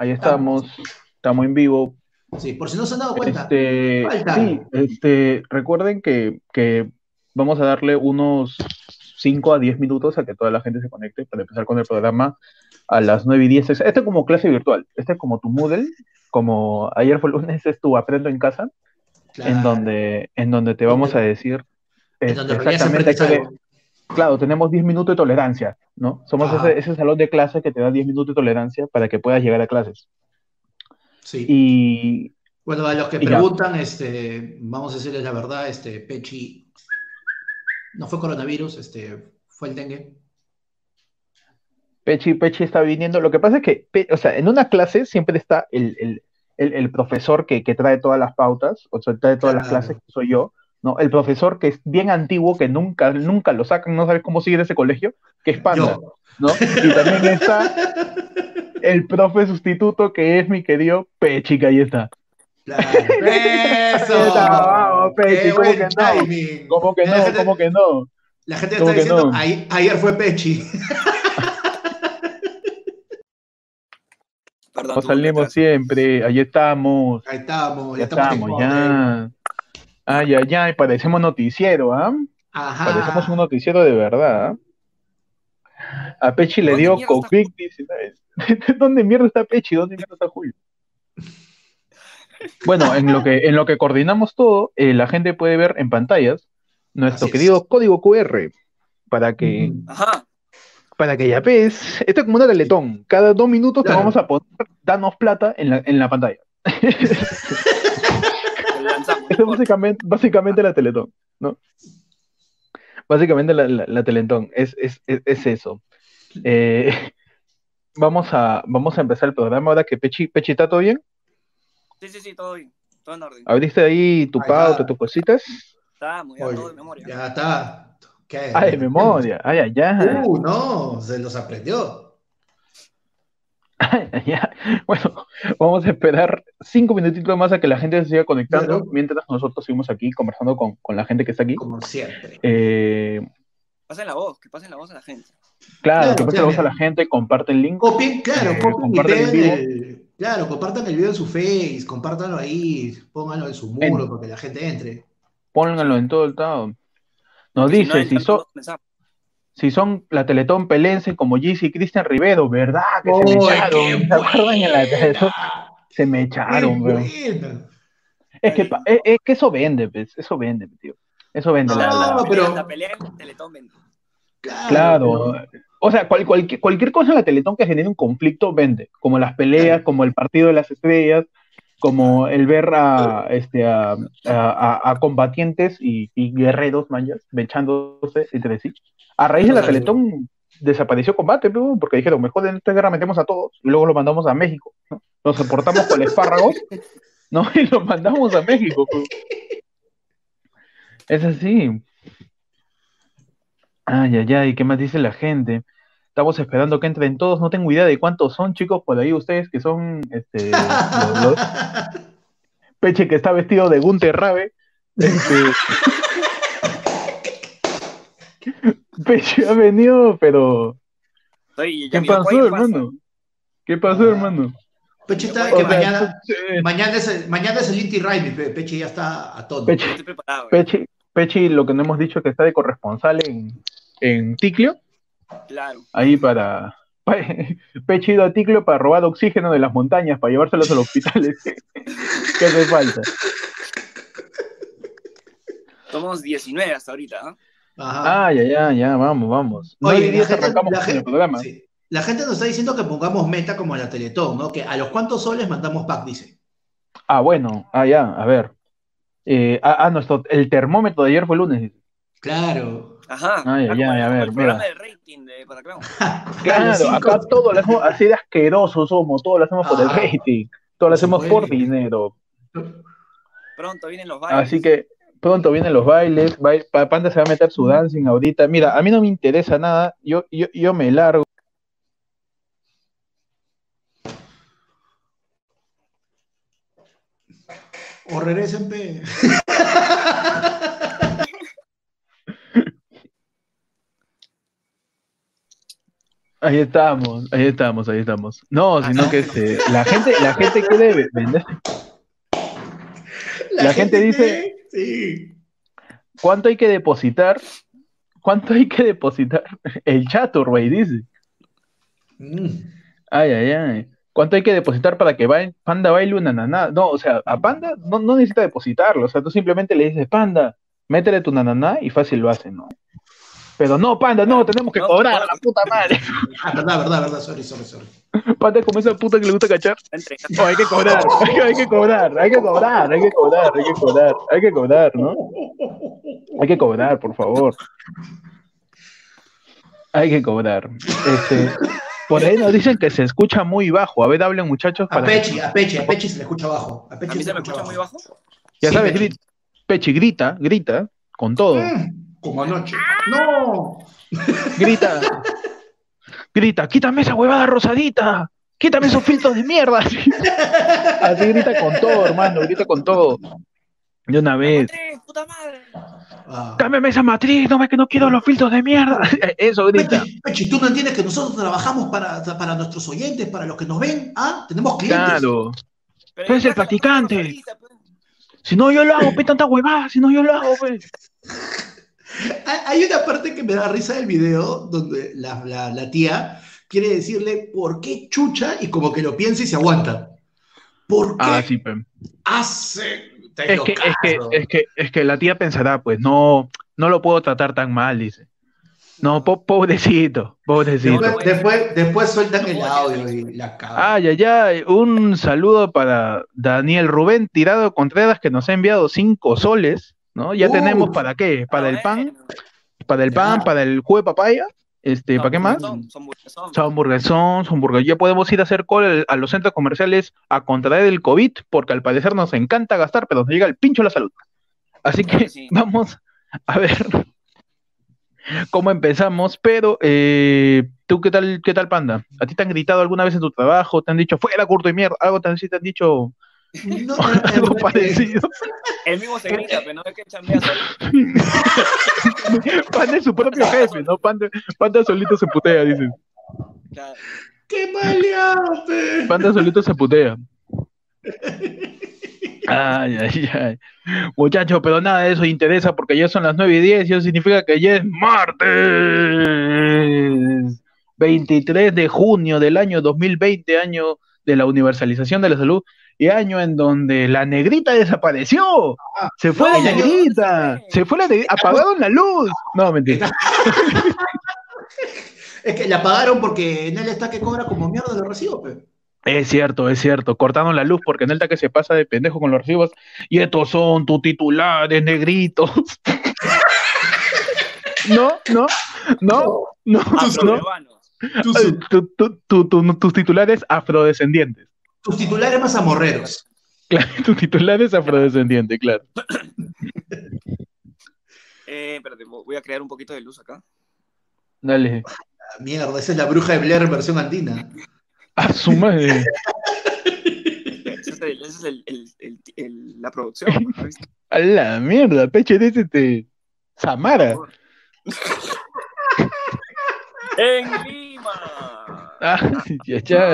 ahí estamos, estamos en vivo. Sí, por si no se han dado cuenta. Este, sí, este, recuerden que, que vamos a darle unos 5 a 10 minutos a que toda la gente se conecte para empezar con el programa a las 9 y 10. Este es como clase virtual, este es como tu Moodle, como ayer fue el lunes, es tu Aprendo en casa, en, donde, en donde te vamos a decir este, exactamente claro, tenemos 10 minutos de tolerancia, ¿no? Somos ese, ese, salón de clase que te da 10 minutos de tolerancia para que puedas llegar a clases. Sí. Y... Bueno, a los que preguntan, este, vamos a decirles la verdad, este, Pechi, no fue coronavirus, este, fue el dengue. Pechi, Pechi está viniendo. Lo que pasa es que, o sea, en una clase siempre está el, profesor que, trae todas las pautas, o sea, trae todas las clases, que soy yo, ¿no? El profesor que es bien antiguo, que nunca, nunca lo sacan, no sabes cómo sigue ese colegio, que es Panda, ¿no? Y también está el profe sustituto, que es mi querido Pechi, que ahí está. Claro. Eso. Vamos, Pechi, ¿cómo que no? ¿Cómo que no? ¿Cómo que no? La gente está diciendo, ayer fue Pechi. Nos salimos siempre, ahí estamos. Ahí estamos, ya estamos, ya. Ay, ay, ay, parecemos noticiero, ¿ah? Ajá. Parecemos un noticiero de verdad. ¿ah? A Pechi le dio COVID-19. ¿Dónde mierda está Pechi? ¿Dónde mierda está Julio? Bueno, en lo que, en lo que coordinamos todo, eh, la gente puede ver en pantallas nuestro querido código QR para que, Ajá para que ya ves, esto es como una teletón. Cada dos minutos te vamos a poner, danos plata en la, en la pantalla. Es básicamente, básicamente la teletón, ¿no? Básicamente la, la, teletón, es, es, es, eso. Eh, vamos, a, vamos a empezar el programa ahora que Pechi, Pechi, ¿está todo bien? Sí, sí, sí, todo bien, todo en orden. ¿Abriste ahí tu pauta, tus cositas? Está, muy bien, todo de memoria. Ya está. ¿Qué? Ah, de memoria. Ay, ay, ay. Uh, no, se los aprendió. Bueno, vamos a esperar cinco minutitos más a que la gente se siga conectando, mientras nosotros seguimos aquí conversando con, con, la gente que está aquí. Como siempre. Eh... Pasen la voz, que pasen la voz a la gente. Claro, que pasen la voz a la gente, comparten el link. Copien, claro, eh, compartan el, video. claro, compartan el video en su face, compártanlo ahí, pónganlo en su muro para que la gente entre. Pónganlo en todo el lado. Nos dice, si, son, si son la Teletón Pelense como Gizzy y Cristian Rivero, ¿verdad? Que se me echaron. ¿Se acuerdan en la Teletón? Se me echaron, bro. Es que, es, que eso vende, pues, eso vende, tío. Eso vende. No, la, pero... La pelea en Teletón vende. Claro. O sea, cualquier, cualquier cosa en la Teletón que genere un conflicto vende. Como las peleas, como el partido de las estrellas, como el ver a, este, a, a, combatientes y, guerreros mayas echándose entre sí. A raíz de la Teletón desapareció combate, porque dijeron, mejor en esta guerra metemos a todos y luego lo mandamos a México. ¿no? Nos soportamos con espárragos ¿no? y los mandamos a México. Es así. Ay, ay, ay, ¿qué más dice la gente? Estamos esperando que entren todos. No tengo idea de cuántos son, chicos, por ahí ustedes que son este, Peche que está vestido de Gunter Rabe. Este... Peche ha venido, pero. ¿Qué pasó, hermano? ¿Qué pasó, ah. hermano? Peche está que mañana, mañana, es el, mañana es el Inti Raimi, Peche ya está a todo. Peche, Peche, Peche, lo que no hemos dicho es que está de corresponsal en, en Ticlio. Claro. Ahí para. Peche ido a Ticlo para robar oxígeno de las montañas, para llevárselos a los hospitales. ¿Qué hace falta? Somos 19 hasta ahorita, ¿no? Ah, ya, ya, ya, vamos, vamos. Oye, la gente, la, gente, el programa. la gente nos está diciendo que pongamos meta como la Teletón, ¿no? Que a los cuantos soles mandamos pack, dice. Ah, bueno, ah, ya, a ver. Eh, ah, ah, nuestro, el termómetro de ayer fue lunes. Claro. Ajá. Ay, ya, ya, a ver, el programa de rating de claro, acá todo lo hacemos así de asqueroso somos, todo lo hacemos por el ah, rating, todo lo hacemos por dinero. Pronto vienen los bailes. Así que pronto vienen los bailes, Panda se va a meter su dancing ahorita. Mira, a mí no me interesa nada, yo, yo, yo me largo. O regresen, Ahí estamos, ahí estamos, ahí estamos. No, Ah, sino no. que este, la gente, la gente quiere vender. La gente dice- Sí. ¿Cuánto hay que depositar? ¿Cuánto hay que depositar? El chato, Rey, dice. Mm. Ay, ay, ay. ¿Cuánto hay que depositar para que Panda baile una naná? No, o sea, a Panda no, no necesita depositarlo. O sea, tú simplemente le dices, Panda, métele tu nananá y fácil lo hace, ¿no? Pero no, Panda, no, tenemos que No, cobrar, no. la puta madre. Ah, verdad, verdad, verdad. Sorry, sorry, sorry. Panda como esa puta que le gusta cachar. No, hay que cobrar, hay que, hay que cobrar, hay que cobrar, hay que cobrar, hay que cobrar, hay que cobrar, ¿no? Hay que cobrar, por favor. Hay que cobrar. Este, por ahí nos dicen que se escucha muy bajo. A ver, hablen muchachos A para Pechi, a Pechi, a Pechi se le escucha abajo. A ¿A Pechi mí se me escucha escucha muy bajo? Ya Sí, sabes, Pechi, grita, grita, con todo. Mm, Como anoche. ¡No! Grita, grita, quítame esa huevada rosadita, quítame esos filtros de mierda. Así, así grita con todo, hermano, grita con todo. De una vez. ¡Andrés, puta madre! Ah. Cámbiame esa matriz, no ves que no quiero los filtros de mierda. Eso grita. Pechi, Pechi, ¿tú no entiendes que nosotros trabajamos para, para nuestros oyentes, para los que nos ven? ¿Ah? Tenemos clientes. Claro. Pero Tú eres el practicante. rosadita, pues. Si no, yo lo hago, pe tanta huevada, si no, yo lo hago, pe. Hay- una parte que me da risa del video donde la, la- la tía quiere decirle por qué chucha y como que lo piensa y se aguanta. ¿Por qué Ah, sí, hace? Te Es que, es que, es que, es que la tía pensará, pues, no, no lo puedo tratar tan mal, dice. No, po- pobrecito, pobrecito. Después, después, después sueltan el audio y la cagan. Ay, ay, ay, un saludo para Daniel Rubén Tirado Contreras que nos ha enviado cinco soles, ¿no? Ya Uh. tenemos para qué, para Ah, el pan, bueno. para el pan, para el jugo de papaya, este, ¿para qué más? Son, son, son. Ya podemos ir a hacer cola a los centros comerciales a contraer el COVID, porque al parecer nos encanta gastar, pero nos llega el pincho la salud. Así que Sí. vamos a ver cómo empezamos, pero eh, ¿tú qué tal, qué tal, Panda? ¿A ti te han gritado alguna vez en tu trabajo? ¿Te han dicho, fuera curto y mierda? ¿Algo tan así te han dicho No, algo parecido? El mismo se grita, pero no es que chambea solo. Panda es su propio jefe, ¿no? Panda, Panda solito se putea, dicen. Claro. ¡Qué maleante! Panda solito se putea. Ay, ay, ay. Muchachos, pero nada de eso interesa porque ya son las 9 y 10 y eso significa que ya es martes 23 de junio del año 2020, año de la universalización de la salud y año en donde la negrita desapareció. Se fue No, la negrita, no se fue. se fue la negrita, apagaron la luz. No, mentira. Es que la pagaron porque en él está que cobra como mierda los recibos, pe. Es cierto, es cierto. Cortaron la luz porque en el que se pasa de pendejo con los recibos. Y estos son tus titulares, negritos. no, no, no, no, no. Tus, Ay, tu- tu- tu- tu- tus titulares afrodescendientes. Tus titulares más amorreros. Claro, tus titulares afrodescendientes, claro. Eh, espérate, voy a crear un poquito de luz acá. Dale. Ah, Mierda, esa es la bruja de Blair en versión andina. A su madre. Ese es, el- ese es el- el- el- el- la producción. A la mierda, peche de ese te. Samara. En Lima. Ay, ya, ya.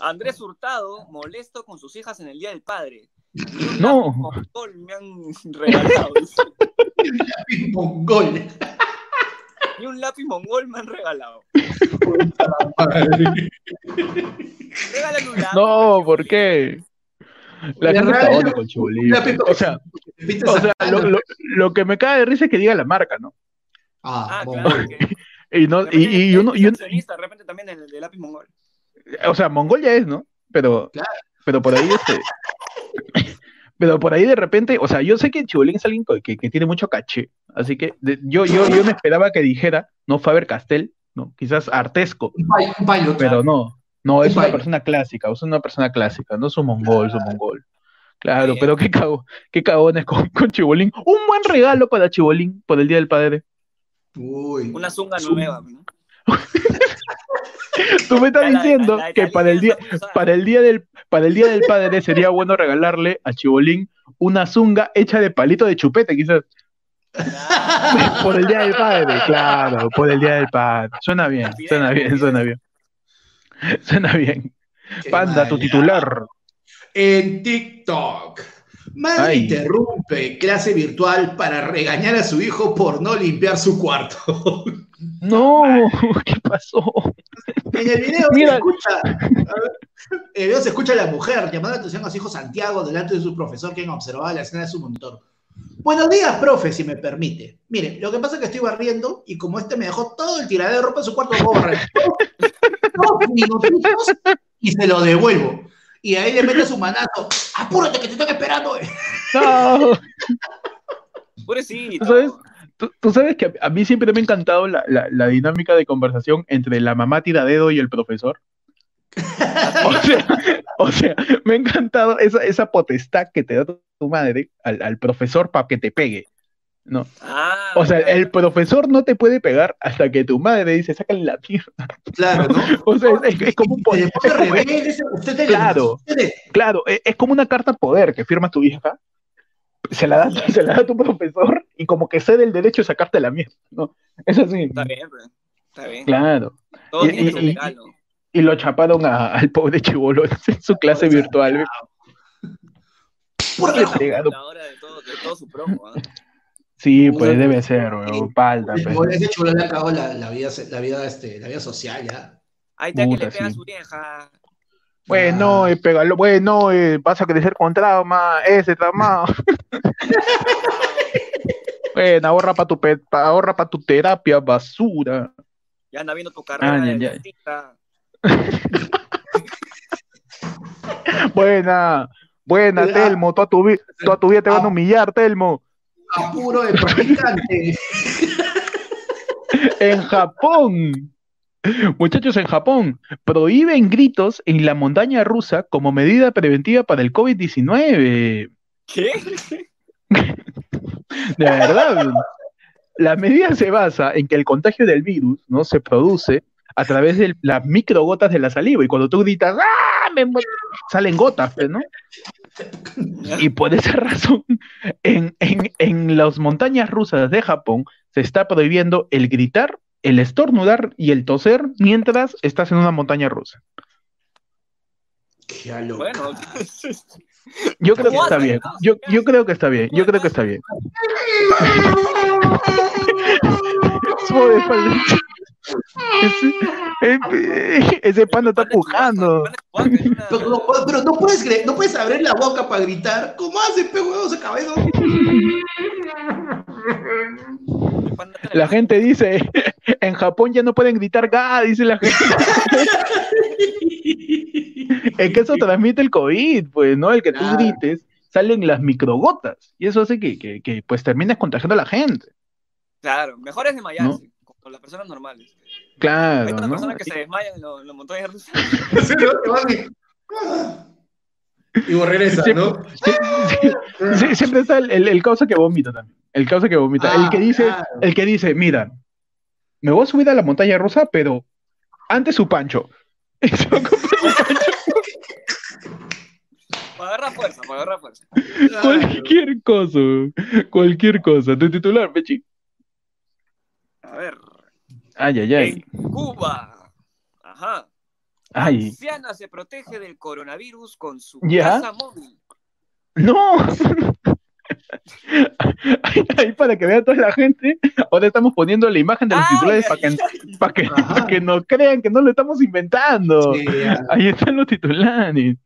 Andrés Hurtado molesto con sus hijas en el Día del Padre. Ni un No. lápiz mongol me han regalado. dice. Mongol. Ni un lápiz mongol me han regalado. Regálame un lápiz. No, ¿por qué? La gente está onda con Chibolín. un lápiz O sea, ¿Viste o sea lo, lo- lo que me cae de risa es que diga la marca, ¿no? Ah, Ah, claro. que- Y, no, y, y uno, y uno- de repente también el de lápiz mongol. O sea, Mongol ya es, ¿no? Pero, Claro. pero por ahí este, pero por ahí de repente, o sea, yo sé que Chibolín es alguien que, que tiene mucho caché, así que de- yo, yo, yo me esperaba que dijera, no Faber Castell, no, quizás Artesco, Un pero no, no, es Un una persona clásica, es una persona clásica, no es un mongol, es un mongol. Claro, Bien. pero qué cago, qué cagones con, con Chibolín. Un buen regalo para Chibolín por el Día del Padre. Uy. Una zunga Zunga. nueva. ¿no? Tú me estás La- la- diciendo la que para el día, para el día del, para el día del padre sería bueno regalarle a Chibolín una zunga hecha de palito de chupete, quizás. Claro. Por el Día del Padre, claro, por el Día del Padre. Suena bien, suena bien, suena bien. Suena bien. Qué Panda, tu titular. En TikTok. Madre Ay. interrumpe clase virtual para regañar a su hijo por no limpiar su cuarto. No, ¿qué pasó? En el video Mira. se escucha. ver, en el video se escucha a la mujer llamando la atención a su hijo Santiago delante de su profesor quien observaba la escena de su monitor. Buenos días, profe, si me permite. Mire, lo que pasa es que estoy barriendo y como este me dejó todo el tiradero de ropa en su cuarto, lo voy a barrer. Dos minutitos y se lo devuelvo. Y ahí le mete su manazo. Apúrate que te están esperando. No. Pobrecito. ¿Sabes? Tú, tú sabes que a, a mí siempre me ha encantado la, la- la dinámica de conversación entre la mamá tiradedo y el profesor. O sea, o sea, me ha encantado esa, esa potestad que te da tu, madre al, al profesor para que te pegue. ¿no? Ah, O sea, claro. el profesor no te puede pegar hasta que tu madre dice, sácale la mierda. Claro, ¿no? O sea, es, es como un poder. Claro. Claro, es, como una carta poder que firma tu hija, se la da, se la da a tu profesor y como que cede el derecho de sacarte la mierda, ¿no? Es así. Está bien. Está bien. Claro. Todo Y- tiene que y- legal, ¿no? Y lo chaparon a- al pobre chivolo en su clase virtual. Qué vieja. fregado. La hora de todo, de todo su promo, ¿ah? Sí, pues debe ser, weón. Palda, pues. ese chulo le ha cagado la, la vida, la vida, este, la vida social ya. Ahí está que Puta, le pega a sí. su vieja. Bueno, eh, pégalo, bueno, eh, vas a crecer con trauma, ese trauma. bueno, ahorra para tu, pe- pa- ahorra pa tu terapia, basura. Ya anda viendo tu carrera Ay, de ay, ay. dentista. Buena, buena, Telmo, toda tu, vi- toda tu vida te van a humillar, Telmo. Apuro de practicante. En Japón, muchachos, en Japón, prohíben gritos en la montaña rusa como medida preventiva para el COVID-19. ¿Qué? De verdad. La medida se basa en que el contagio del virus no se produce a través de las microgotas de la saliva y cuando tú gritas ¡Ah! me muero", salen gotas, pues, ¿no? Y por esa razón, en, en, en las montañas rusas de Japón se está prohibiendo el gritar, el estornudar y el toser mientras estás en una montaña rusa. Qué. Bueno, Yo creo que ¿Cómo está bien. Yo, yo creo que está bien. Yo creo que está bien. Ese, ese panda está pujando. Pero, no- pero no puedes no puedes abrir la boca para gritar. ¿Cómo hace, pe huevo, se cabello? La gente dice, en Japón ya no pueden gritar ga, dice la gente. Es que eso transmite el COVID, pues, ¿no? El que tú grites, salen las microgotas. Y eso hace que, que, que, pues termines contagiando a la gente. Claro, mejor es desmayarse, con las personas normales. Hay Claro, tantas ¿no? personas que se desmayan en los, en los montañas rusas. Sí, ¿no? Y- Y vos regresas, ¿no? Sí, sí, siempre está el, el, el causa que vomita también. El causa que vomita. Ah, el que dice, claro. el que dice, mira, me voy a subir a la montaña rusa, pero antes su pancho. Su pancho. Para agarrar fuerza, para agarrar fuerza. Cualquier cosa, cualquier cosa. Tu titular, Pechi. A ver. Ay, ay, ay. En Cuba. Ajá. Ay, Anciana se protege del coronavirus con su ¿Ya? casa móvil. no. Ahí, ahí para que vea toda la gente, ahora estamos poniendo la imagen de los Ay, titulares para que, no crean que no lo estamos inventando. Sí. Ahí están los titulares.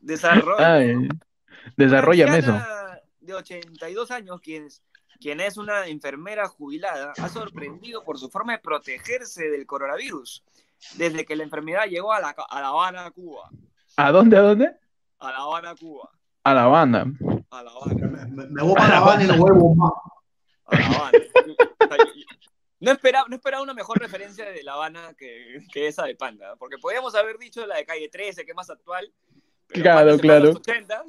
Desarrollo. Desarrollame eso. De 82 años, quien, quien es una enfermera jubilada, ha sorprendido por su forma de protegerse del coronavirus desde que la enfermedad llegó a La, a la Habana, Cuba. ¿A dónde, a dónde? A La Habana, Cuba. A La Habana. A La Habana. Me, me- me voy para la Habana y no vuelvo más. A La Habana. No esperaba, no esperaba una mejor referencia de La Habana que, que esa de Panda, porque podríamos haber dicho la de Calle 13, que es más actual. pero Claro, claro. los 80.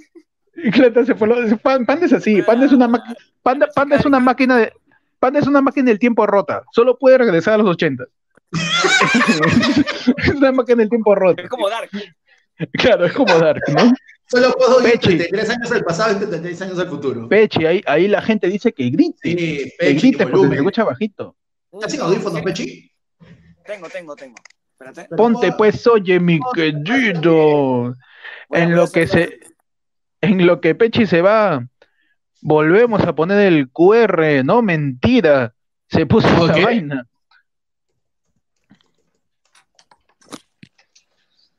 Claro, se fue lo- Pan- Panda es así, Panda es una máquina, Panda, Panda es una máquina de, Panda es una máquina del tiempo rota, solo puede regresar a los 80. es una máquina del tiempo rota. Es como Dark. Claro, es como Dark, ¿no? Solo puedo ir Pechi. 33 años al pasado y 33 años al futuro. Pechi, ahí, ahí la gente dice que grite. Sí, que Pechi, grite porque se escucha bajito. ¿Estás sin audífonos, Pechi? Tengo, tengo, tengo. Espérate. Ponte pues, oye, mi querido. En lo que se, en lo que Pechi se va, volvemos a poner el QR, no mentira. Se puso Ok. esa vaina.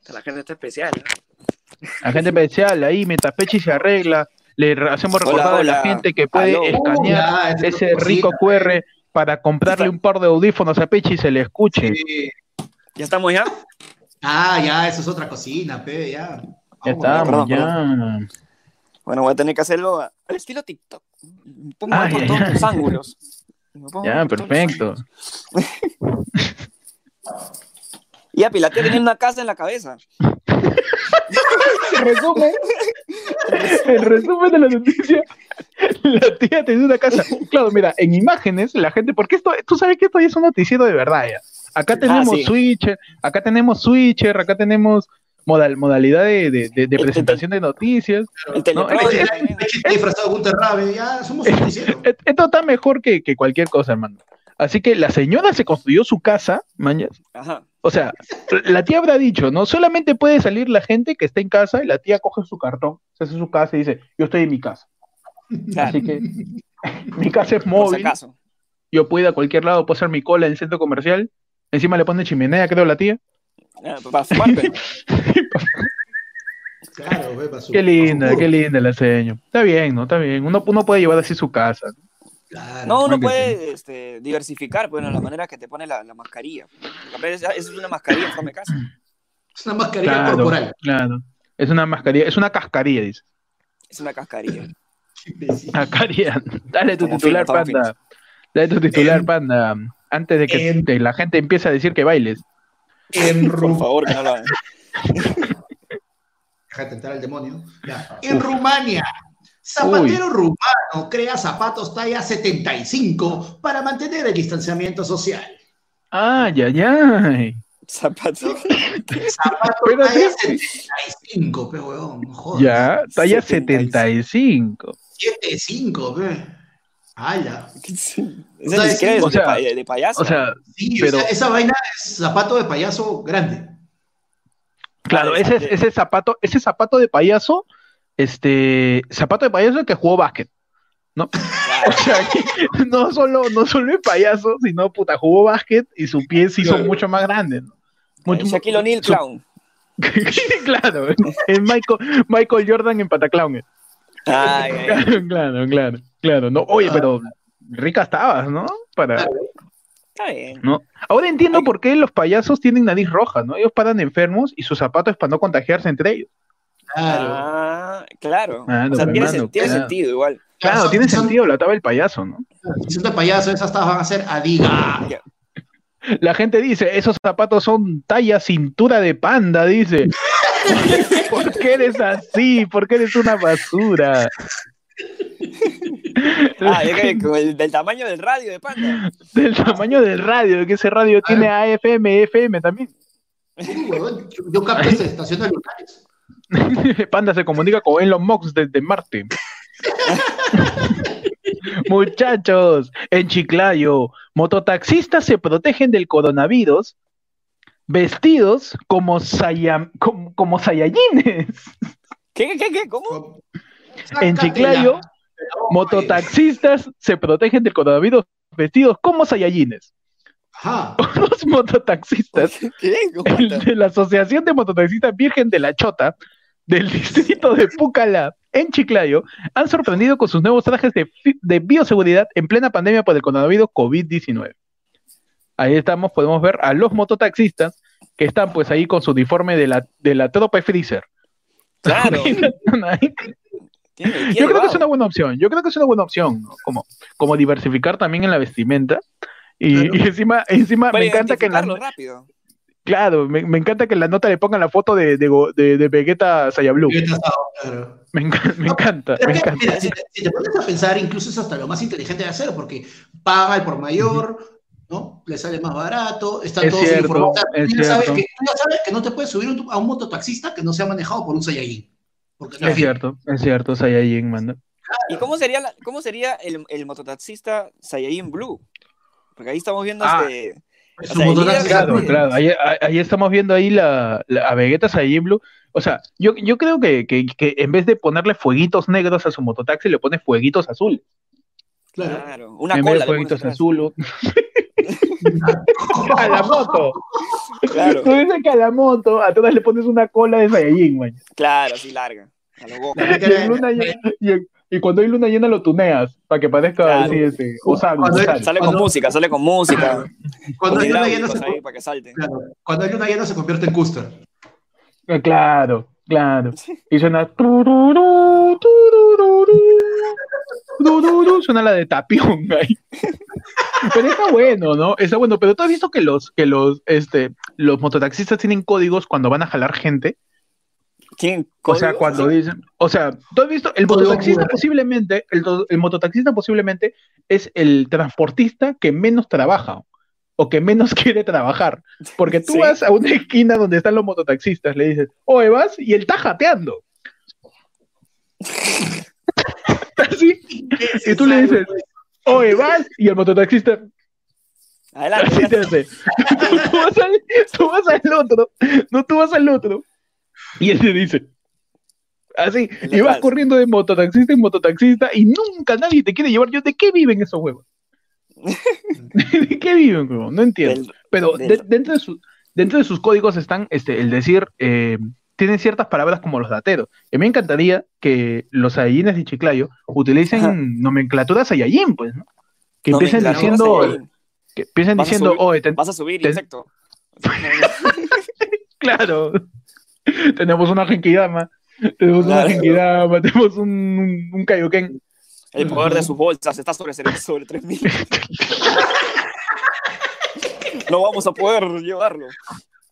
La gente está especial. ¿eh? La gente especial ahí, mientras Pechi se arregla, le hacemos Hola, recordar a la gente que puede Aló. escanear es ese rico. QR para comprarle un par de audífonos a Pechi y se le escuche. Sí. ¿Ya estamos ya? Ah, ya, eso es otra cocina, pe, ya. Ya estamos, perdón, ya. Bueno, voy a tener que hacerlo a- al estilo TikTok. Me pongo Ah, por ya, todos ya. los ángulos. Ya, perfecto. ángulos. Y a Pilatea tenía una casa en la cabeza. El resumen, el resumen de la noticia, la tía tenía una casa. Claro, mira, en imágenes, la gente, porque esto, tú sabes que esto ya es un noticiero de verdad ya. Acá tenemos sí. switcher, acá tenemos switcher, acá tenemos modal, modalidad de, de- de- de presentación de noticias. El Esto está mejor que, que cualquier cosa, hermano. Así que la señora se construyó su casa, mañas. Ajá. O sea, la tía habrá dicho, ¿no? Solamente puede salir la gente que está en casa y la tía coge su cartón, se hace su casa y dice, yo estoy en mi casa. Claro. Así que mi casa es Por si móvil, acaso. yo puedo ir a cualquier lado, puedo hacer mi cola en el centro comercial. Encima le pone chimenea, creo, la tía. Ah, Para fumar, pero. Claro, ve, para su- Qué linda, para su qué linda la seño. Está bien, ¿no? Está bien. Uno, uno puede llevar así su casa. Claro. No, uno puede este, diversificar, bueno, la manera que te pone la, la mascarilla. Esa es una mascarilla en forma de casa. Es una mascarilla Claro, corporal. claro. Es una mascarilla, es una cascarilla, dice. Es una cascarilla. Cascarilla. Dale tu titular, fino, panda. Dale tu titular, panda. Antes de que te- la gente empiece a decir que bailes. En Por favor, que no lo hagan. Déjate entrar al demonio. Ya. En Rumania, zapatero rumano crea zapatos talla 75 para mantener el distanciamiento social. Ay, ay, ay. Zapato. Zapatos Pero talla sí. 75, pe, no jodas. Ya, talla 75. 75. 75, pe. ¡Hala! Ese O sea, ni siquiera sí, es o de, sea, pa- de payaso. O sea, Sí, Pero- esa, esa vaina es zapato de payaso grande. claro, Ah, ese, ese zapato, ese zapato de payaso, este, zapato de payaso que jugó básquet. ¿no? O sea, que no solo, no solo es payaso, sino puta, jugó básquet y su pie se hizo Claro. mucho más grande, ¿no? Mucho- Shaquille O'Neal, su- clown. claro, es Michael, Michael Jordan en Pataclown. Ay. Claro, claro, claro, claro. No, oye, pero rica estabas, ¿no? Para, Está bien. ¿no? Ahora entiendo por qué los payasos tienen nariz roja, ¿no? Ellos paran enfermos y sus zapatos es para no contagiarse entre ellos. Claro. Ah, claro. Claro, o sea, tiene, hermano, sen- tiene claro. sentido igual. Claro, son- tiene son- sentido, la tabla del payaso, ¿no? Si son de payaso, esas tabas van a ser adiga. La gente dice, esos zapatos son talla cintura de panda, dice. ¿Por qué eres así? ¿Por qué eres una basura? Ah, es que con el- del tamaño del radio de Panda. Del tamaño del radio, que ese radio tiene AFM, FM también. Sí, yo, yo capto esa estación de lugares. Panda se comunica con Elon Musk desde Marte. Muchachos, en Chiclayo, mototaxistas se protegen del coronavirus vestidos como, saya- como, como sayayines. ¿Qué, qué, qué? ¿Cómo? En Chiclayo, Mototaxistas se protegen del coronavirus vestidos como sayayines. Ajá. Los mototaxistas de la Asociación de Mototaxistas Virgen de la Chota del distrito de Pucallá, en Chiclayo, han sorprendido con sus nuevos trajes de bioseguridad en plena pandemia por el coronavirus COVID-19. Ahí estamos, podemos ver a los mototaxistas que están pues ahí con su uniforme de la, de la tropa Freezer. Claro. Tiene- tiene Yo creo que es una buena opción. Yo creo que es una buena opción, ¿no? Como, como diversificar también en la vestimenta. Y, Claro. y encima, encima me encanta que en la, rápido. claro, me, me encanta que en la nota le pongan la foto de, de, de, de Vegeta trazado, claro. Me, enca- me encanta, me que, encanta. mira, si, te, si te pones a pensar, incluso es hasta lo más inteligente de hacer, porque paga el por mayor, ¿no? Le sale más barato, está Es todo cierto, es tú, ya sabes que, tú ya sabes que no te puedes subir un- a un mototaxista que no sea manejado por un Saiyajin. Porque Es cierto, es cierto, Saiyajin, manda. ¿Y cómo sería, la- cómo sería el, el mototaxista Saiyajin Blue? Porque ahí estamos viendo Ah. este. Es O un líder- Claro, Sí. claro. Ahí, ahí- ahí estamos viendo ahí la, la- a Vegeta Saiyajin Blue. O sea, yo, yo creo que, que, que en vez de ponerle fueguitos negros a su mototaxi, le pone fueguitos azules. Claro. Claro, una en cola. vez fueguitos azules. a la moto. Claro, Tú dices que a la moto, a todas le pones una cola de Saiyajin, man. claro, así larga. Y, en luna llena- y, en- y cuando hay luna llena lo tuneas, para que parezca Claro. así, este, Osamu, Cuando Osamu. Sale con Cuando- música, sale con música. Cuando con hay luna llena se, para que salte. claro, cuando hay luna llena se convierte en Custer. Ah, Claro, claro. Y suena. tururú, tururú, tururú, Suena la de tapión ahí. Pero está bueno, ¿no? Está bueno, pero tú has visto que los, que los, este, los mototaxistas tienen códigos cuando van a jalar gente. ¿Quién? O sea, cuando dicen, o sea, tú has visto, el mototaxista posiblemente, el, to- el mototaxista posiblemente es el transportista que menos trabaja o que menos quiere trabajar. Porque tú Sí. vas a una esquina donde están los mototaxistas, le dices, oye, vas, y él está jateando. Así, y tú le dices, oye, vas, y el mototaxista Adelante. así te hace. tú, vas al, tú vas al otro, no, tú vas al otro, y él te dice, así, y vas corriendo de mototaxista en mototaxista, y nunca nadie te quiere llevar. Yo, ¿de qué viven esos huevos? ¿De qué viven? No entiendo. Del- Pero del- de- dentro, de su- dentro de sus códigos están este, el decir, eh, tienen ciertas palabras como los dateros. Y me encantaría que los Saiyajines de Chiclayo utilicen Ajá. nomenclatura Saiyajin, pues, ¿no? Que empiecen diciendo, que empiecen diciendo, subir- Vas a subir, insecto. claro, tenemos una Genkidama, tenemos una. Genkidama, tenemos un, un, un Kaioken. El poder de sus bolsas está sobre, sobre 3000. No vamos a poder llevarlo.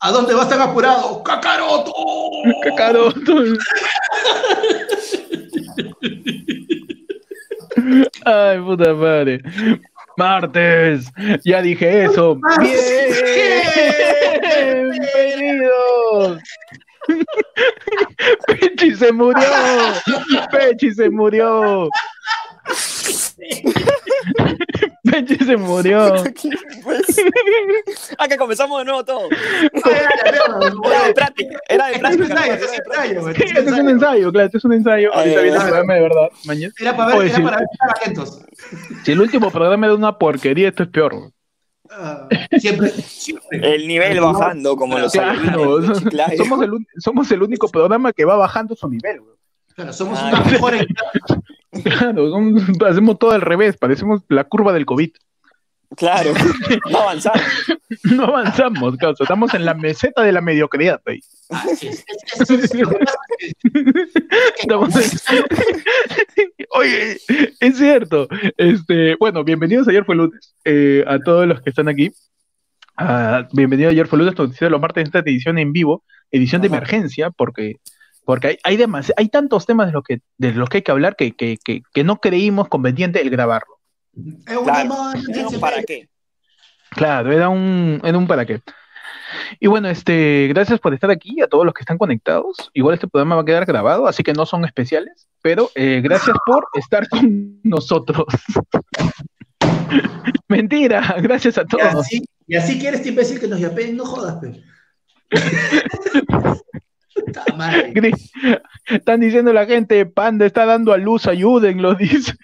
¿A dónde vas tan apurado? ¡Cacaroto! Kakaroto. Ay, puta madre. Martes, ya dije eso. Bienvenidos. Pechi se murió. Pechi se murió. Pechi se murió. Ah, que comenzamos de nuevo todo. Era de Era práctica. Era de es un práctica. ensayo, era de este es un práctica. ensayo, Este es un ensayo. claro, este es un ensayo. Ahorita viene el ah. programa de verdad. Mañana. Era para ver, era para ver. Si el último programa era una porquería, esto es peor. Siempre, siempre. El nivel bajando, como los Claro, somos el, un- somos el único programa que va bajando su nivel. Claro, somos Ah, una mejor en Claro, somos- hacemos todo al revés, parecemos la curva del COVID. Claro, no avanzamos. No avanzamos, causa, estamos en la meseta de la mediocridad. ahí. Estamos en- Oye, es cierto. Este, bueno, bienvenidos a ayer fue lunes. eh, a todos los que están aquí. Ah, bienvenido a ayer fue lunes, noticiero de los martes en esta edición en vivo, edición de emergencia, porque, porque hay, hay, demasi- hay tantos temas de los que, de los que hay que hablar que, que, que, que no creímos conveniente el grabarlo. Es una Claro. mano, Pero ¿Para qué? Claro, era un, era un para qué. Y bueno, este, gracias por estar aquí, a todos los que están conectados. Igual este programa va a quedar grabado, así que no son especiales, pero eh, gracias por estar con nosotros. Mentira, gracias a Y todos. así, y así quieres este imbécil que nos yapeen, no jodas, pe. Madre. Están diciendo la gente, Panda está dando a luz, ayúdenlo, dice.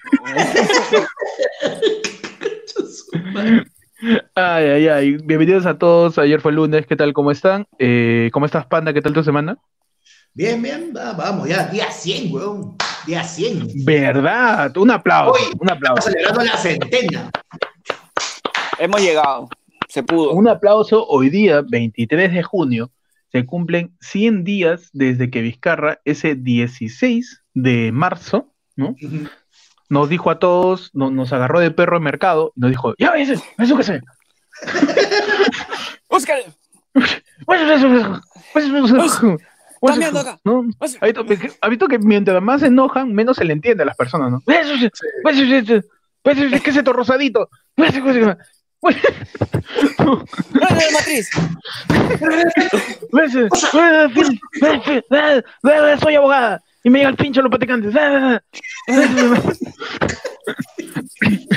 Ay, ay, ay. Bienvenidos a todos. Ayer fue lunes. ¿Qué tal? ¿Cómo están? Eh, ¿Cómo estás, Panda? ¿Qué tal tu semana? Bien, bien, va- vamos, ya, día 100, weón. Día 100. ¿Verdad? Un aplauso. Hoy Un aplauso. celebrando la centena. Hemos llegado. Se pudo. Un aplauso. Hoy día, 23 de junio, se cumplen 100 días desde que Vizcarra, ese 16 de marzo, ¿no? Nos dijo a todos, no- nos agarró de perro de mercado y nos dijo, ya ves, eso que sé. Óscar, cambiando acá. ¿No? Óscar. Ha visto que- ha visto que mientras más se enojan, menos se le entiende a las personas, ¿no? ¿Qué es esto rosadito? ¡Dale de matriz! Soy abogada. y me llega el pincho los practicantes. ¡Ah!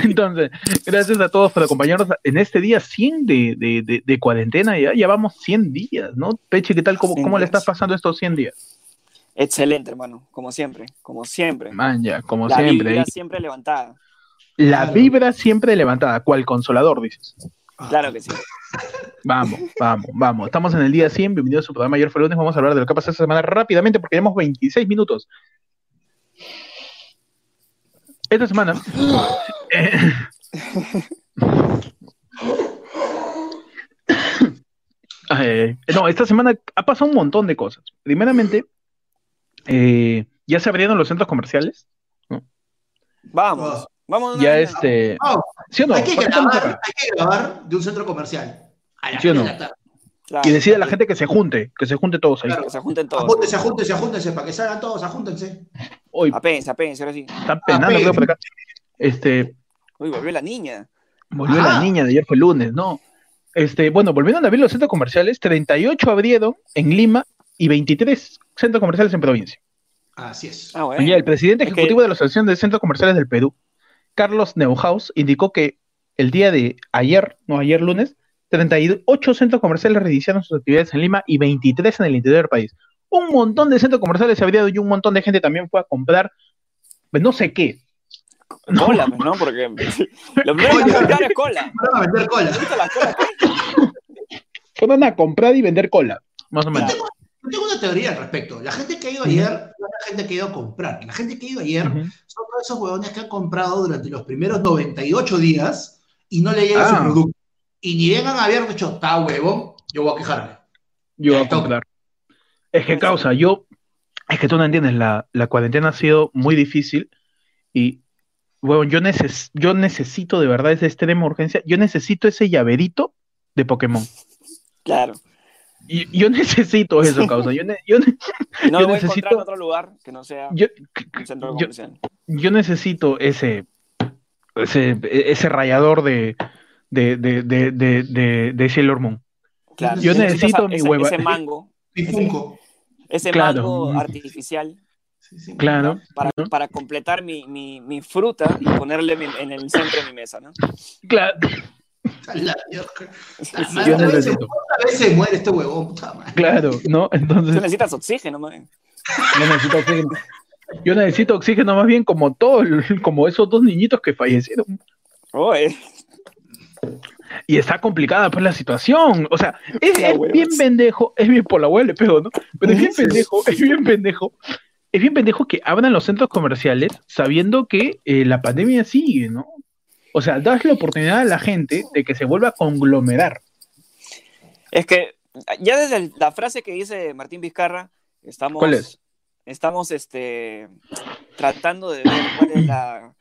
Entonces, gracias a todos por acompañarnos en este día 100 de, de, de, cuarentena. Ya, ya vamos 100 días, ¿no? Peche, ¿qué tal? ¿Cómo, 100 cómo le estás pasando estos 100 días? Excelente, hermano, como siempre, como siempre. Man, ya, como La siempre. ¿eh? siempre levantada. La Claro. vibra siempre levantada, cual consolador, dices. Claro que sí. Vamos, vamos, vamos. Estamos en el día 100. Bienvenidos a su programa Ayer fue lunes. Vamos a hablar de lo que ha pasado esta semana rápidamente porque llevamos 26 minutos. Esta semana. eh, eh, no, esta semana ha pasado un montón de cosas. Primeramente, eh, ya se abrieron los centros comerciales. Vamos, vamos. Ya este. Vamos, ¿Sí o no? hay, que ¿Por qué estamos grabar, acá? hay que grabar de un centro comercial. A la ¿Sí o no? de la tarde. Claro, Y decide a la gente que se junte, que se junte todos ahí. Claro. que se junten todos. Ajúntense, ajúntense, ajúntense, para que salgan todos, ajúntense. Hoy Apénse, apénse, ahora sí. están penando creo, por acá. Este, Uy, volvió la niña. volvió Ajá. la niña de ayer fue lunes, ¿no? Este, bueno, volvieron a abrir los centros comerciales, 38 abrieron en Lima y 23 centros comerciales en provincia. Así es. Ah, bueno. Oye, el presidente ejecutivo de la Asociación de Centros Comerciales del Perú, Carlos Neuhaus, indicó que el día de ayer, no ayer lunes, 38 centros comerciales reiniciaron sus actividades en Lima y 23 en el interior del país. Un montón de centros comerciales se abrieron y un montón de gente también fue a comprar, pues no sé qué. No. Cola, pues, ¿no? Porque lo primero que es cola. Van a vender cola. Fueron a comprar y vender cola, más o menos. Yo tengo una teoría al respecto. La gente que ha ido ayer no es la gente que ha ido a comprar. La gente que ha ido ayer son todos esos huevones que han comprado durante los primeros 98 días y no le llega Ah. su producto. Y ni vengan a haber dicho, está huevón, yo voy a quejarme. Yo voy a comprar. Es que causa, yo, es que tú no entiendes, la, la cuarentena ha sido muy difícil y, bueno, yo, neces yo necesito de verdad esa extrema urgencia, yo necesito ese llaverito de Pokémon. Claro. Yo necesito eso, causa. Yo, ne- yo, ne- no Yo voy a encontrar necesito- en otro lugar que no sea yo, un centro yo- comercial. yo necesito ese, ese, ese rayador de, de, de, de, de, de, de Sailor Moon. Claro. Yo necesito esa- mi ese, hueva. Ese mango, Mi Funko. ese Claro. mango artificial Sí, sí. Claro. para, ¿no? para completar mi, mi, mi fruta y ponerle mi- en el centro de mi mesa, ¿no? Claro. A la mierda. La Sí, madre, yo vez se- vez se muere este huevón, puta madre. Claro, ¿no? Tú Entonces, necesitas oxígeno, man. yo necesito oxígeno. Yo necesito oxígeno más bien como todo, el- como esos dos niñitos que fallecieron. Oye, Y está complicada pues la situación. O sea, es, bien pendejo, es bien por la hueá le pego, ¿no? Pero es bien pendejo, es bien pendejo. Es bien pendejo que abran los centros comerciales sabiendo que eh, la pandemia sigue, ¿no? O sea, das la oportunidad a la gente de que se vuelva a conglomerar. es que ya desde el- la frase que dice Martín Vizcarra, estamos, ¿Cuál es? estamos este, tratando de ver cuál es la...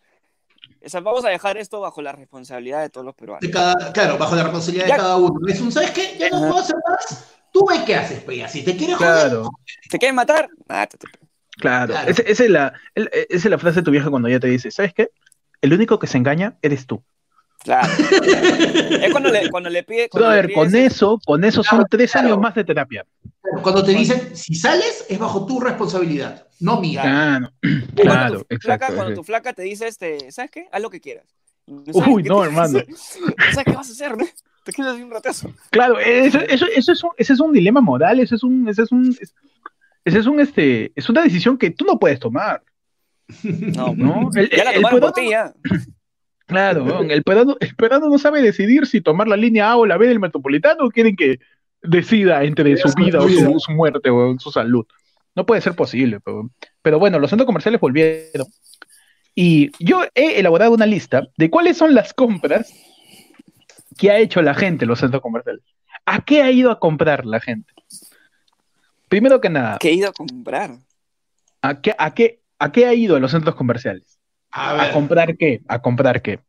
o sea, vamos a dejar esto bajo la responsabilidad de todos los peruanos. De cada, claro, bajo la responsabilidad Ya. de cada uno. Es un, ¿sabes qué? Ya no puedo hacer más. Tú ves qué haces, pues, si te quieres joder. Claro, ¿Te quieren matar? Mátate. claro. Claro. Esa esa es la, el- esa es la frase de tu vieja cuando ella te dice, ¿sabes qué? El único que se engaña eres tú. Claro. es cuando le, cuando le pide... cuando le Brother, pides- con eso, con eso son tres Claro. años más de terapia. Cuando te dicen, si sales, es bajo tu responsabilidad, no mía. Claro, cuando claro, tu flaca, exacto. cuando tu flaca te dice, este, ¿sabes qué? Haz lo que quieras. Uy, no, hermano. sabes qué vas a hacer, ¿no? Te quedas un ratazo. Claro, eso, eso, eso es un, ese es un dilema moral, eso es un, ese es un, es- ese es un, este, es una decisión que tú no puedes tomar, No, ¿no? El, ya la el tomaron por peruano- ti, ya. claro, el peruano, el peruano no sabe decidir si tomar la línea A o la B del metropolitano o quieren que decida entre su vida o su, su muerte o su salud. No puede ser posible, pero, pero bueno, los centros comerciales volvieron. Y yo he elaborado una lista de cuáles son las compras que ha hecho la gente en los centros comerciales. ¿A qué ha ido a comprar la gente? Primero que nada, Que he ido a comprar. ¿a qué, a qué, a qué ha ido a los centros comerciales? A ¿A ver, comprar qué? ¿A comprar qué?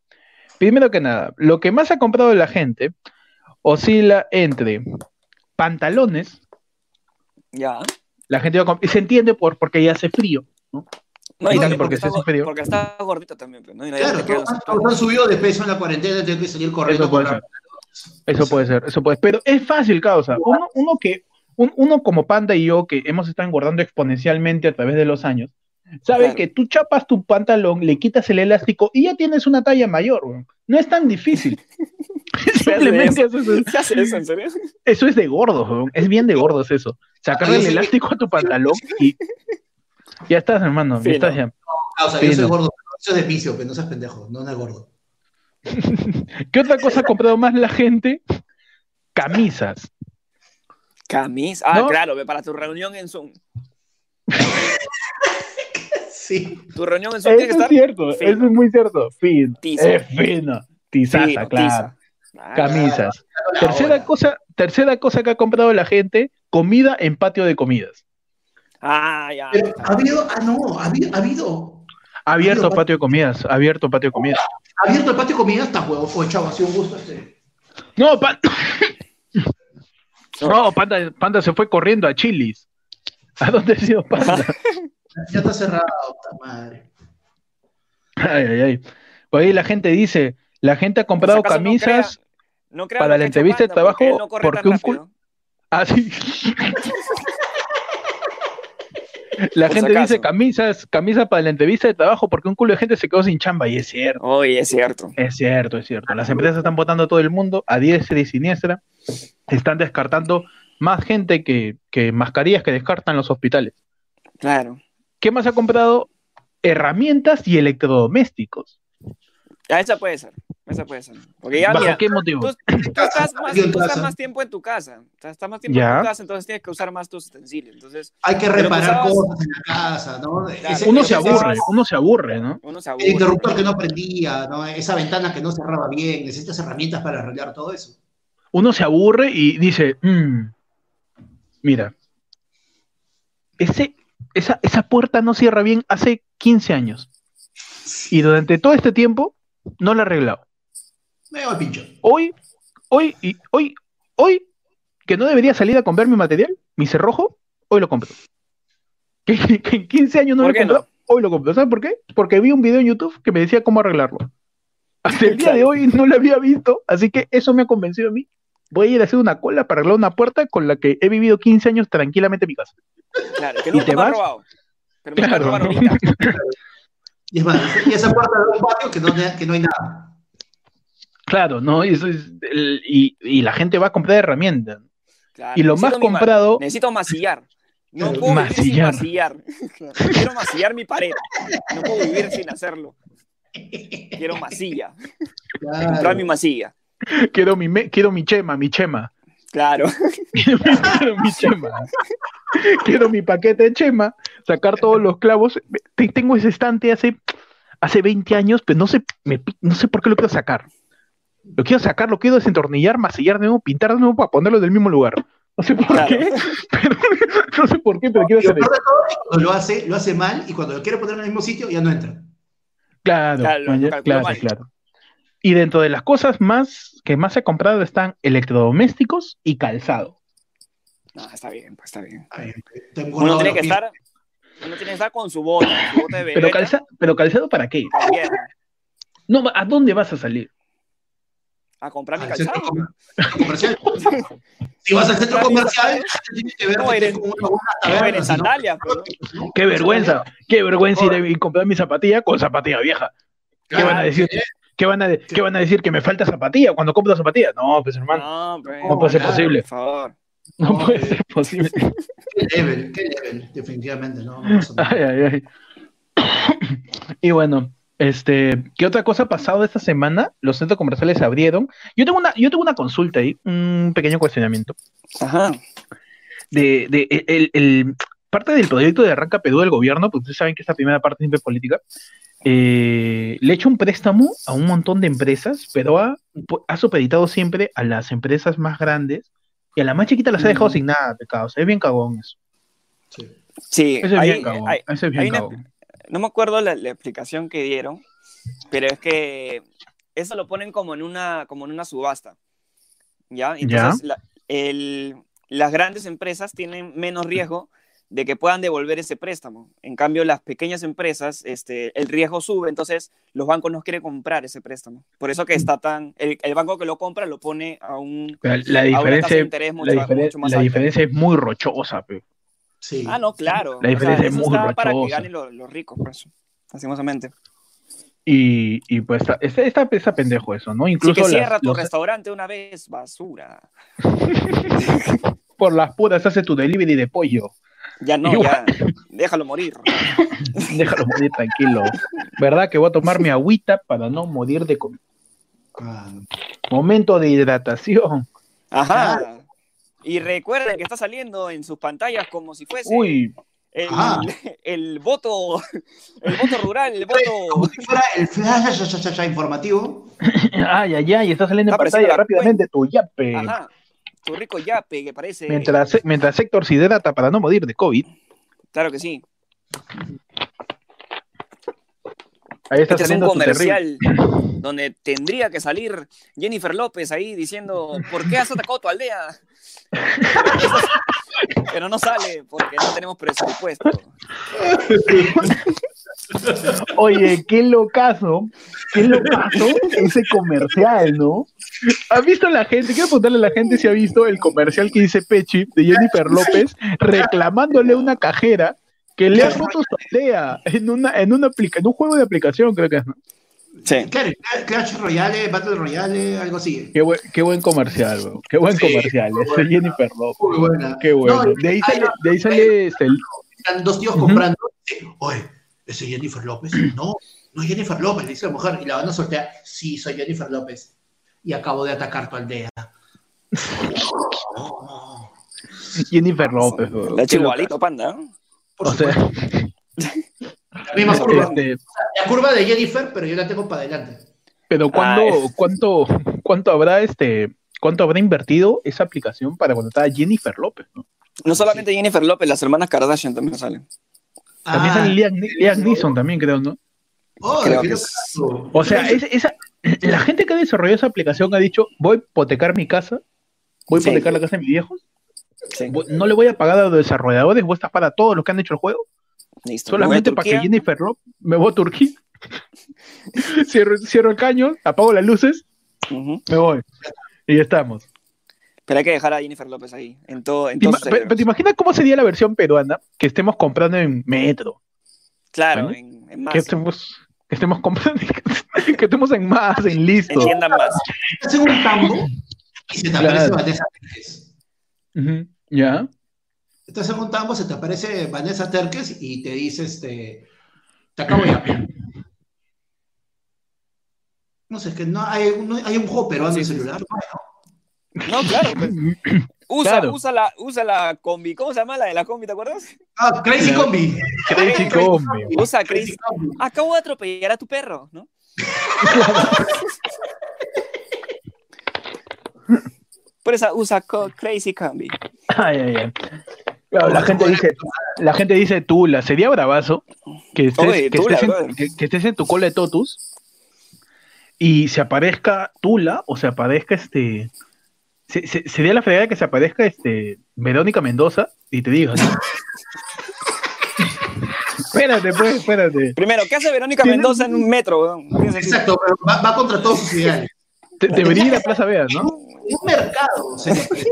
Primero que nada, lo que más ha comprado la gente oscila entre pantalones, Ya. la gente va a comp- y se entiende por porque ya hace frío, ¿no? No, y No, también porque se está, hace frío. porque está gordito también, pues, ¿no? Y claro, los han, todos han subido de peso en la cuarentena, tienen que salir corriendo. Eso puede con ser. Eso puede ser, eso puede Pero es fácil, causa. Uno, uno que, un- uno como Panda y yo, que hemos estado engordando exponencialmente a través de los años, sabe Claro. que tú chapas tu pantalón, le quitas el elástico y ya tienes una talla mayor. No es tan difícil. Simplemente eso. haces eso. ¿Se hace eso, en serio? Eso es de gordos. Es bien de gordos eso. Sacarle Ah, el que- elástico a tu pantalón y ya estás, hermano. Ya estás ya. Ah, o sea, yo Sí, soy no. gordo. pero Eso es de piso, pero no seas pendejo. No, no es gordo. ¿Qué otra cosa ha comprado más la gente? Camisas. Camisa. Ah, ¿No? claro, para tu reunión en Zoom. Sí. Tu reunión en Zoom tiene que Eso es estar cierto, fino. eso es muy cierto. Fino. Tiza. Es fino. Tizaza, fino, claro. tiza. Ah, Camisas. Tercera hora. cosa, tercera cosa que ha comprado la gente, comida en patio de comidas. Ah, ya. Pero ha habido, ah, no, ha habido, ha habido, Abierto patio de comidas, abierto patio de comidas. abierto el patio de comida hasta huevo. Oye, chavo, ha sido un gusto este. No, pan- no Panda, Panda se fue corriendo a Chilis. ¿A dónde ha sido Panda? Ya está cerrado, puta madre. Ay, ay, ay. Por ahí la gente dice, la gente ha comprado si no camisas. crea- no crea para la entrevista de porque trabajo, no porque un cul- rápido. Ah, sí. La Por si gente dice camisas, camisas para la entrevista de trabajo porque un culo de gente se quedó sin chamba y es cierto. Oye, es cierto. Es cierto, es cierto. Las empresas están votando a todo el mundo a diestra y siniestra. Están descartando más gente que, que mascarillas que descartan los hospitales. Claro. ¿Qué más ha comprado? Herramientas y electrodomésticos. Ya, esa puede ser. Esa puede ser. Porque ya, ¿Bajo mira, qué motivo? tú, tú estás más, tú estás tiempo en tu casa. O sea, estás más tiempo Ya. en tu casa, entonces tienes que usar más tus utensilios. Entonces, Hay que reparar sabes- cosas en la casa, ¿no? Ese- Uno se aburre, uno se aburre, ¿no? uno se El aburre. interruptor que no prendía, ¿no? Esa ventana que no cerraba bien, necesitas herramientas para arreglar todo eso. Uno se aburre y dice, "Mm, mira, ese, esa, esa puerta no cierra bien hace 15 años. Y durante todo este tiempo no la he arreglado. Me voy pincho. Hoy, hoy, y hoy, hoy, que no debería salir a comprar mi material, mi cerrojo, hoy lo compro. Que, que en 15 años no ¿Por lo no? hoy lo compro. ¿Sabes por qué? Porque vi un video en YouTube que me decía cómo arreglarlo. Hasta el día de hoy no lo había visto, así que eso me ha convencido a mí. Voy a ir a hacer una cola para arreglar una puerta con la que he vivido 15 años tranquilamente en mi casa. Claro, que ¿Y nunca te me vas? robado. Pero me Claro. robar ahorita. Y es más, y esa puerta de un patio que no, que no hay nada. Claro, ¿no? Y, eso es el- y, y la gente va a comprar herramientas. Claro, Y lo más mi comprado, Necesito masillar. No puedo vivir sin Masillar. Quiero masillar mi pared. No puedo vivir sin hacerlo. Quiero masilla. Comprar Claro. mi masilla. quiero mi, me- quiero mi chema, mi chema. Claro. quiero mi chema. Quiero mi paquete de chema, sacar todos los clavos. Te- Tengo ese estante hace, hace 20 años, pero no sé, me no sé por qué lo quiero sacar. Lo quiero sacar, lo quiero desentornillar, masillar de nuevo, pintar de nuevo para ponerlo del mismo lugar. No sé por Claro. qué, pero, no sé por qué, pero quiero hacer eso. lo hace, lo hace mal y cuando lo quiere poner en el mismo sitio ya no entra. Claro, Claro, claro, claro. Y dentro de las cosas más que más he comprado están electrodomésticos y calzado. No, está bien, pues está bien. Uno tiene que estar, uno tiene que estar con su bota, su bota de bebé. Pero, calza- pero calzado para qué? No, ¿a dónde vas a salir? A comprar mi calzado. comer- comercial. Si vas al centro comercial, tienes que ver No, eres- estés con una buena No, sandalias, pues. Qué vergüenza, qué vergüenza ir a ir a comprar mi zapatilla con zapatilla vieja. ¿Qué van a decir? ¿Qué van a, qué van a decir? ¿Que me falta zapatilla cuando compro zapatilla? No, pues hermano, No, pues, no puede ser posible. Por favor. No No, puede eh. ser posible. Qué level, qué level, definitivamente, no. Ay, ay, ay. Y bueno, este, ¿qué otra cosa ha pasado esta semana? Los centros comerciales se abrieron. Yo tengo una, yo tengo una consulta ahí, un pequeño cuestionamiento. Ajá. De, de el, el- parte del proyecto de Arranca Perú del gobierno, porque ustedes saben que esta primera parte siempre es política, eh, le ha hecho un préstamo a un montón de empresas, pero ha, ha supeditado siempre a las empresas más grandes y a las más chiquitas las ha dejado Mm. sin nada, pecados. Es bien cagón eso. Sí. Es bien cagón. hay- Ese es bien hay una- cagón. no me acuerdo la, la explicación que dieron, pero es que eso lo ponen como en una, como en una subasta. ¿Ya? Entonces, la- el- las grandes empresas tienen menos riesgo de que puedan devolver ese préstamo. En cambio, las pequeñas empresas, este, el riesgo sube, entonces los bancos no quieren comprar ese préstamo. Por eso que está tan, el, el banco que lo compra lo pone a un La a una tasa diferencia, de interés mucho, la, diferen- mucho más la alta. diferencia es muy rochosa, pe. Sí. Ah, no, claro. La O sea, diferencia es eso muy está para que ganen los, los ricos, pues, lastimosamente. Y, y pues está, está, pendejo eso, ¿no? Si Incluso que las- cierra tu los- restaurante una vez, basura. por las puras hace tu delivery de pollo. Ya no, Igual. ya. Déjalo morir. Déjalo morir tranquilo. ¿Verdad que voy a tomar mi agüita para no morir de com- Ah, momento de hidratación? Ajá. Y recuerden que está saliendo en sus pantallas como si fuese Uy, el, Ah. el voto el voto rural, el Como voto si fuera el flash informativo. ay, ay, ay, está saliendo en Está apareciendo pantalla la rápidamente tu yape. Ajá. Rico yape que parece. Mientras, mientras Héctor se hidrata para no morir de COVID, Claro que sí. Ahí está Este es un terrible. comercial donde tendría que salir Jennifer López ahí diciendo, ¿por qué has atacado tu aldea? Pero no sale porque no tenemos presupuesto. Oye, qué locazo, qué locazo ese comercial, ¿no? ¿Ha visto la gente? Quiero preguntarle a la gente si ha visto el comercial que dice Pechi de Jennifer López reclamándole a una cajera que le ha roto su aldea en una, en una aplica- en un juego de aplicación, creo que es, ¿no? Sí. Claro, Clash Royale, Battle Royale, algo así. Qué buen, qué buen comercial, weón. Qué buen Sí, comercial. muy Ese bueno. Jennifer López. Muy buena. Qué bueno. No, de ahí sale, de ahí sale este, el- Están dos tíos comprando. Oye, ¿ese es Jennifer López? No, no es Jennifer López, le dice la mujer. Y la van a sortear. Sí, soy Jennifer López. Y acabo de atacar tu aldea. Jennifer López. weón. La panda. O sea. La misma curva. este, La curva de Jennifer, pero yo la tengo para adelante. pero ¿cuánto, Ah, es- cuánto, cuánto habrá este, cuánto habrá invertido esa aplicación para cuando estaba Jennifer López? ¿no? No solamente Jennifer López, las hermanas Kardashian también salen. También Ah, sale Liam, Liam Neeson también, creo, ¿no? oh, creo que. O sea, es- esa, la gente que ha desarrollado esa aplicación ha dicho, voy a hipotecar mi casa, voy a Sí. hipotecar la casa de mis viejos, Sí. no le voy a pagar a los desarrolladores, voy a estar para todos los que han hecho el juego, Listo. solamente para que. Jennifer López me voy a Turquía, cierro, cierro el caño, apago las luces, me voy. Y ya estamos. Pero hay que dejar a Jennifer López ahí, en todo, en ¿Te, todos ima- sus pe- pero. ¿te imaginas cómo sería la versión peruana que estemos comprando en metro? Claro, ¿Vale? en, en más. Que estemos, que estemos comprando, que estemos en más, en listo. Entiendan más. Estás en un tambo y se te aparece Ujú, ¿Ya? Estás en un tambo, se te aparece Vanessa Terques y te dice, este, te acabo de. No sé, es que no hay, no hay un juego peruano Sí, en sí, celular. No, claro. pues. Usa, Claro. usa, la, usa la combi. ¿Cómo se llama la de la combi? ¿Te acuerdas? Ah, Crazy Claro. Combi. Crazy Combi. Usa Crazy Crazy. Combi. Acabo de atropellar a tu perro, ¿no? Por eso usa Crazy Combi. Ay, ay, ay. Claro, la gente dice, la gente dice Tula, sería bravazo que estés, Oye, que, Tula, estés en, que- que estés en tu cola de totus y se aparezca Tula o se aparezca este se- se- sería la fregada que se aparezca este Verónica Mendoza y te diga espérate pues espérate Primero, ¿qué hace Verónica Tiene- Mendoza en un metro? Exacto, pero va, va contra todos sus ideales. Te- debería ir a Plaza Vea ¿no? En un mercado. se le aparece.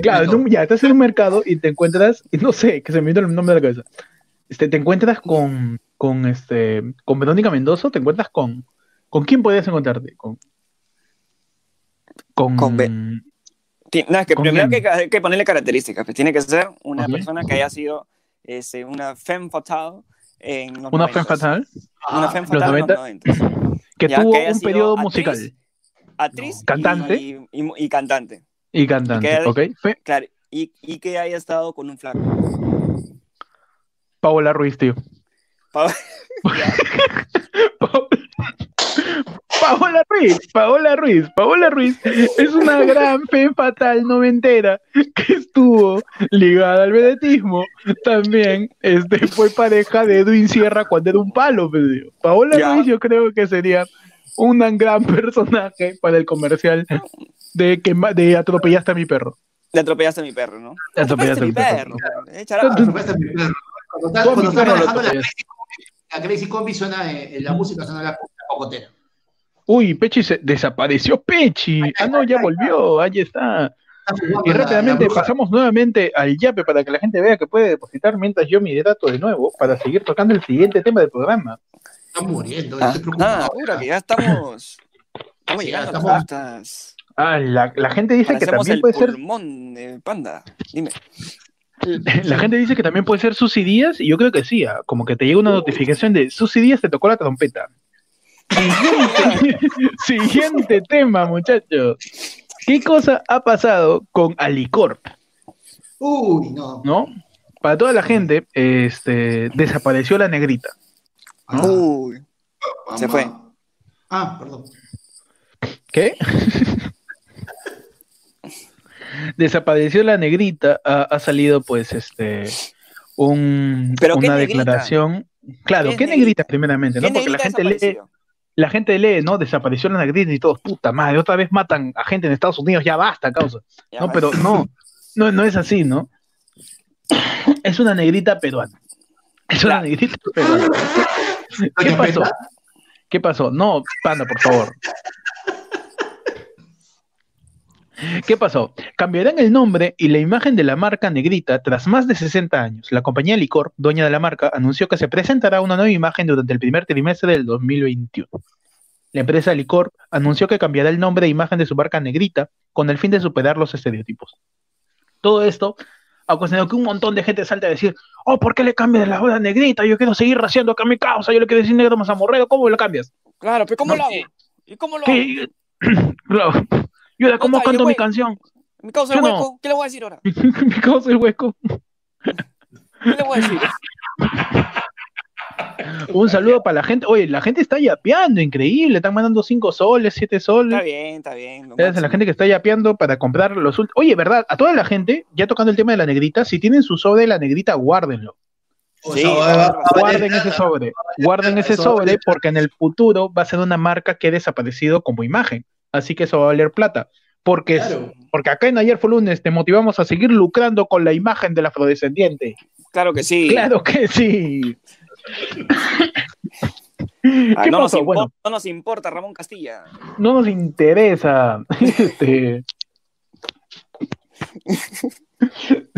Claro, ya estás en un mercado y te encuentras, y no sé, que se me vino el nombre de la cabeza. Este, te encuentras con, con este, con Verónica Mendoza, te encuentras con, ¿con quién podrías encontrarte? Con, con, Con Ti- No, es que ¿Con primero que, hay que ponerle características. pues tiene que ser una persona que haya sido este, una femme fatale en los una 90s. femme fatal Una femme ¿Los fatale en los 90? 90s. que Ya, tuvo que un periodo musical Actriz y- Cantante. Y, y- y cantante. y cantante, Y que- ¿ok? Fe- Claro. Y, y que haya estado con un flaco. Paola Ruiz, tío. Pa- Pa- Paola Ruiz, Paola Ruiz, Paola Ruiz es una gran fe fatal noventera que estuvo ligada al vedetismo. También este, fue pareja de Edwin Sierra cuando era un palo. pues, digo. Paola Ya. Ruiz yo creo que sería un gran personaje para el comercial de que de atropellaste a mi perro. Le atropellaste a mi perro, ¿no? Le atropellaste a mi perro. Eh, chará. Por supuesto, mi perro. Cuando estás, Tú a mi perro manejando la atropellaste. Crazy Combi, la Crazy Combi suena, eh, la música suena la, cocotera. Uy, Pechi se desapareció Pechi. Ah, no, ya volvió, ahí está. Y rápidamente pasamos nuevamente al Yape para que la gente vea que puede depositar mientras yo mi dato de nuevo para seguir tocando el siguiente tema del programa. Está muriendo, Ah, estoy preocupado. ah, pura, que ya estamos. Estamos estamos-. Ah, la, la gente dice que también el puede ser, panda. Dime. la gente dice que también puede ser Susy Díaz y yo creo que sí, ah, como que te llega una notificación de Susy Díaz te tocó la trompeta. Siguiente, siguiente tema, muchachos. ¿Qué cosa ha pasado con Alicorp? Uy, no. ¿No? Para toda la gente, este, desapareció la negrita. Ah, Uy. se fue. Ah, perdón. ¿Qué? Desapareció la negrita, ha, ha salido pues este un, ¿Pero qué una declaración. Claro, ¿Qué ¿qué, negrita? negrita primeramente? ¿no? ¿Qué Porque la gente lee, la gente lee, ¿no? Desapareció la negrita y todos, puta madre, otra vez matan a gente en Estados Unidos, ya basta, causa. Ya No, pero no, no, no es así, ¿no? Es una negrita peruana. Es una negrita peruana. ¿Qué pasó? ¿Qué pasó? No, panda, por favor. ¿Qué pasó? Cambiarán el nombre y la imagen de la marca Negrita tras más de 60 años. La compañía Licor, dueña de la marca, anunció que se presentará una nueva imagen durante el primer trimestre del 2021. La empresa Licor anunció que cambiará el nombre e imagen de su marca Negrita con el fin de superar los estereotipos. Todo esto ocasionado que un montón de gente salte a decir, oh, ¿por qué le cambias la hora negrita? Yo quiero seguir raciando acá mi causa, yo le quiero decir negro mazamorrero, ¿cómo lo cambias? Claro, pero ¿cómo No, lo hago? ¿Y cómo lo hago? Claro. Y ahora, ¿cómo canto mi canción? Mi causa Yo no. hueco. ¿Qué le voy a decir ahora? mi causa el hueco. ¿Qué le voy a decir? Un saludo para la gente. Oye, la gente está yapeando, increíble. Están mandando 5 soles, 7 soles. Está bien, está bien. lo Gracias a la gente que está yapeando para comprar los últimos. Oye, ¿verdad? A toda la gente, ya tocando el tema de la negrita, si tienen su sobre de la negrita, guárdenlo. o Sí, sea, Guarden ese sobre. Guarden ese sobre porque en el futuro va a ser una marca que ha desaparecido como imagen. Así que eso va a valer plata. Porque, Claro. porque acá en Ayer fue lunes te motivamos a seguir lucrando con la imagen del afrodescendiente. Claro que sí. Claro que sí. Ah, ¿Qué no, nos pasó? impo- Bueno, no nos importa, Ramón Castilla. no nos interesa. Este...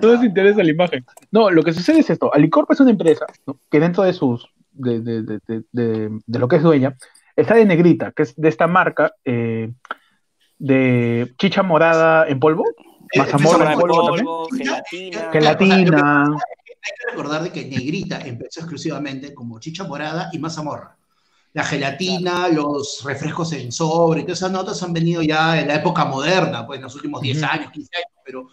No nos interesa la imagen. No, lo que sucede es esto. Alicorp es una empresa ¿no? que dentro de sus de, de- de- de- de- de lo que es dueña está de negrita, que es de esta marca eh, de chicha morada en polvo, Eh, mazamorra en polvo también, gelatina. Hay que recordar de que Negrita empezó exclusivamente como chicha morada y mazamorra. La gelatina, los refrescos en sobre, todas esas notas han venido ya en la época moderna, pues en los últimos 10 Ujú. años, 15 años, pero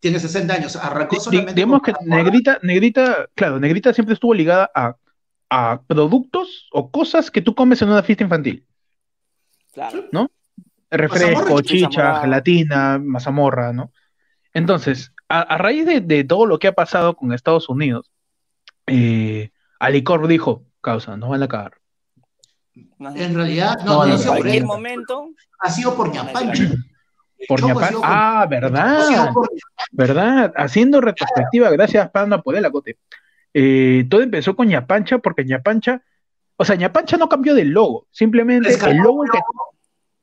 tiene 60 años. Arrancó solamente digamos que negrita, negrita, claro, negrita siempre estuvo ligada a, a productos o cosas que tú comes en una fiesta infantil. Claro. refresco, Mazamorra y chicha gelatina, mazamorra, ¿no? Entonces, a, a raíz de, de todo lo que ha pasado con Estados Unidos, eh, Alicorp dijo, causa, no van a cagar. En realidad, No, no, no, no, ha sido por cualquier momento. ha sido por ñapancha. Por Choco ha Ñapan- sido por- Ah, verdad, por- verdad. Haciendo retrospectiva, gracias Panda por el acote. Eh, todo empezó con Ñapancha porque Ñapancha, o sea, Ñapancha no cambió del logo, simplemente el logo que logo,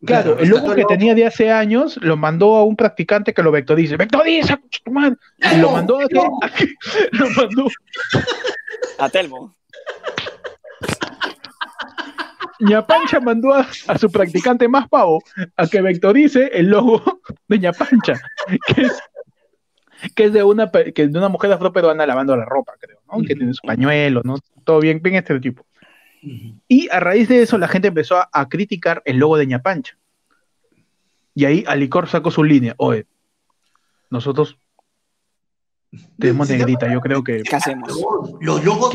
Claro, el logo que tenía de hace años lo mandó a un practicante que lo vectorice. ¡Vectoriza! concha tu madre! Y lo mandó a que, a lo mandó. A Telmo. Ñapancha mandó a, a su practicante más pavo a que vectorice el logo de Ñapancha, que es, que es de una pe- que es de una mujer afroperuana lavando la ropa, creo, ¿no? Que tiene su pañuelo, ¿no? Todo bien, bien estereotipo. Y a raíz de eso la gente empezó a, a criticar el logo de Ñapancha. Y ahí Alicor sacó su línea. Oye, nosotros tenemos Sí, negrita, yo creo que... ¿Qué hacemos? Los logos.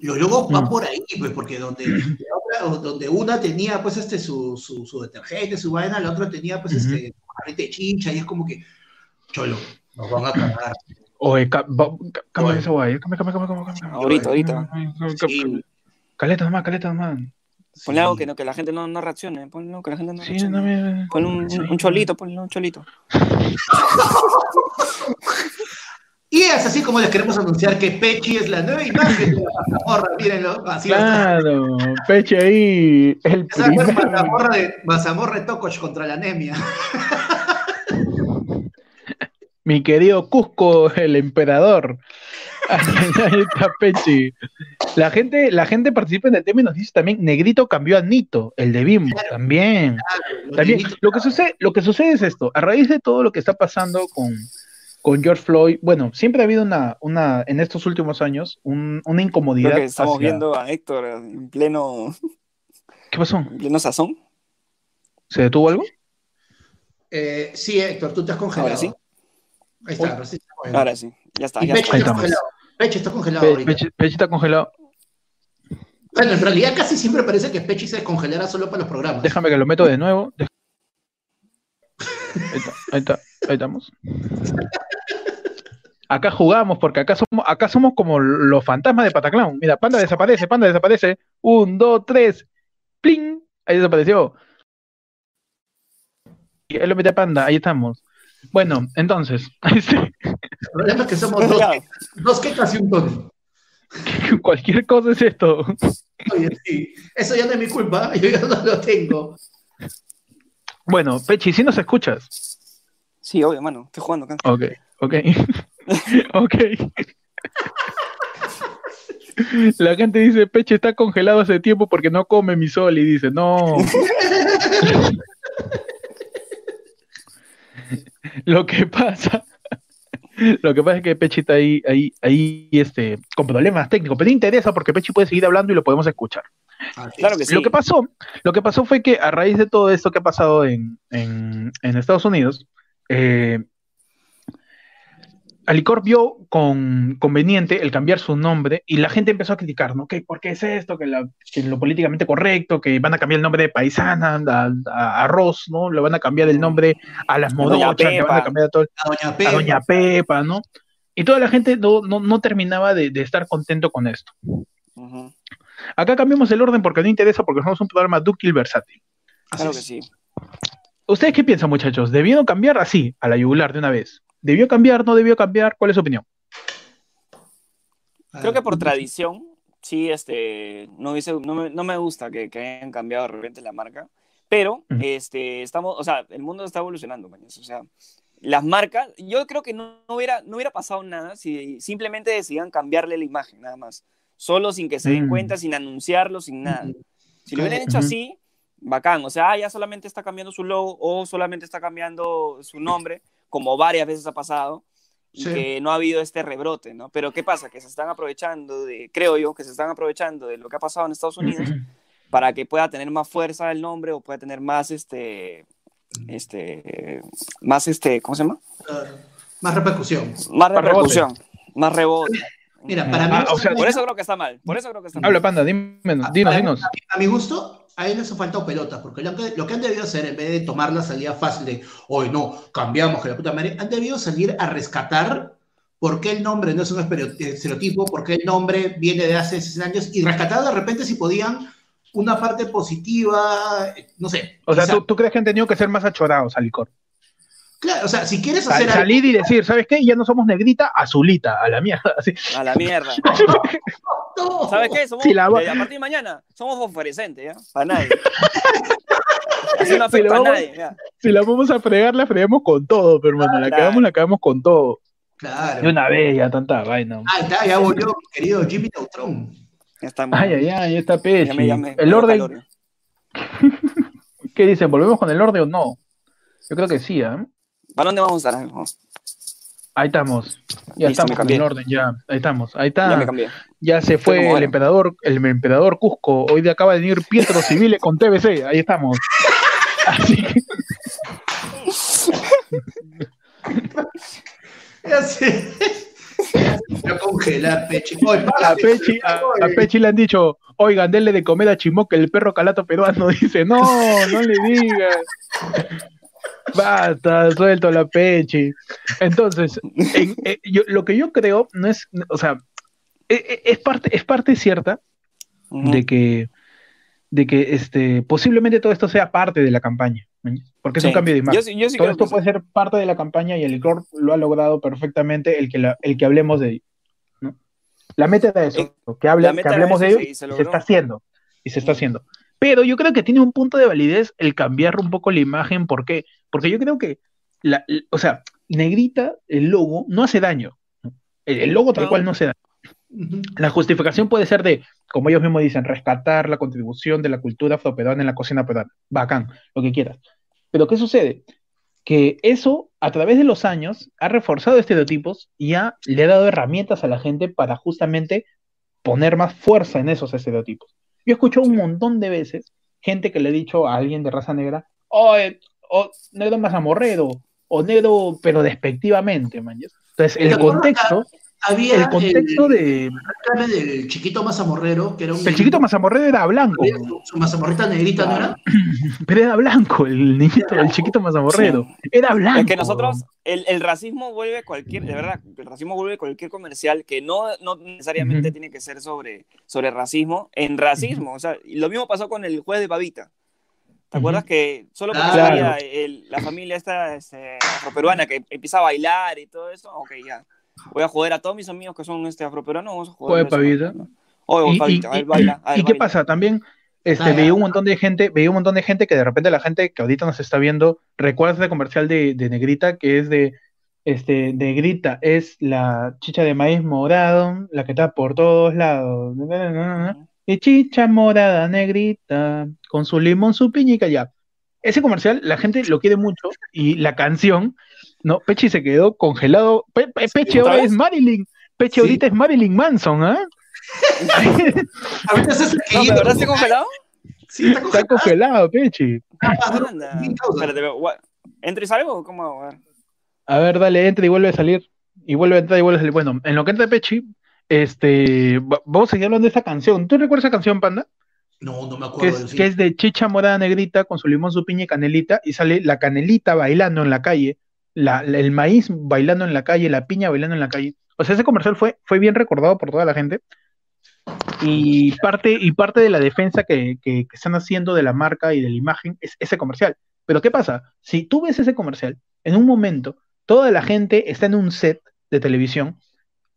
Los logos van Mm. por ahí, pues, porque donde, la otra- donde una tenía pues este su, su, su detergente, su vaina, la otra tenía pues Ujú. este jarrete de chincha, y es como que, cholo, nos van a cagar. Oye, ca- va- ca- cambia Oye. esa guay, cambia, cambia, cambia. Ahorita, ahorita. Sí. Caleta nomás, caleta nomás. Ponle algo que, no, que la gente no, no reaccione. Ponle algo que la gente no Sí, reaccione. no me- Ponle un, sí. un- cholito, ponle un cholito. Y es así como les queremos anunciar que Pechi es la nueva imagen de la mazamorra. Mírenlo, así. Claro, Peche ahí, el Esa fue primer. mazamorra de, mazamorra de Tokosh contra la anemia. Mi querido Cusco, el emperador. Ahí está Pechi. La gente, la gente participa en el tema y nos dice también, Negrito cambió a Nito, el de Bimbo, también. También, lo que sucede, lo que sucede es esto, a raíz de todo lo que está pasando con, con George Floyd, bueno, siempre ha habido una, una, en estos últimos años, un- una incomodidad. Creo que estamos hacia- viendo a Héctor en pleno, ¿Qué pasó? en pleno sazón. ¿Se detuvo algo? Eh, sí, Héctor, tú te has congelado. Ahora sí. Ahí está, ahora sí. Ahora sí, ya está. Y Ya está. Ahí está estamos. congelado. Pechi está congelado Pe- ahorita. Pechi, Pechi está congelado. Bueno, en realidad casi siempre parece que Pechi se congelará solo para los programas. Déjame que lo meto de nuevo. Ahí está, ahí está, ahí estamos. Acá jugamos porque acá somos, acá somos como los fantasmas de Pataclown. Mira, panda desaparece, panda desaparece. Un, dos, tres. ¡Pling! Ahí desapareció. Y ahí lo mete a panda, ahí estamos. Bueno, entonces, este, El problema es que somos dos, dos quecas y un tono. cualquier cosa es esto. Oye, sí, eso ya no es mi culpa, yo ya no lo tengo. Bueno, Pechi, si nos escuchas. Sí, obvio, mano. Estoy jugando acá. Ok, ok. ok. La gente dice, Peche está congelado hace tiempo porque no come mi sol. Y dice, no. Lo que pasa, lo que pasa es que Pechi está ahí, ahí, ahí, este, con problemas técnicos, pero interesa porque Pechi puede seguir hablando y lo podemos escuchar. Claro es. que sí. Lo que pasó, lo que pasó fue que a raíz de todo esto que ha pasado en, en- en Estados Unidos, eh, Alicor vio con conveniente el cambiar su nombre y la gente empezó a criticar, ¿no? Que ¿Por qué es esto? Que, la- que lo políticamente correcto, que van a cambiar el nombre de Paisana a, a, a Ross, ¿no? Le van a cambiar el nombre a las modochas, le van a cambiar a todo, A Doña a Pepa. Doña Pepa, ¿no? Y toda la gente no, no, no terminaba de, de estar contento con esto. Acá cambiamos el orden porque no interesa, porque somos un programa dúctil versátil. Así Claro que sí. ¿Ustedes qué piensan, muchachos? ¿Debieron cambiar así, a la yugular de una vez? ¿Debió cambiar, no debió cambiar? ¿Cuál es su opinión? Creo que por tradición, sí, este, no, me, no me gusta que, que hayan cambiado de repente la marca, pero este, estamos, o sea, el mundo está evolucionando, mañas, o sea, las marcas, yo creo que no, no hubiera, no hubiera pasado nada si simplemente decidían cambiarle la imagen, nada más, solo sin que se den Mm. cuenta, sin anunciarlo, sin nada. Si lo hubieran hecho así, bacán, o sea, ah, ya solamente está cambiando su logo o solamente está cambiando su nombre, como varias veces ha pasado, y Sí. que no ha habido este rebrote, ¿no? Pero ¿qué pasa? Que se están aprovechando de, creo yo, que se están aprovechando de lo que ha pasado en Estados Unidos para que pueda tener más fuerza el nombre o pueda tener más, este, este, más, este, ¿cómo se llama? Claro. Más repercusión. Más repercusión, más rebote. Mira, para mí, Ah, o sea, Por eso creo que está mal, por eso creo que está mal. Habla, panda, dime, dinos, para- dinos. a mi gusto, a él les ha faltado pelotas, porque lo que, lo que han debido hacer, en vez de tomar la salida fácil de, hoy no, cambiamos, que la puta madre, han debido salir a rescatar por qué el nombre no es un estereo- estereotipo, por qué el nombre viene de hace 60 años, y rescatar de repente si podían una parte positiva, eh, no sé. O sea, ¿tú, tú crees que han tenido que ser más achorados, Alicor? Claro, o sea, si quieres Sal- hacer algo- salir y decir, ¿sabes qué? Ya no somos negrita, azulita, a la mierda. Así. A la mierda. No. ¿Sabes qué? Somos, Si la a partir de mañana, somos fosforescentes, ¿ya? Para nadie. Así no Si la a vamos- nadie, ya. Si la vamos a fregar, la fregamos con todo, pero hermano, la cagamos, la cagamos con todo. Claro. De una vez, ya tanta vaina. Ahí está, ya volvió querido Jimmy Neutron. Ya está Ay, ay, ay, ya está Pechi. ya me- ya me- el orden, calor. ¿qué dicen? ¿Volvemos con el orden o no? Yo creo que sí, ¿ah? ¿Para dónde vamos a estar? Vamos. Ahí estamos. Ya Listo, estamos el orden, ya. Ahí estamos. Ahí está. Ya me Ya, cambié. se fue el emperador, el emperador Cusco. Hoy de acaba de venir Pietro Civile con TBC. Ahí estamos. Así que, Ya sé. Congelar, Peche. Oye, a. Pechi, a, a Pechi le han dicho, oigan, denle de comer a Chimoque, el perro calato peruano. Dice, no, no le digas. Basta, suelto la Pechi. Entonces, en- eh, yo- lo que yo creo no es, o sea, e- e- es parte, es parte cierta de que de que este, posiblemente todo esto sea parte de la campaña, porque es un cambio de imagen. todo esto puede ser parte de la campaña y el licor lo ha logrado perfectamente el que, el que hablemos de ello. La meta de eso, que, hable, que hablemos de ello, se, está haciendo, y se está haciendo. Pero yo creo que tiene un punto de validez el cambiar un poco la imagen, ¿por qué? Porque yo creo que, la, o sea, negrita, el logo, no hace daño. El, logo tal cual no hace daño. La justificación puede ser de, como ellos mismos dicen, rescatar la contribución de la cultura afroperuana en la cocina peruana. Bacán, lo que quieras. Pero ¿qué sucede? Que eso, a través de los años, ha reforzado estereotipos y ha, le ha dado herramientas a la gente para justamente poner más fuerza en esos estereotipos. Yo escucho un montón de veces gente que le ha dicho a alguien de raza negra, oh, oh negro más amorredo, o negro, pero despectivamente, man. Entonces, el contexto había el contexto de. del chiquito mazamorrero, que era un. El chiquito mazamorrero era blanco. Su, mazamorrita negrita, ¿no era? Pero era blanco, el niñito, el chiquito mazamorrero. Era blanco. Es que nosotros, el, el, racismo vuelve cualquier, de verdad, el racismo vuelve cualquier comercial que no, no necesariamente tiene que ser sobre, sobre racismo, en racismo. O sea, lo mismo pasó con el juez de Pavita. ¿Te acuerdas que solo porque la familia esta este, afroperuana que empieza a bailar y todo eso? Ok, ya voy a joder a todos mis amigos que son este afroperuanos, vamos a joder. Pavita. y, qué pasa? También este, veía un montón de gente, veía un montón de gente que de repente la gente que ahorita nos está viendo, recuerda ese comercial de, Negrita que es de este, Negrita es la chicha de maíz morado, la que está por todos lados. Y chicha morada negrita, con su limón, su piñica, ya. Ese comercial la gente lo quiere mucho y la canción no, Pechi se quedó congelado. Peche ahora es Marilyn. Peche ahorita es Marilyn Manson, ¿ah? ¿Ahorita ¿De verdad está congelado? Sí, está congelado, está congelado Pechi. ¿Entra y salgo? ¿Cómo? A ver. a ver, dale, entra y vuelve a salir. Y vuelve a entrar y vuelve a salir. Bueno, en lo que entra Pechi, este, vamos a seguir hablando de esa canción. ¿Tú recuerdas esa canción, Panda? No, no me acuerdo. Que es, que es de chicha morada negrita con su limón, su piña y canelita. Y sale la canelita bailando en la calle el maíz bailando en la calle, la piña bailando en la calle. O sea, ese comercial fue, fue bien recordado por toda la gente. Y parte, y parte de la defensa que, están haciendo de la marca y de la imagen es ese comercial. Pero ¿qué pasa? Si tú ves ese comercial, en un momento, toda la gente está en un set de televisión,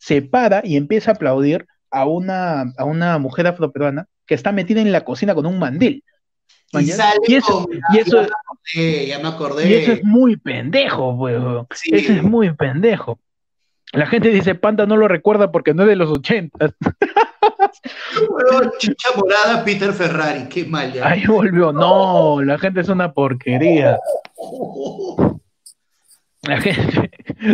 se para y empieza a aplaudir a una, a una mujer afroperuana que está metida en la cocina con un mandil. Y, eso, y eso, ya me acordé. Y eso es muy pendejo, weón. Eso es muy pendejo. La gente dice, Panda no lo recuerda porque no es de los ochentas. chicha morada, Peter Ferrari, qué mal. Ahí volvió, no, la gente es una porquería. La gente,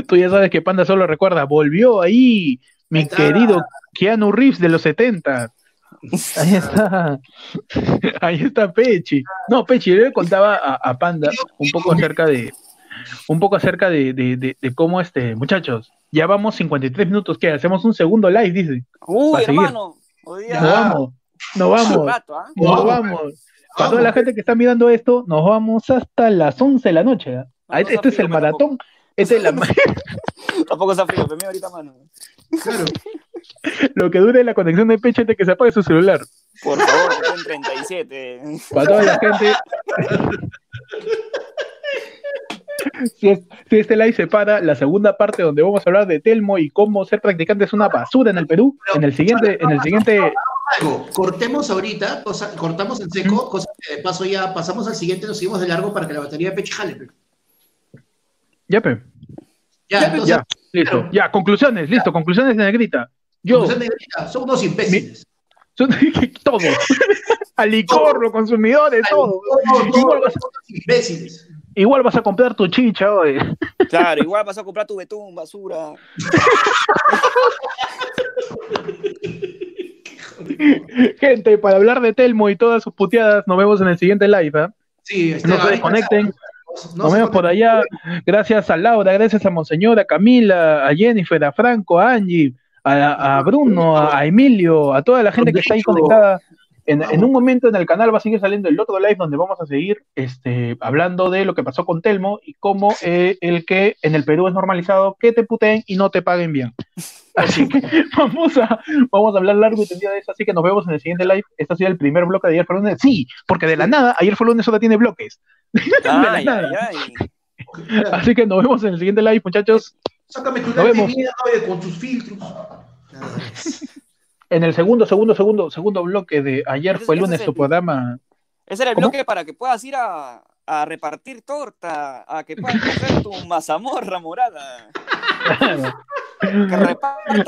tú ya sabes que Panda solo recuerda, volvió ahí, mi querido Keanu Reeves de los 70. Ahí está. Ahí está Pechi. No, Pechi, yo le contaba a, Panda un poco acerca de un poco acerca de, cómo este, muchachos, ya vamos 53 minutos, ¿qué? Hacemos un segundo live, dice. Uy, hermano. Nos vamos, nos vamos, ¿ah? nos vamos. Para toda la gente que está mirando esto, nos vamos hasta las 11 de la noche. ¿Ah? este, es el maratón. Este es la... tampoco está frío, pero ahorita mano. Claro. Lo que dure la conexión de pecho es de que se apague su celular. Por favor, que 37. Para toda la gente. Si, este live se para, la segunda parte donde vamos a hablar de Telmo y cómo ser practicante es una basura en el Perú, en el siguiente, en el siguiente. Cortemos ahorita, cortamos en seco, cosa que de paso ya pasamos al siguiente, nos seguimos de largo para que la batería de Peche jale. Ya, pe. Ya, ya, listo. Ya, conclusiones, listo, conclusiones de negrita. Yo. son unos imbéciles. Son todos. Al licor, los consumidores, todo. igual, vas a, imbéciles. igual vas a comprar tu chicha hoy. Claro, igual vas a comprar tu betún, basura. Gente, para hablar de Telmo y todas sus puteadas, nos vemos en el siguiente live. ¿eh? Sí, este, no se desconecten. Nos vemos por allá. Gracias a Laura, gracias a Monseñor, a Camila, a Jennifer, a Franco, a Angie, a, Bruno, a, Emilio, a toda la gente que está ahí conectada. En, en, un momento en el canal va a seguir saliendo el otro live donde vamos a seguir este, hablando de lo que pasó con Telmo y cómo eh, el que en el Perú es normalizado que te puteen y no te paguen bien. Así que vamos a, vamos a hablar largo y tendido de eso. Así que nos vemos en el siguiente live. Este ha sido el primer bloque de ayer fue lunes. Sí, porque de la nada, ayer fue lunes solo tiene bloques. Ay, ay, ay. Así que nos vemos en el siguiente live, muchachos. Sácame tu Nos vemos. vida con tus filtros. En el segundo, segundo, segundo, segundo bloque de ayer Ese- fue ese lunes es su el- programa. Ese era el ¿Cómo? bloque para que puedas ir a, a repartir torta, a que puedas coger tu mazamorra morada,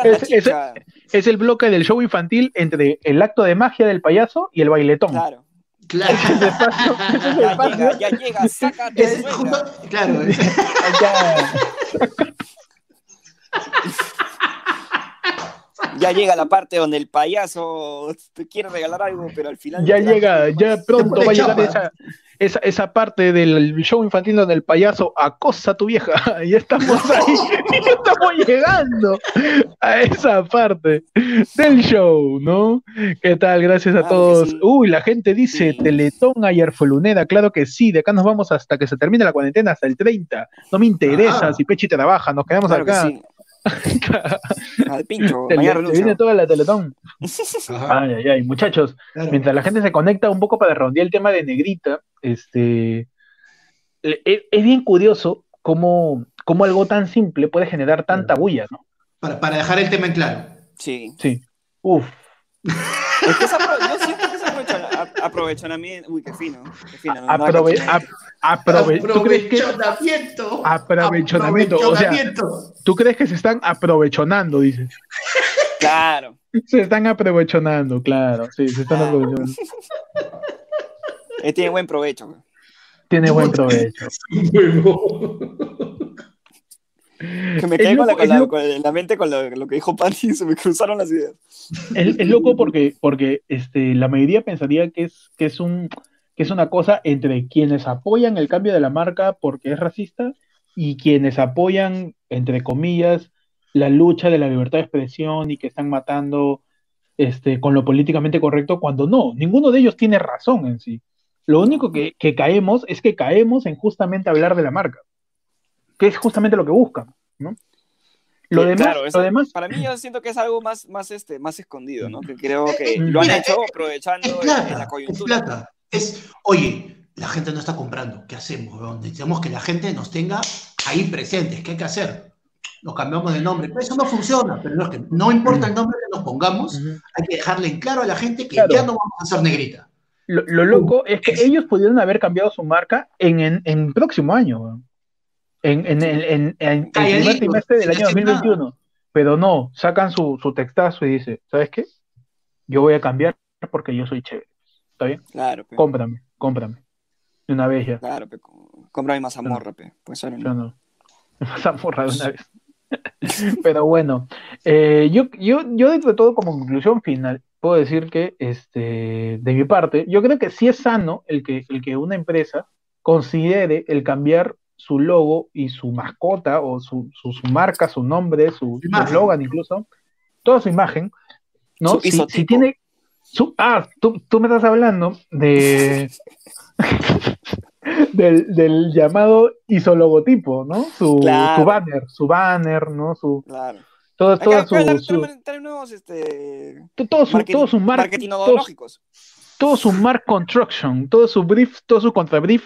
que chicha. es el bloque del show infantil entre el acto de magia del payaso y el bailetón. Claro. Claro. Espacio- Ya llega, ya llega, Es claro, es- ya- Ya llega la parte donde el payaso te quiere regalar algo, pero al final. ya llega, ya pronto va a llegar esa, esa, esa parte del show infantil donde el payaso acosa a tu vieja. Ya estamos ahí, ya estamos llegando a esa parte del show, ¿no? ¿Qué tal? Gracias a Claro todos. sí. Uy, la gente dice Sí. Teletón ayer fue lunera, claro que sí, de acá nos vamos hasta que se termine la cuarentena, hasta el 30. No me interesa Ajá. si Pechi trabaja, nos quedamos Claro que acá. sí. Al pincho, Te, te viene toda la Teletón. Ay, ay, ay, muchachos. claro. Mientras la gente se conecta un poco para redondear el tema de Negrita, este, e- es, es bien curioso cómo, cómo algo tan simple puede generar tanta bulla, ¿no? Para, para dejar el tema en claro. Sí. Sí. Uf. Es que es apro- yo siento que es aprovecha- a- aprovechamiento. Uy, qué fino. Qué fino. no, Aprove- aprove- ¿tú, crees que, Aprovechonamiento. Aprovechonamiento, o sea- tú crees que se están aprovechonando, dices. Claro. Se están aprovechonando, claro. Sí, se están Ah. aprovechando. Eh, tiene buen provecho. Tiene buen provecho. Que me quedé con la, loco, con la- loco. con la mente con lo, lo que dijo Pani y se me cruzaron las ideas. Es, es loco porque, porque este, la mayoría pensaría que es, que, es un, que es una cosa entre quienes apoyan el cambio de la marca porque es racista y quienes apoyan, entre comillas, la lucha de la libertad de expresión y que están matando este, con lo políticamente correcto cuando no, ninguno de ellos tiene razón en sí. Lo único que, que caemos es que caemos en justamente hablar de la marca, que es justamente lo que buscan, ¿no? Lo demás, claro, es- lo demás Para mí yo siento que es algo más, más, este, más escondido, ¿no? Que creo que Mm. lo han hecho Es aprovechando en plata, la es coyuntura. plata. Es, oye, la gente no está comprando. ¿Qué hacemos? Necesitamos que la gente nos tenga ahí presentes. ¿Qué hay que hacer? Nos cambiamos de nombre. Pero eso no funciona. Pero no, es que no importa el nombre que nos pongamos, hay que dejarle en claro a la gente que Claro. ya no vamos a hacer negrita. Lo, lo loco es que es- ellos pudieron haber cambiado su marca en, en, en próximo año. En, en, el- en, en- el primer trimestre del año decir 2021. Pero no, sacan su, su textazo y dice, ¿sabes qué? Yo voy a cambiar porque yo soy chévere. ¿Está bien? Claro, pe, Cómprame, cómprame. De una vez ya. claro, pe, mi mazamorra, pe. Pues ahora no. no. Me vas a borrar de una vez. Pero bueno, eh, yo, yo, yo dentro de todo, como conclusión final, puedo decir que, este, de mi parte, yo creo que sí es sano el que, el que una empresa considere el cambiar su logo y su mascota o su, su, su marca, su nombre, su eslogan incluso, toda su imagen, ¿no? Si, tiene... Su, ah, tú, tú me estás hablando de... del, del llamado isologotipo, ¿no? Su, Claro. su banner, su banner, ¿no? Su, Claro. todo, hay que su, su- tenemos, este, to- todo su, marketing- todo su mar, todo, todo su mark construction, todo su brief, todo su contrabrief,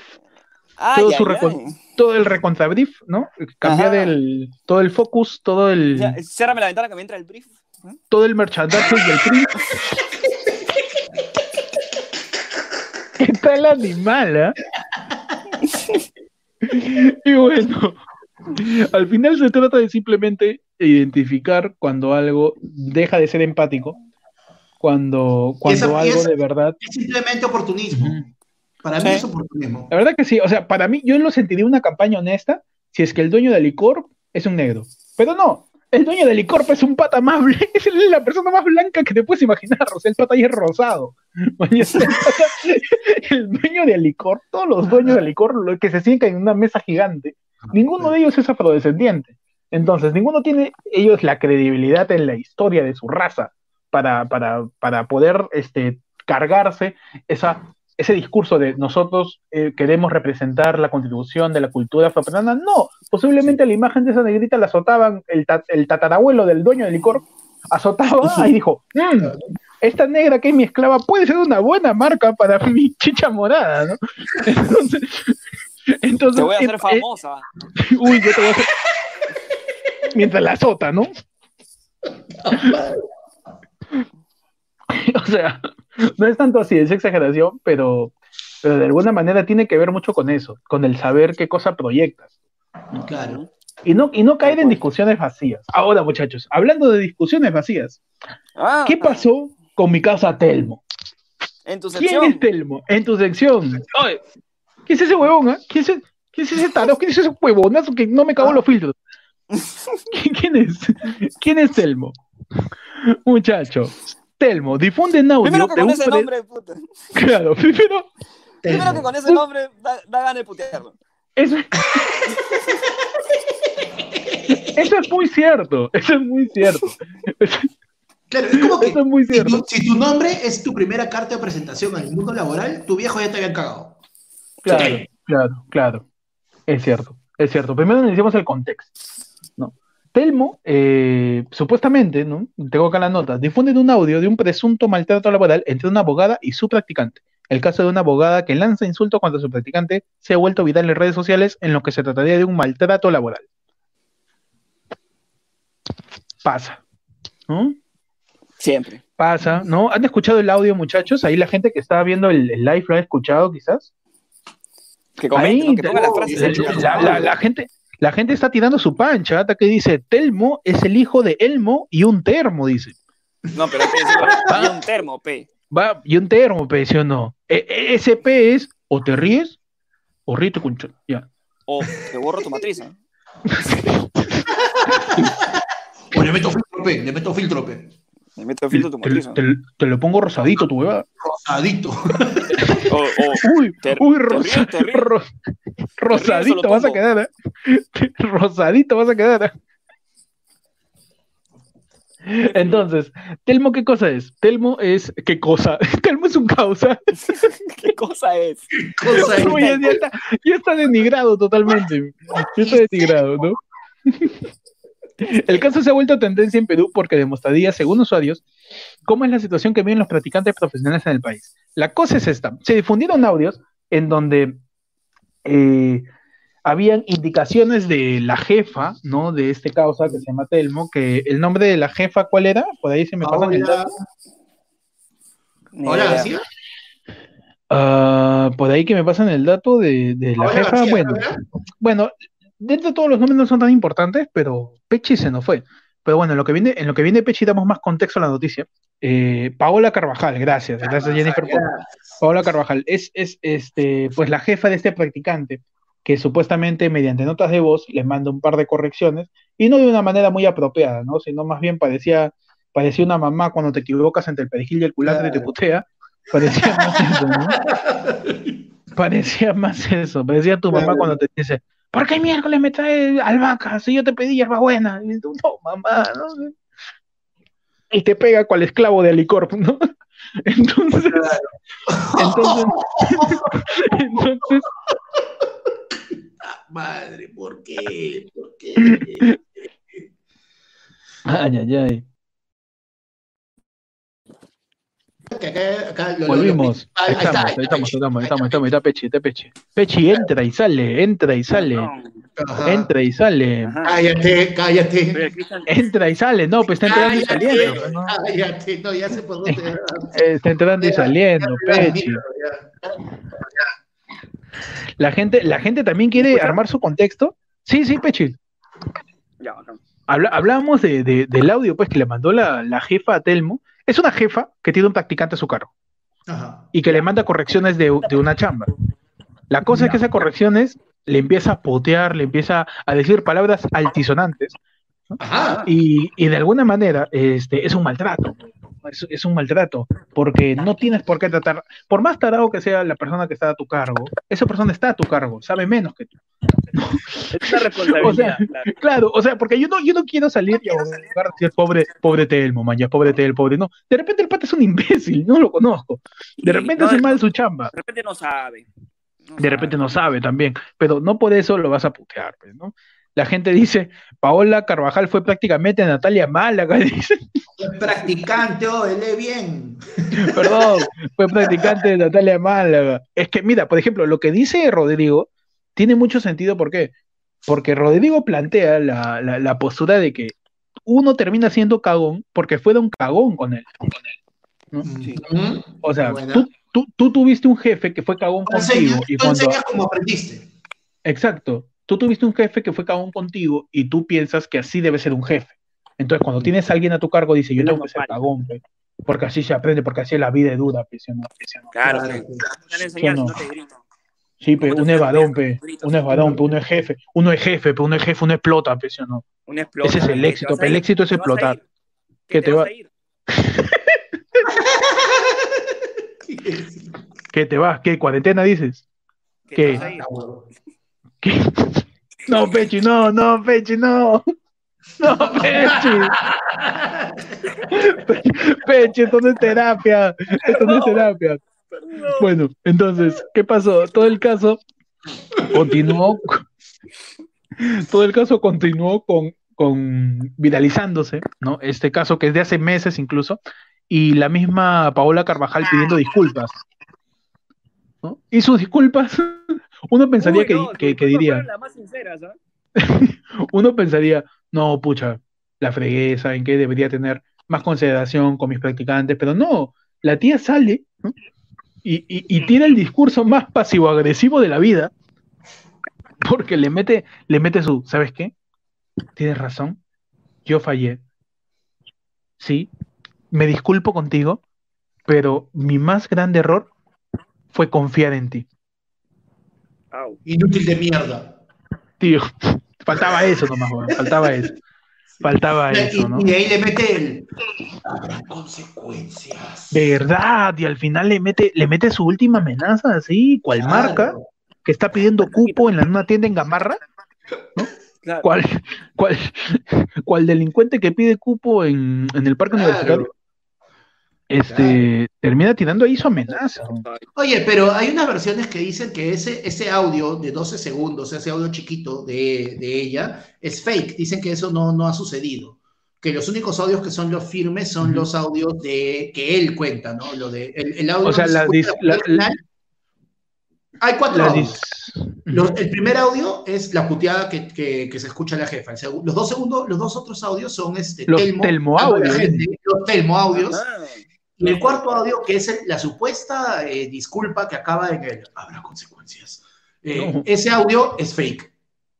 Ay, todo ay, su ay. recon- todo el recontrabrief, ¿no? Cambiar Ajá. el, todo el focus, todo el, Ya, ciérrame la ventana que me entra el brief. todo el merchandising y el print. ¿Qué tal animal, ah? y bueno, al final se trata de simplemente identificar cuando algo deja de ser empático, cuando, cuando esa- algo de verdad. Es simplemente oportunismo. Para mí es oportunismo. La verdad que sí, o sea, para mí yo lo sentiría una campaña honesta si es que el dueño del licor es un negro. Pero no, el dueño del licor es un pata más blanco, es la persona más blanca que te puedes imaginar, o sea, el pata ahí es rosado. El, dueño del licor, todos los dueños del licor lo que se sientan en una mesa gigante, ninguno de ellos es afrodescendiente. Entonces, ninguno tiene ellos la credibilidad en la historia de su raza para, para, para poder este, cargarse esa, ese discurso de nosotros eh, queremos representar la contribución de la cultura afroperuana. No, posiblemente la imagen de esa negrita la azotaban el, el tatarabuelo del dueño del licor, azotaba y dijo, mm, esta negra que es mi esclava puede ser una buena marca para mi chicha morada, ¿no? Entonces, entonces Te voy a hacer eh, famosa. Uy, yo te voy a hacer. Mientras la azota, ¿no? o sea, no es tanto así, es exageración, pero, pero de alguna manera tiene que ver mucho con eso, con el saber qué cosa proyectas. Claro. Y no, y no caer en discusiones vacías. Ahora, muchachos, hablando de discusiones vacías, Ah, ¿qué pasó con mi casa Telmo? En tu ¿Quién sección. es Telmo? En tu sección. Oye, ¿Quién es ese huevón? ah? ¿Quién, es ese, ¿Quién es ese tarado? ¿Quién es ese huevonazo que no me cagó los filtros? ¿Quién, quién es? ¿Quién es Telmo? Muchacho, Telmo, difunde en audio. Primero que de con un ese nombre, puta. Claro, primero, Primero que con ese nombre da, da ganas de putearlo. eso, eso es muy cierto, eso es muy cierto. Claro, es como que Eso es muy si, tu, si tu nombre es tu primera carta de presentación en el mundo laboral, tu viejo ya te había cagado. Claro, Sí. claro, claro. Es cierto, es cierto. Primero necesitamos el contexto. Telmo, eh, supuestamente, ¿no? Tengo acá la nota, difunden un audio de un presunto maltrato laboral entre una abogada y su practicante. El caso de una abogada que lanza insultos contra su practicante se ha vuelto viral en redes sociales en lo que se trataría de un maltrato laboral. Pasa. ¿no? Siempre. Pasa, ¿no? ¿Han escuchado el audio, muchachos? Ahí la gente que estaba viendo el, el live lo ha escuchado, quizás. Que comente, Ahí, ¿no? que ponga las. La, la- la gente, la gente está tirando su pancha, hasta que dice, Telmo es el hijo de Elmo y un termo, dice. No, pero que decirlo. Hay un termo, P. Va, y un termo, pe, ¿sí o no? E- e- ese P es, o te ríes, o ríete con Ya. O te borro tu matriz. ¿eh? O le meto filtro, pe, le meto filtro, pe. Me meto filtro tu Te. ¿eh? te- te lo pongo rosadito, tu hueva. Rosadito. O, o Uy, Te- uy, te rosa- ríes, te ríes. ro- rosadito vas a quedar, ¿eh? Rosadito vas a quedar. ¿eh? Entonces, Telmo, ¿qué cosa es? Telmo es, ¿qué cosa? Telmo es un causa. ¿Qué cosa es? Cosa No, ya, ya está, ya está denigrado totalmente. Ya está denigrado, ¿no? El caso se ha vuelto tendencia en Perú porque demostraría, según usuarios, cómo es la situación que viven los practicantes profesionales en el país. La cosa es esta. Se difundieron audios en donde eh, habían indicaciones de la jefa, ¿no? De este causa que se llama Telmo, que el nombre de la jefa, ¿cuál era? Por ahí se me pasan el dato. Idea. García. Ah, por ahí que me pasan el dato de, de la jefa. García, bueno, bueno, dentro de todos los nombres no son tan importantes, pero Pechi se nos fue. Pero bueno, en lo que viene, en lo que viene Pechi damos más contexto a la noticia. Eh, Paola Carvajal, gracias, gracias Jennifer. por- Paola Carvajal es, es este, pues la jefa de este practicante que supuestamente mediante notas de voz le manda un par de correcciones y no de una manera muy apropiada, ¿no? Sino más bien parecía, parecía una mamá cuando te equivocas entre el perejil y el culantro y te putea. Parecía más eso, ¿no? Parecía más eso, parecía tu mamá cuando te dice, ¿por qué miércoles me trae albahaca si yo te pedí hierbabuena? Y tú, no, mamá, ¿no? Y te pega cual esclavo de Alicorp, ¿no? Entonces, entonces, entonces, Madre, ¿por qué? ¿Por qué? ay, ay, ay. Que acá- acá lo- lo- Volvimos. lo- Ahí estamos, ahí estamos, ahí estamos, ahí estamos, ahí estamos, ahí está Pechi, está Pechi. Pechi, entra y sale, entra y sale. Ajá. entra y sale, Ajá. Cállate, cállate. Entra y sale, no, pues está entrando y saliendo, ¿no? cállate. No, ya sé por dónde. Está entrando y saliendo, Pechi. La gente, la gente también quiere armar su contexto. Sí, sí, Pechi. Ya, bacán. Habla- hablábamos de, de- del audio pues que le mandó la, la jefa a Telmo. Es una jefa que tiene un practicante a su cargo Ajá. y que le manda correcciones de, de una chamba. La cosa es que esas correcciones le empieza a potear, le empieza a decir palabras altisonantes Ajá. y, y de alguna manera este, es un maltrato. Es, es un maltrato, porque no tienes por qué tratar, por más tarado que sea la persona que está a tu cargo, esa persona está a tu cargo, sabe menos que tú. Es una responsabilidad. O sea, claro. Claro, o sea, porque yo no, yo no quiero salir y decir pobre, pobre Telmo, man, ya pobre Telmo, pobre. No, de repente el pata es un imbécil, no lo conozco. De repente no, hace de- mal su chamba. De repente no sabe. No De repente no sabe también, pero no por eso lo vas a putear, pues, ¿no? La gente dice, Paola Carvajal fue prácticamente Natalia Málaga, dice, Es practicante, oh, lee bien. perdón, fue practicante de Natalia Málaga. Es que, mira, por ejemplo, lo que dice Rodrigo tiene mucho sentido, ¿por qué? Porque Rodrigo plantea la, la- la postura de que uno termina siendo cagón porque fue de un cagón con él. Sí. Mm. O sea, tú, tú, tú tuviste un jefe que fue cagón Tú enseñas, contigo y tú cuando... enseñas como aprendiste. Exacto. Tú tuviste un jefe que fue cagón contigo y tú piensas que así debe ser un jefe. Entonces, cuando tienes a alguien a tu cargo, dice, yo Es tengo que ser cagón, pe, porque así se aprende, porque así la vida es dura, pe, ¿sí no? Claro, Claro, sí. no. te grito. Sí, pe, ¿Cómo te un evadón, el pe, un evadón, pe, uno es jefe, uno es jefe, pe, uno es jefe, uno explota, pe, ¿sí o no? Un explota. Ese es el ¿Te éxito, pe, el éxito es ¿Te vas a explotar. Que ¿Qué te va-? ¿Qué te vas? ¿Qué? ¿Cuarentena dices? ¿Qué No, Pechi, no, no, Pechi, no. No, Pechi. Pechi, esto no es terapia. Esto no es terapia. Bueno, entonces, ¿qué pasó? Todo el caso continuó. Todo el caso continuó con, con viralizándose, ¿no? Este caso que es de hace meses incluso, y la misma Paola Carvajal pidiendo disculpas. ¿no? Y sus disculpas, uno pensaría Uy, que, no, que- que diría, las más uno pensaría, no, pucha, la fregué, ¿saben qué? Debería tener más consideración con mis practicantes, pero no, la tía sale ¿no? y, y- y tiene el discurso más pasivo-agresivo de la vida, porque le mete, le mete su, ¿sabes qué? Tienes razón, yo fallé. Sí, me disculpo contigo, pero mi más grande error fue confiar en ti. Au. Inútil de mierda. Tío, faltaba eso nomás, weón, faltaba eso. Faltaba Y, eso, ¿no? y de ahí le mete el. Habrá consecuencias. Verdad, y al final le mete, le mete su última amenaza así, cual Claro. marca, que está pidiendo cupo en la, una tienda en Gamarra, Claro. cual, cual, cual delincuente que pide cupo en, en el parque Claro. universitario. Este termina tirando ahí su amenaza. Oye, pero hay unas versiones que dicen que ese, ese audio de 12 segundos, ese audio chiquito de, de ella, es fake. Dicen que eso no, no ha sucedido. Que los únicos audios que son los firmes son los audios de que él cuenta, ¿no? Lo de, el, el audio O sea, se la dis- la- original. Hay cuatro La audios. dis- Los- el primer audio es la puteada que, que- que se escucha a la jefa. El los dos segundos, los dos otros audios son este, Los Telmo, Telmo la audios. gente, los Telmo audios. Ah, Y el cuarto audio, que es el- la supuesta eh, disculpa que acaba en el habrá consecuencias. Eh, No. Ese audio es fake.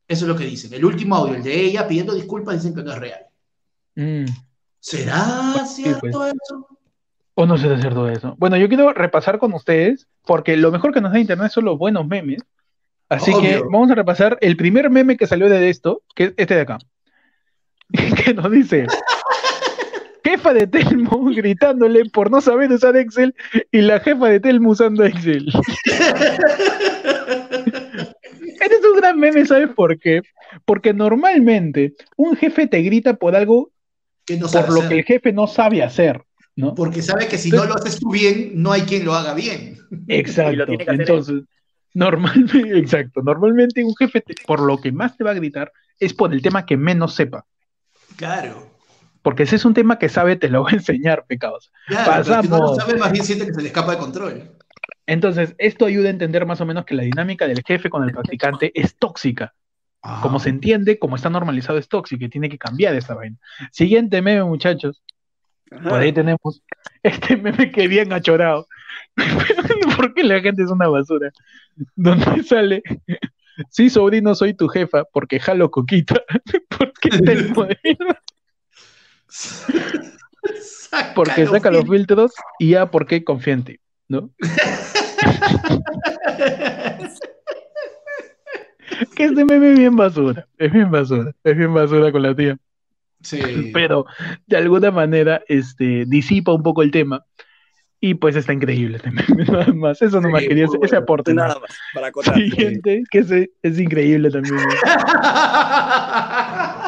Eso es lo que dicen. El último audio, el de ella pidiendo disculpas, dicen que no es real. Mm, ¿Será sí, cierto pues. eso? O no de cierto eso. Bueno, yo quiero repasar con ustedes, porque lo mejor que nos da internet son los buenos memes. Así que vamos a repasar el primer meme que salió de esto, que es este de acá. que nos dice: Jefa de Telmo gritándole por no saber usar Excel y la jefa de Telmo usando Excel. Este es un gran meme, ¿sabes por qué? Porque normalmente un jefe te grita por algo Que no sabe por lo hacer. que el jefe no sabe hacer, ¿no? Porque sabe que si no lo haces tú bien, no hay quien lo haga bien. Y Exacto. Entonces, normalmente, exacto, normalmente un jefe te- por lo que más te va a gritar es por el tema que menos sepa. Claro. Porque ese es un tema que sabe, te lo va a enseñar, pecados. Claro, pero si no lo Pasamos. sabe, más bien siente que se le escapa de control. Entonces, esto ayuda a entender más o menos que la dinámica del jefe con el practicante es tóxica. Como se entiende, como está normalizado, es tóxica y tiene que cambiar esta vaina. Siguiente meme, muchachos. ajá. Por ahí tenemos este meme que bien achorado. Porque la gente es una basura. Donde sale, sí, sobrino, soy tu jefa, porque jalo coquita. porque está el porque saca los filtros y ya porque confía en ti, ¿no? Que este meme es bien basura, es bien basura, es bien basura con la tía. Sí. pero de alguna manera este, disipa un poco el tema. Y pues está increíble este meme, nada más. Eso nomás Sí, quería muy ese, bueno. aporte. Nada más, para acotar. Siguiente, que ese es increíble también.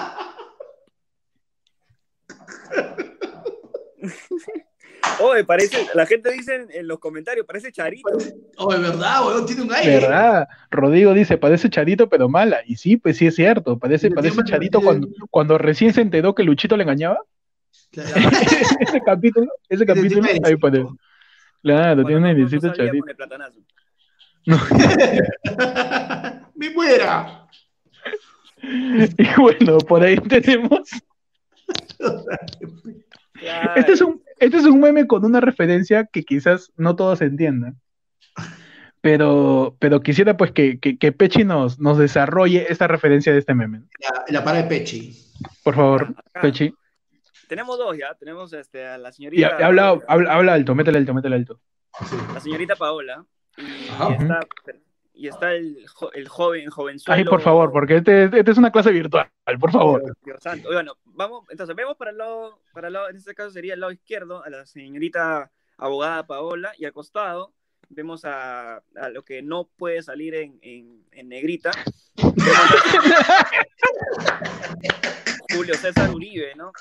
Oye, parece, la gente dice en, los comentarios, parece Charito. Oh, es verdad, weón, tiene un aire. ¿Verdad? Rodrigo dice, parece Charito pero mala. Y sí, pues sí es cierto. Parece, parece Charito cuando, cuando recién se enteró que Luchito le engañaba. Claro. ese capítulo, ese capítulo, ahí parece. Claro, tiene un no- Charito. ¡Me muera! Y bueno, por ahí tenemos. Claro. Este es un, este es un meme con una referencia que quizás no todos entiendan. Pero, pero quisiera pues que, que, que Pechi nos, nos desarrolle esta referencia de este meme. La, la para de Pechi. Por favor, Acá. Pechi. Tenemos dos ya, tenemos este, a la Y señorita. habla, habla, habla alto, métele alto, métele alto. La señorita Paola. Y Ajá. Y está el, jo- el joven, jovenzuelo. Ay, por favor, porque este, este es una clase virtual, por favor. Dios, Dios santo. Bueno, vamos, entonces vemos para el lado, para el lado, en este caso sería el lado izquierdo, a la señorita abogada Paola, y al costado vemos a, a lo que no puede salir en, en, en negrita. Julio César Uribe, ¿no?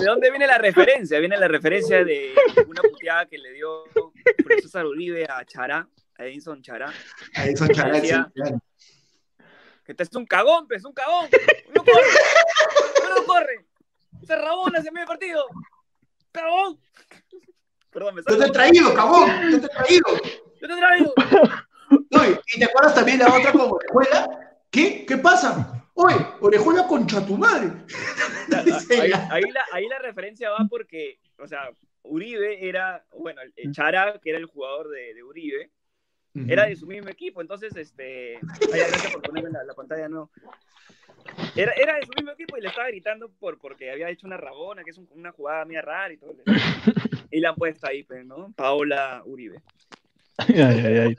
¿de dónde viene la referencia? Viene la referencia de una puteada que le dio César Uribe a Chará, a Edison Chará. Ahí son charadas, sí, Decía- claro. Que este es un cagón, pues, un cagón. No corre. No corre. Se rabona ese medio partido. Cagón. Perdón, me Yo te he traído, cabrón. Yo te he traído. Yo te traigo. Oye, ¿y te acuerdas también la otra con Orejuela? ¿Qué? ¿Qué pasa? Oye, Orejuela concha tu madre. Ahí, la- ahí la, ahí la referencia va porque, o sea, Uribe era, bueno, Chara, que era el jugador de, de Uribe, era de su mismo equipo, entonces, este, ay, gracias por ponerme la, la pantalla, no. Era, era de su mismo equipo y le estaba gritando por, porque había hecho una rabona, que es un- una jugada mía rara y todo. Y la han puesto ahí, pues, ¿no? Paola Uribe. Ay, ay, ay.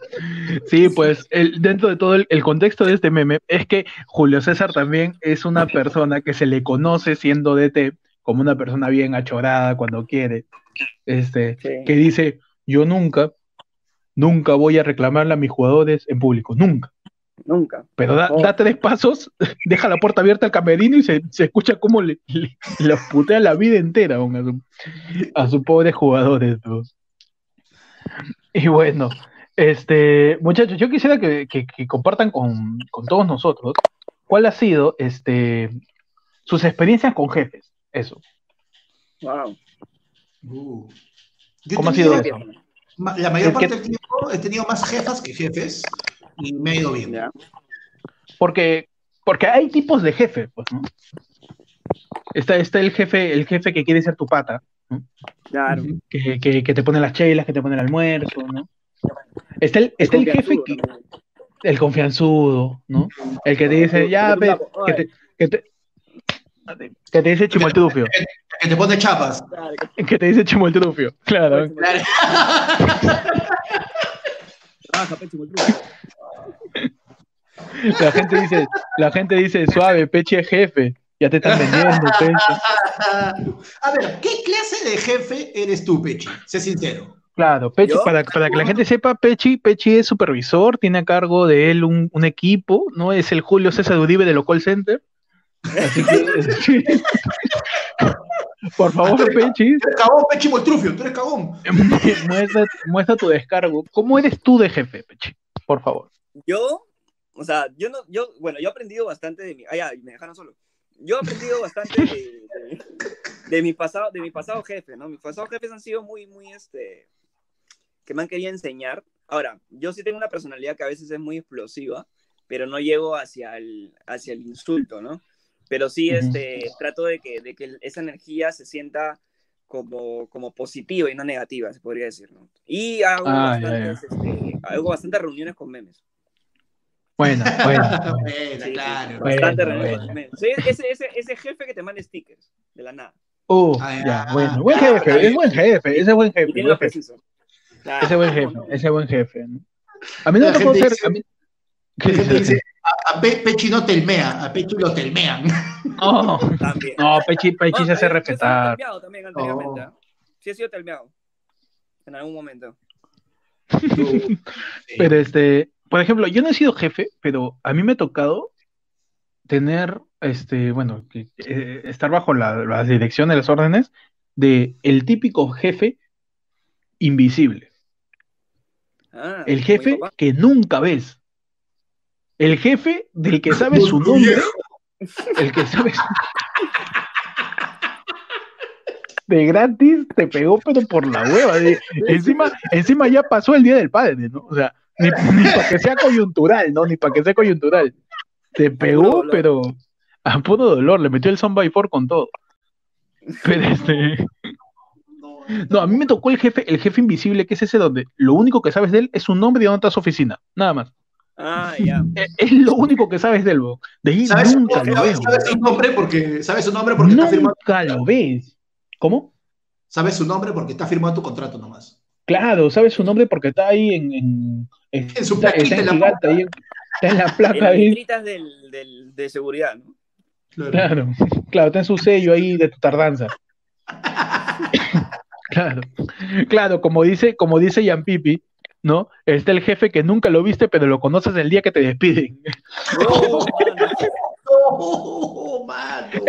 Sí, pues el, dentro de todo el, el contexto de este meme es que Julio César también es una persona que se le conoce siendo DT como una persona bien achorada cuando quiere, este, Sí. que dice, yo nunca, nunca voy a reclamarle a mis jugadores en público, nunca. Nunca. Pero da, da tres pasos, deja la puerta abierta al camerino y se, se escucha cómo le, le, los putea la vida entera aún a, su, a sus pobres jugadores. ¿no? Y bueno, este, muchachos, yo quisiera que, que- que compartan con, con todos nosotros cuál ha sido este, sus experiencias con jefes. Eso. Wow. Uh. ¿Cómo ha sido eso? La mayor Es que- parte del tiempo he tenido más jefas que jefes y me ha ido bien. Porque, porque hay tipos de jefe, pues, ¿no? Está, está el jefe, el jefe que quiere ser tu pata, Claro. Que, que, que te pone las chelas, que te pone el almuerzo, ¿no? Está el, está el jefe que, el confianzudo, ¿no? El que te dice, ya, pe, que te, que te, que te dice chimoltrufio, Que te pone chapas. Que te dice chimoltrufio, claro. La gente dice, la gente dice, suave, peche jefe, ya te están vendiendo, peche. A ver, ¿qué clase de jefe eres tú, Pechi? Sé sincero. Claro, Pechi, para, para que la gente sepa, Pechi, Pechi es supervisor, tiene a cargo de él un, un equipo, ¿no? Es el Julio César Uribe de los call center. Así que, por favor, Pechi, Tú eres cagón, Pechi Moltrufio, tú eres cagón. muestra, muestra tu descargo. ¿Cómo eres tú de jefe, Pechi? Por favor. Yo, o sea, yo no, yo, bueno, yo he aprendido bastante de mi, ah, ya, y me dejaron solo. Yo he aprendido bastante de, de, de mi pasado, de mi pasado jefe, ¿no? Mis pasados jefes han sido muy, muy, este, que me han querido enseñar. Ahora, yo sí tengo una personalidad que a veces es muy explosiva, pero no llego hacia el, hacia el insulto, ¿no? Pero sí, este, trato de que, de que esa energía se sienta como, como positiva y no negativa, se podría decir, ¿no? Y hago, Ah, bastantes, Este, hago bastantes reuniones con memes. Bueno, Sí, claro. Bueno, Bastante bueno. Soy ese, ese, ese jefe que te manda stickers, de la nada. Uh, Ah, ya, ya. bueno, buen Ah, jefe, está es buen jefe, ese buen jefe, buen jefe. Claro, ese buen ¿cómo jefe, no? ese buen jefe. ¿no? A mí no me La tocó gente ser, dice- a mí- ¿Qué La gente dice? dice, a, a Pe- Pechi no telmea, a Pechi lo telmean. No, También. no, Pechi, Pechi No, se hace respetar. telmeado también anteriormente. Oh. ¿ah? Sí he sido telmeado. En algún momento. Pero este, por ejemplo, yo no he sido jefe, pero a mí me ha tocado tener, este, bueno, que- eh, estar bajo la, la dirección de las órdenes de el típico jefe invisible, Ah, el jefe que nunca ves, el jefe del que sabes su nombre, el que sabes de gratis te pegó pero por la hueva, de- encima, encima ya pasó el día del padre, ¿no? O sea, ni, para que sea coyuntural, ¿no? Ni para que sea coyuntural. Te pegó, pero a puro dolor, le metió el son by four con todo. Pero este, No, a mí me tocó el jefe, el jefe invisible, que es ese donde lo único que sabes de él es su nombre y dónde está su oficina, nada más. Ah, ya. Es, es lo único que sabes de él, bo. de ahí ¿Sabes, nunca lo ves. sabes su nombre porque, ¿sabes su nombre porque está firmado? Nunca lo ves. ¿Cómo? ¿Sabes su nombre porque está firmado tu contrato nomás? Claro, sabes su nombre porque está ahí en, en, En su está, plaquita está en en la gigante, ahí en- está en la En placa las ahí. letritas del, del, de seguridad, ¿no? Claro. Claro, claro, está en su sello ahí de tu tardanza. Claro, claro, como dice, como dice Jan Pipi, ¿no? Está el jefe que nunca lo viste, pero lo conoces el día que te despiden. No, mano. No, mano.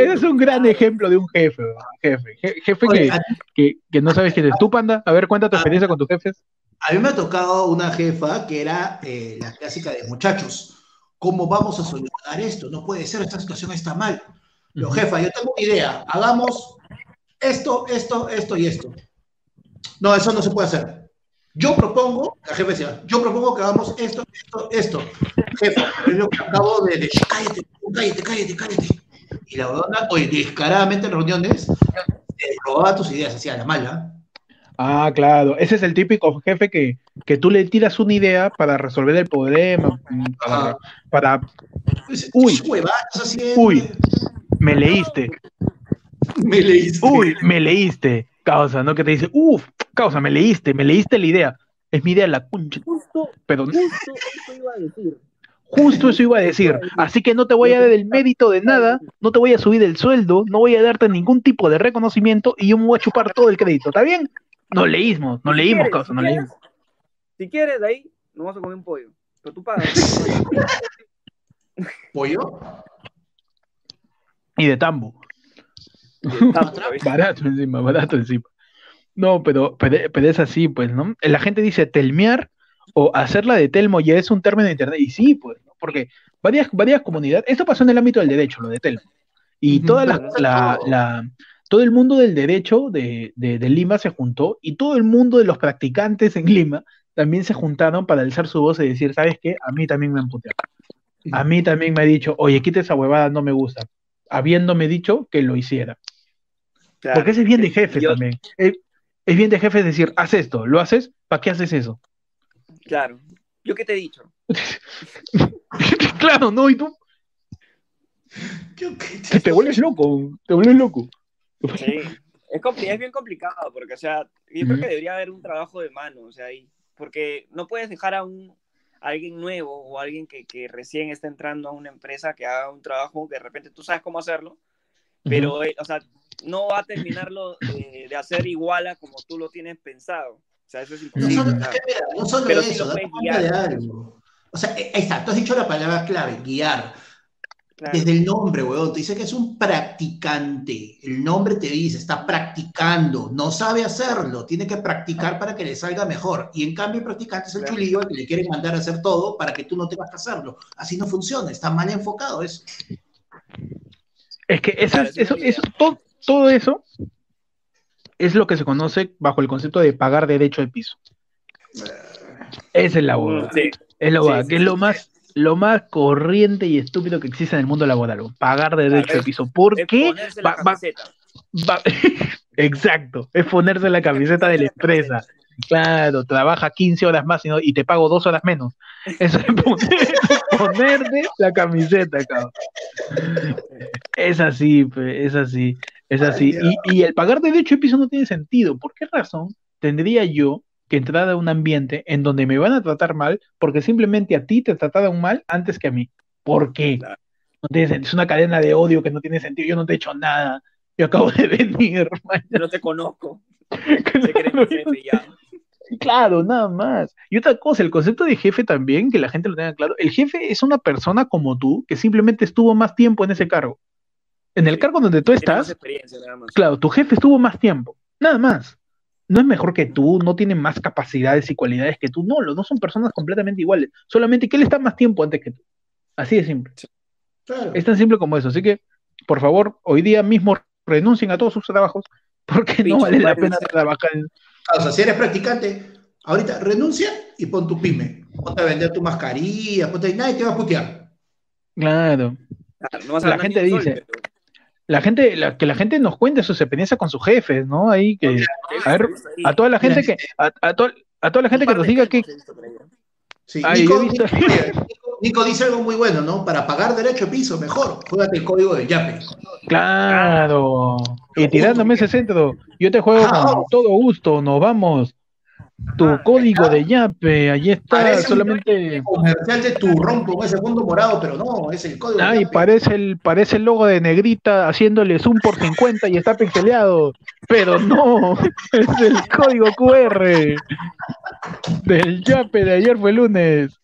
Ese es un gran ejemplo de un jefe, jefe, Je- jefe Oye, que, que, que no sabes quién es. ¿Tú, Panda? A ver, cuenta tu experiencia con tus jefes. a mí me ha tocado una jefa que era eh, la clásica de muchachos. ¿Cómo vamos a solucionar esto? No puede ser, esta situación está mal. Yo, Ujú. jefa, yo tengo una idea. Hagamos esto, esto, esto y esto. No, eso no se puede hacer. Yo propongo, la jefa decía, yo propongo que hagamos esto, esto, esto. Jefa, es lo que acabo de decir. Cállate, cállate, cállate, cállate. Y la verdad, oye, descaradamente en reuniones, robaba tus ideas, hacía la mala. Ah, claro, ese es el típico jefe que, que tú le tiras una idea para resolver el problema, mm, para, para Pues, Uy. Uy. me leíste, Me leíste. uy, me leíste, causa, ¿no? Que te dice, uff, causa, me leíste, me leíste la idea. Es mi idea la concha. Justo, Pero justo eso iba a decir. Justo eso iba a decir. Así que no te voy a dar el mérito de nada, no te voy a subir el sueldo, no voy a darte ningún tipo de reconocimiento y yo me voy a chupar todo el crédito. ¿Está bien? No leímos, no Si leímos, quieres, causa, si no quieres, leímos. Si quieres, de ahí nos vamos a comer un pollo. Pero tú pagas. ¿Pollo? Y de tambo. ¿viste? Barato encima, barato encima. No, pero, pero, pero es así, pues, ¿no? La gente dice telmear o hacerla de telmo ya es un término de internet. Y sí, pues, ¿no? Porque varias, varias comunidades, esto pasó en el ámbito del derecho, lo de telmo. Y Ujú, toda la, la- todo. la- todo el mundo del derecho de, de- de Lima se juntó y todo el mundo de los practicantes en Lima también se juntaron para alzar su voz y decir, ¿sabes qué? A mí también me han puteado. A mí también me ha dicho, oye, quita esa huevada, no me gusta. Habiéndome dicho que lo hiciera. Claro. Porque ese es bien de jefes Yo- también. Es, es bien de jefes decir, haz esto, lo haces, ¿para qué haces eso? Claro. ¿Yo qué te he dicho? claro, no, y tú ¿Qué- qué te, te vuelves loco, te vuelves loco. Sí. Es, bien complicado porque, o sea, yo creo que debería haber un trabajo de mano, o sea, ahí. Porque no puedes dejar a un a alguien nuevo o a alguien que, que recién está entrando a una empresa que haga un trabajo que de repente tú sabes cómo hacerlo, pero, eh, o sea, no va a terminarlo de, de hacer igual a como tú lo tienes pensado. O sea, eso es No solo, mira, no Pero eso, puedes cuenta guiar. de algo. O sea, ahí está, tú has dicho la palabra clave, guiar. Claro. Desde el nombre, weón, te dice que es un practicante. El nombre te dice, está practicando, no sabe hacerlo, tiene que practicar para que le salga mejor. Y en cambio, el practicante es el Claro. chulillo al que le quieren mandar a hacer todo para que tú no tengas que hacerlo. Así no funciona, está mal enfocado eso. Es que eso, Claro, eso, eso- todo, todo eso es lo que se conoce bajo el concepto de pagar derecho de piso. Esa es la boda. Mm, Sí. Es la boda, sí, que es lo más, lo más corriente y estúpido que existe en el mundo laboral. Pagar derecho de piso. ¿Por Es qué? ponerse la Va- va- camiseta. va- Exacto, es ponerse la camiseta de la empresa. Claro, trabaja 15 horas más y, no- y te pago dos horas menos. Eso es poner- ponerte la camiseta, cabrón. Es así, es así, es así. Y, y el pagar derecho de piso no tiene sentido. ¿Por qué razón tendría yo que entrar a un ambiente en donde me van a tratar mal porque simplemente a ti te trataron mal antes que a mí. ¿Por qué? No tiene sentido. Es una cadena de odio que no tiene sentido. Yo no te he hecho nada. Yo acabo de venir. man. Yo no te conozco. Que eres mi jefe ya. Claro, nada más. Y otra cosa, el concepto de jefe también, que la gente lo tenga claro, el jefe es una persona como tú que simplemente estuvo más tiempo en ese cargo. En el cargo donde tú estás, experiencia nada más. claro, tu jefe estuvo más tiempo, nada más. No es mejor que tú, no tiene más capacidades y cualidades que tú, no, los dos son personas completamente iguales, solamente que él está más tiempo antes que tú. Así de simple. Claro. Es tan simple como eso. Así que, por favor, hoy día mismo renuncien a todos sus trabajos porque no vale la pena trabajar en... O sea, si eres practicante, ahorita renuncia y pon tu pyme. Ponte a vender tu mascarilla, ponte nadie te va a putear. Claro. No vas a La gente sol, dice, pero- La gente, la- que la gente nos cuente sus experiencias con sus jefes, ¿no? Ahí que, a ver, a toda la gente que, a, a to- a toda la gente que nos diga que, Sí, Ay, Nico, yo he visto- Nico- dice algo muy bueno, ¿no? Para pagar derecho de piso, mejor, juégate el código del YAPE. claro, y tirándome ese centro, yo te juego Ah, con todo gusto, nos vamos. Tu Ah, código de Yape, ahí está, Parece solamente. Comercial de turrón con ese fondo morado, pero no, es el código del Ay, YAPE. parece el, parece el logo de Negrita haciéndole zoom por 50 y está pixeleado. Pero no, es el código QR del Yape de ayer fue lunes.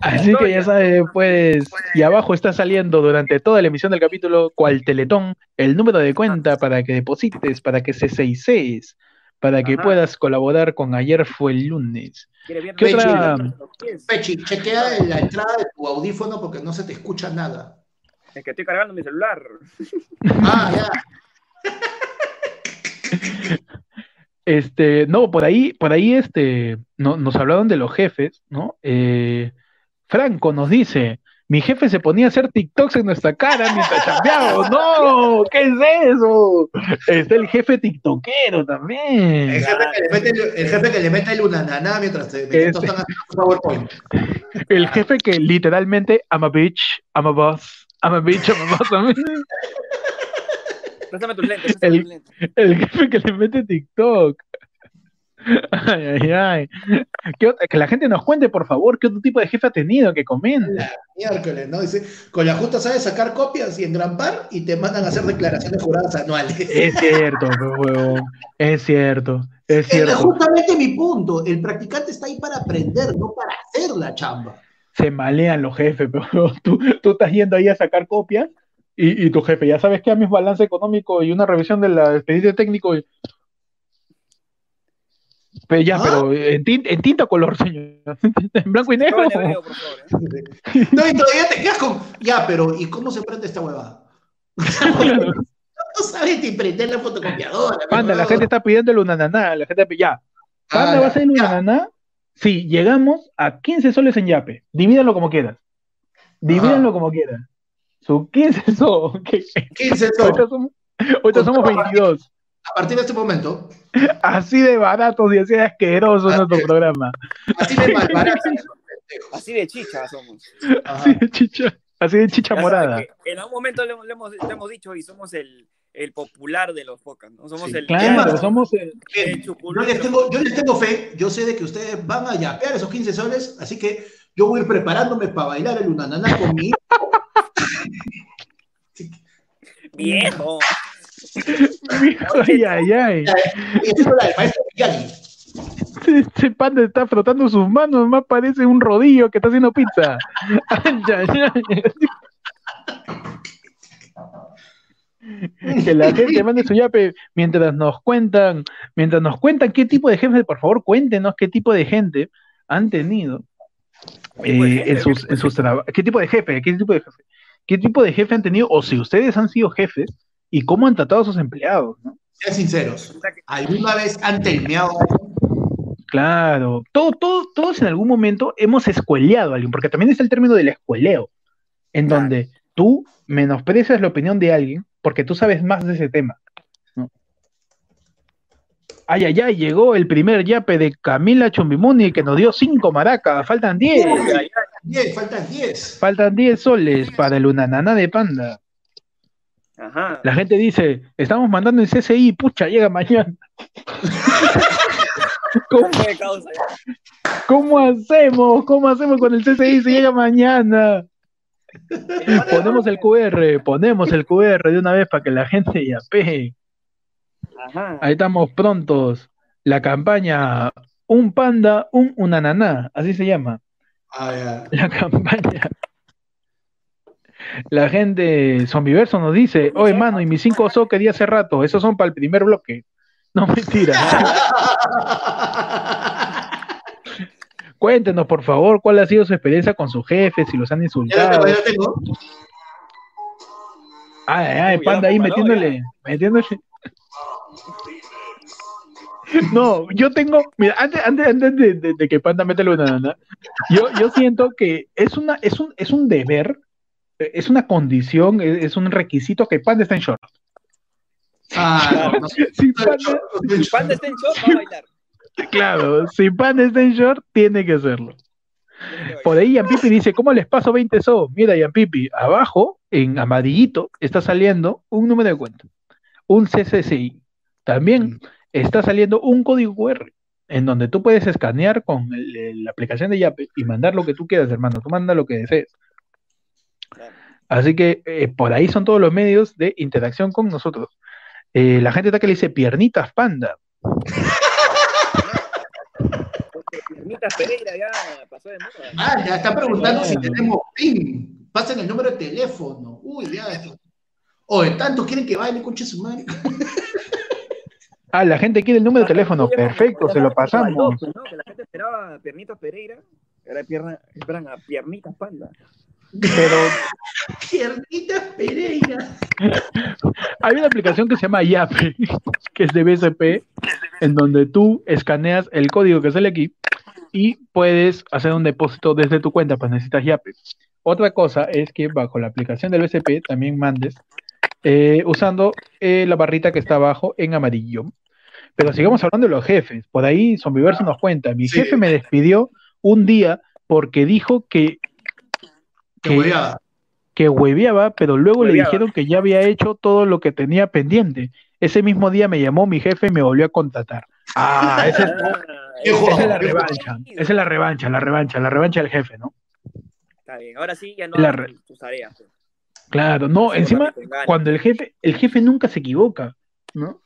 Así que ya sabes, pues, y abajo está saliendo durante toda la emisión del capítulo, cual teletón, el número de cuenta para que deposites, para que se seisees, para que Ajá. puedas colaborar con ayer fue el lunes. ¿Qué de otra-. Pechi, chequea en la entrada de tu audífono porque no se te escucha nada. Es que estoy cargando mi celular. Ah, ya. Este, no, por ahí, por ahí, este, no, nos hablaron de los jefes, ¿no? Eh, Franco nos dice, mi jefe se ponía a hacer TikToks en nuestra cara mientras chambeábamos. ¡No! ¿Qué es eso? Está el jefe tiktokero El también. jefe que le mete el, el jefe que le mete el unananá mientras te mientras Ese. están haciendo PowerPoint. El jefe que literalmente, I'm a bitch, I'm a boss, I'm a bitch, I'm a boss. A-". Préstame tus lentes. préstame El- tus lentes. El jefe que le mete TikTok. Ay, ay, ay. ¿Qué ot- que la gente nos cuente, por favor, qué otro tipo de jefe ha tenido, que comente. Miércoles, ¿no? Dice, con la justa sabes sacar copias y engrampar y te mandan a hacer declaraciones juradas anuales. Es cierto, huevón. Es cierto, es Es cierto. justamente mi punto. El practicante está ahí para aprender, no para hacer la chamba. Se malean los jefes, pero tú, tú estás yendo ahí a sacar copias y, y tu jefe, ya sabes que a mi balance económico y una revisión del expediente técnico. y- Pero ya, ¿Ah? pero en tinta, en tinta color, señor. En blanco y negro. Por favor. ¿eh? No, y todavía te quedas con, ya, pero ¿y cómo se prende esta huevada? No sabes ni prender la fotocopiadora. Panda, la gente está pidiéndole una naná, la gente ya. Panda Ah, va a ser una naná. Sí, llegamos a 15 soles en Yape. Divídanlo como quieran. Divídanlo como quieran. Su 15 soles. que- 15 son. Ahorita somos, ahorita somos 22. A partir de este momento, Así de baratos y así de asquerosos Ah, nuestro programa. así de malbaratas. Así de chicha somos. Ajá. Así de chicha, así de chicha morada. En algún momento le, hemos- le hemos, le hemos dicho y somos el, el popular de los podcasts, ¿no? Somos Sí. el. Claro, más, somos el- el yo, les tengo, yo les tengo fe, yo sé de que ustedes van a yapear esos 15 soles, así que yo voy a ir preparándome para bailar el unananá con mi hijo. Viejo. Ay, ay, ay. Ese panda está frotando sus manos, más parece un rodillo que está haciendo pizza. Ay, ay, ay. Que la gente mande su yape mientras nos cuentan, mientras nos cuentan qué tipo de jefe, por favor, cuéntenos qué tipo de gente han tenido eh, jefe? en sus, en sus trabajos. ¿Qué tipo de jefe? ¿Qué tipo de jefe? ¿Qué tipo de jefe han tenido? O si ustedes han sido jefes y cómo han tratado a sus empleados, ¿no? Sean sinceros, ¿alguna vez han terminado? Claro, todo, todo, todos en algún momento hemos escueleado a alguien, porque también está el término del escueleo, en Claro. donde tú menosprecias la opinión de alguien porque tú sabes más de ese tema. ¿no? Ay, ay, ay, llegó el primer yape de Camila Chumbimuni que nos dio cinco maracas, faltan 10, Ya, ya, 10, faltan 10. faltan 10 soles para el unanana de panda. Ajá. La gente dice, estamos mandando el CCI, pucha, llega mañana. ¿Cómo, ¿Qué causa? cómo hacemos? ¿Cómo hacemos con el CCI si llega mañana? Ponemos el QR, ponemos el QR de una vez para que la gente ya pegue. Ajá. Ahí estamos prontos. La campaña Un panda, un unananá, así se llama. Ah, ya. La campaña. La gente zombiverso nos dice, oye mano, y mis cinco so que di hace rato, esos son para el primer bloque. No, mentira. Cuéntenos, por favor, cuál ha sido su experiencia con sus jefes, si los han Ya insultado. ya. Ay, ay, Uy, panda ya, ahí metiéndole, metiéndole. No, yo tengo, mira, antes, antes, antes de, de- de que Panda meta una nana, yo, yo siento que es una, es un, es un deber, eh, es una condición, es, es un requisito que Panda esté en short. Ah, no, no. Si Panda, Si Panda está en short, va a bailar. claro, si Panda está en short, tiene que hacerlo. Por ahí Pipi dice, ¿cómo les paso 20 so? Mira, Pipi, abajo, en amarillito, está saliendo un número de cuenta, un CCCI. También está saliendo un código QR, en donde tú puedes escanear con el- el- la aplicación de Yape y mandar lo que tú quieras, hermano. Tú manda lo que desees. Así que eh, por ahí son todos los medios de interacción con nosotros. Eh, la gente está que le dice piernitas panda. Piernitas Pereira ya pasó de moda. Ah, ya está preguntando si Bueno. tenemos PIN. Pasen el número de teléfono. Uy, ya. esto. Oye, tanto quieren que baile, conche su madre. Ah, la gente quiere el número de teléfono. Perfecto, se lo pasamos. ¿no? Que la gente esperaba Piernitas Pereira. Ahora pierna, esperan a Piernitas Panda. Pero Piernitas Pereira. Hay una aplicación que se llama Yape, que es de BCP, en donde tú escaneas el código que sale aquí y puedes hacer un depósito desde tu cuenta, pues necesitas Yape. Otra cosa es que bajo la aplicación del BCP también mandes eh, usando eh, la barrita que está abajo en amarillo. Pero sigamos hablando de los jefes. Por ahí Zombiverso nos cuenta, mi Sí. jefe me despidió un día porque dijo que, que, hueveada. que hueveaba, pero luego le Hueveaba. dijeron que ya había hecho todo lo que tenía pendiente. Ese mismo día me llamó mi jefe y me volvió a contratar. Ah, esa es, Qué esa es la revancha. Esa es la revancha, la revancha, la revancha del jefe, ¿no? Está bien, ahora sí ya no La hagan re- tus tareas. pues. Claro, no, Sí, encima, cuando el jefe, el jefe nunca se equivoca, ¿no?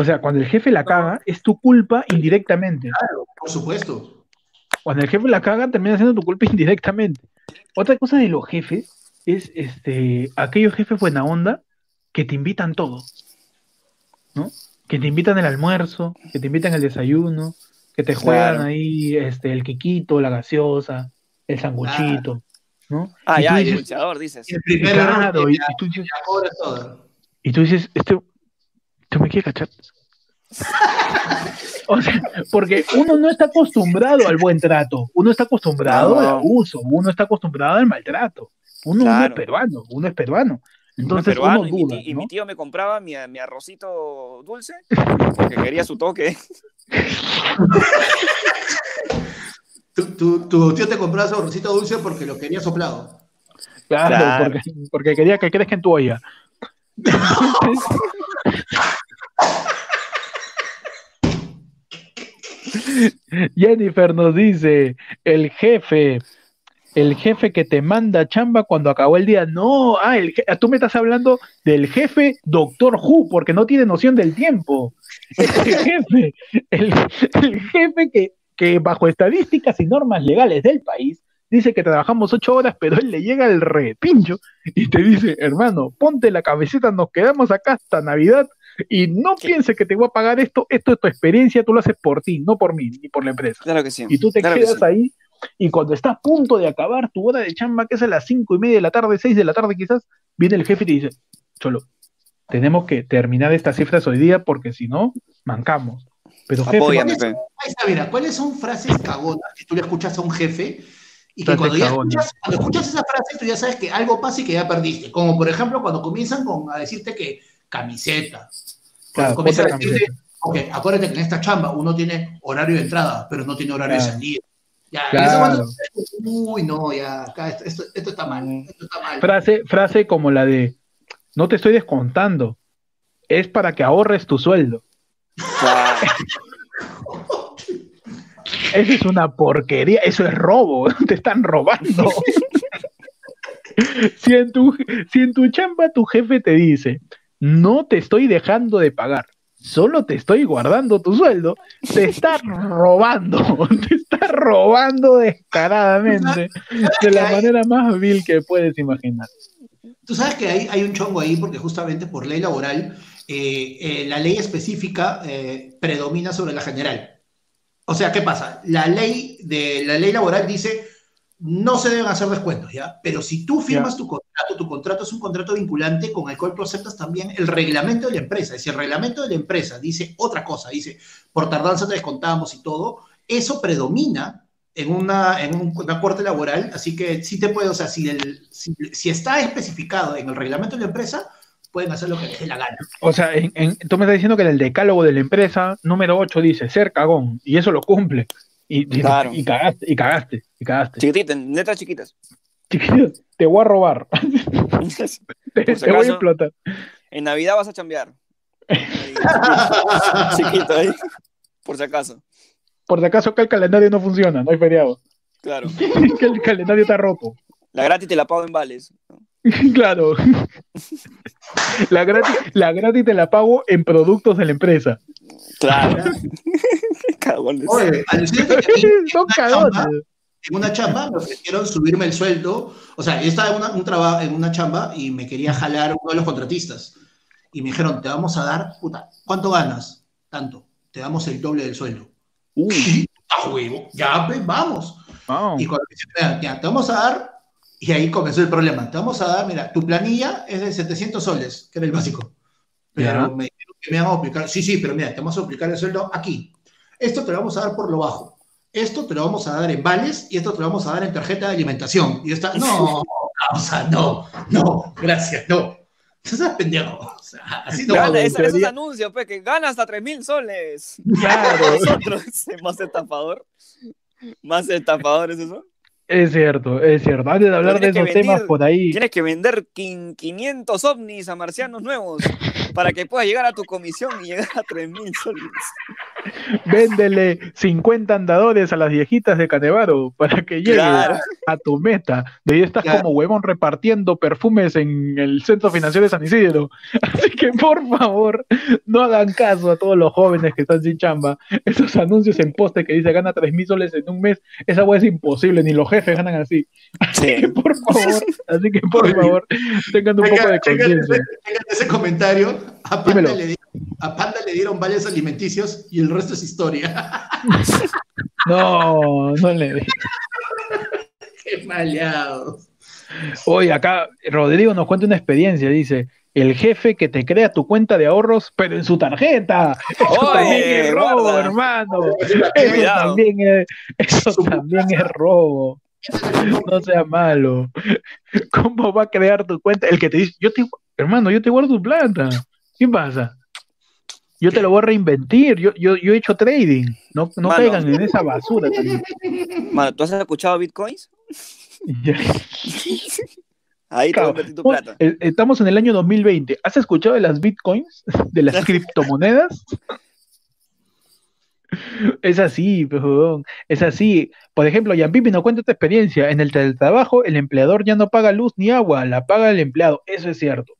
O sea, cuando el jefe la caga, es tu culpa indirectamente. Por supuesto. Cuando el jefe la caga, termina siendo tu culpa indirectamente. Otra cosa de los jefes es este aquellos jefes buena onda que te invitan todo, ¿no? Que te invitan el almuerzo, que te invitan el desayuno, que te juegan Claro. ahí este el quiquito, la gaseosa, el sanguchito, ¿no? Ah, Y tú ya, el dices- dulceador, dices. Y el primero claro, y, ya, y tú dices, y tú dices, este, ¿tú me quieres cachar? O sea, porque uno no está acostumbrado al buen trato, uno está acostumbrado No. al abuso, uno está acostumbrado al maltrato. Uno, uno es peruano, uno es peruano. Uno Entonces peruano, uno y, mi duda, ti- y mi tío me compraba mi, mi arrocito dulce porque quería su toque. Tu, tu, tu tío te compraba su arrocito dulce porque lo quería soplado. Claro, Claro. Porque, porque quería que crezca en tu olla. Jennifer nos dice, el jefe, el jefe que te manda chamba cuando acabó el día. No, ah, el je- tú me estás hablando del jefe Doctor Who, porque no tiene noción del tiempo. Ese jefe, el, el jefe que, que bajo estadísticas y normas legales del país dice que trabajamos ocho horas, pero él le llega el repincho y te dice, hermano, ponte la cabecita, nos quedamos acá hasta Navidad y no pienses que te voy a pagar esto, esto es tu experiencia, tú lo haces por ti, no por mí, ni por la empresa. Claro que sí. Y tú te claro que quedas sí. ahí y cuando está a punto de acabar tu hora de chamba, que es a las cinco y media de la tarde, seis de la tarde quizás, viene el jefe y te dice, Cholo, tenemos que terminar estas cifras hoy día porque si no, mancamos. Pero jefe, Apóyame, está, mira, ¿cuáles son frases cagonas que tú le escuchas a un jefe y que cuando, ya escuchas, cuando escuchas esa frase tú ya sabes que algo pasa y que ya perdiste? Como por ejemplo cuando comienzan con, a decirte que camiseta. Claro, comienzan a decirte, camiseta. ok, acuérdate que en esta chamba uno tiene horario de entrada, pero no tiene horario de Claro. salida. Ya, en Claro. ese momento, uy, no, ya, acá esto, esto- esto está mal, esto está mal. frase, frase como la de no te estoy descontando. Es para que ahorres tu sueldo. Eso es una porquería, eso es robo, te están robando. si, en tu, si en tu chamba tu jefe te dice, no te estoy dejando de pagar, solo te estoy guardando tu sueldo, te está robando, te está robando descaradamente, de la manera más vil que puedes imaginar. Tú sabes que hay, hay un chongo ahí porque justamente por ley laboral eh, eh, la ley específica eh, predomina sobre la general. O sea, ¿qué pasa? La ley, de, la ley laboral dice no se deben hacer descuentos, ¿ya? Pero si tú firmas tu contrato, tu contrato es un contrato vinculante con el cual tú aceptas también el reglamento de la empresa. Si el reglamento de la empresa dice otra cosa, dice por tardanza te descontamos y todo, eso predomina en una, en una corte laboral, así que sí te puede, o sea, si, el, si, si está especificado en el reglamento de la empresa, pueden hacer lo que les dé la gana. O sea, en, en- tú me estás diciendo que en el decálogo de la empresa, número 8 dice ser cagón, y eso lo cumple. Y, Claro. y cagaste, y cagaste, y cagaste. Chiquititas, letras chiquitas. Chiquillo, te voy a robar, te, Por si te voy a explotar. En Navidad vas a chambear. Chiquito ahí. Por si acaso. Por si acaso que el calendario no funciona, no hay feriado. Claro. que el calendario está roto. La gratis te la pago en vales. ¿no? claro. La gratis, la gratis te la pago en productos de la empresa. Claro. Cagones. Oye, alucínate que a mí Son una cagones. chamba, en una chamba me ofrecieron subirme el sueldo. O sea, yo estaba en una, un traba- en una chamba y me quería jalar uno de los contratistas. Y me dijeron, te vamos a dar, puta, ¿cuánto ganas? Tanto. Te damos el doble del sueldo. Uh, ¡Ah, huevo! Ya, pues, vamos. wow. Y cuando me dijeron, "Mira, ya, te vamos a dar, y ahí comenzó el problema. Te vamos a dar, mira, tu planilla es de 700 soles, que era el básico. Pero Ya. me dijeron que me iban a aplicar, sí, sí, pero mira, te vamos a aplicar el sueldo aquí. Esto te lo vamos a dar por lo bajo. Esto te lo vamos a dar en vales y esto te lo vamos a dar en tarjeta de alimentación. Y yo estaba, no, o sea, no, no, gracias, no. Sabes, pendejo. O sea, así no Gana, esa- esos anuncios, pues, que gana hasta 3 mil soles. Claro, Nosotros, más estafador. Más estafador es eso. Es cierto, es cierto. Antes de hablar de esos temas por ahí, Tienes que vender quin- 500 ovnis a marcianos nuevos para que puedas llegar a tu comisión y llegar a 3 mil soles. véndele 50 andadores a las viejitas de Canevaro para que llegue Claro. a tu meta. De ahí estás Claro. como huevón repartiendo perfumes en el centro financiero de San Isidro. Así que por favor, no hagan caso a todos los jóvenes que están sin chamba. Esos anuncios en poste que dice gana 3 mil soles en un mes, esa hueá es imposible, ni los jefes ganan así. Así que por favor, así que por favor, tengan un poco de conciencia. checa ese comentario. A Panda, le, di- a Panda le dieron vales alimenticios y el resto es historia. No, no le Qué maleados. Oye, acá Rodrigo nos cuenta una experiencia, dice, el jefe que te crea tu cuenta de ahorros, pero en su tarjeta. Eso Oye, también es robo, guarda. hermano. Eso Cuidado. también es, eso también es robo. No sea malo. ¿Cómo va a crear tu cuenta? El que te dice, yo te, hermano, yo te guardo tu plata. ¿Qué pasa? Yo te lo voy a reinventir. Yo, yo, yo he hecho trading. No, no Mano. caigan en esa basura. Mano, ¿tú has escuchado bitcoins? Ahí te voy a tu plata. eh, Estamos en el año 2020. ¿Has escuchado de las bitcoins? ¿De las criptomonedas? Es así, huevón, es así. Por ejemplo, Pipi nos cuenta esta experiencia. En el teletrabajo, el empleador ya no paga luz ni agua, la paga el empleado. Eso es cierto.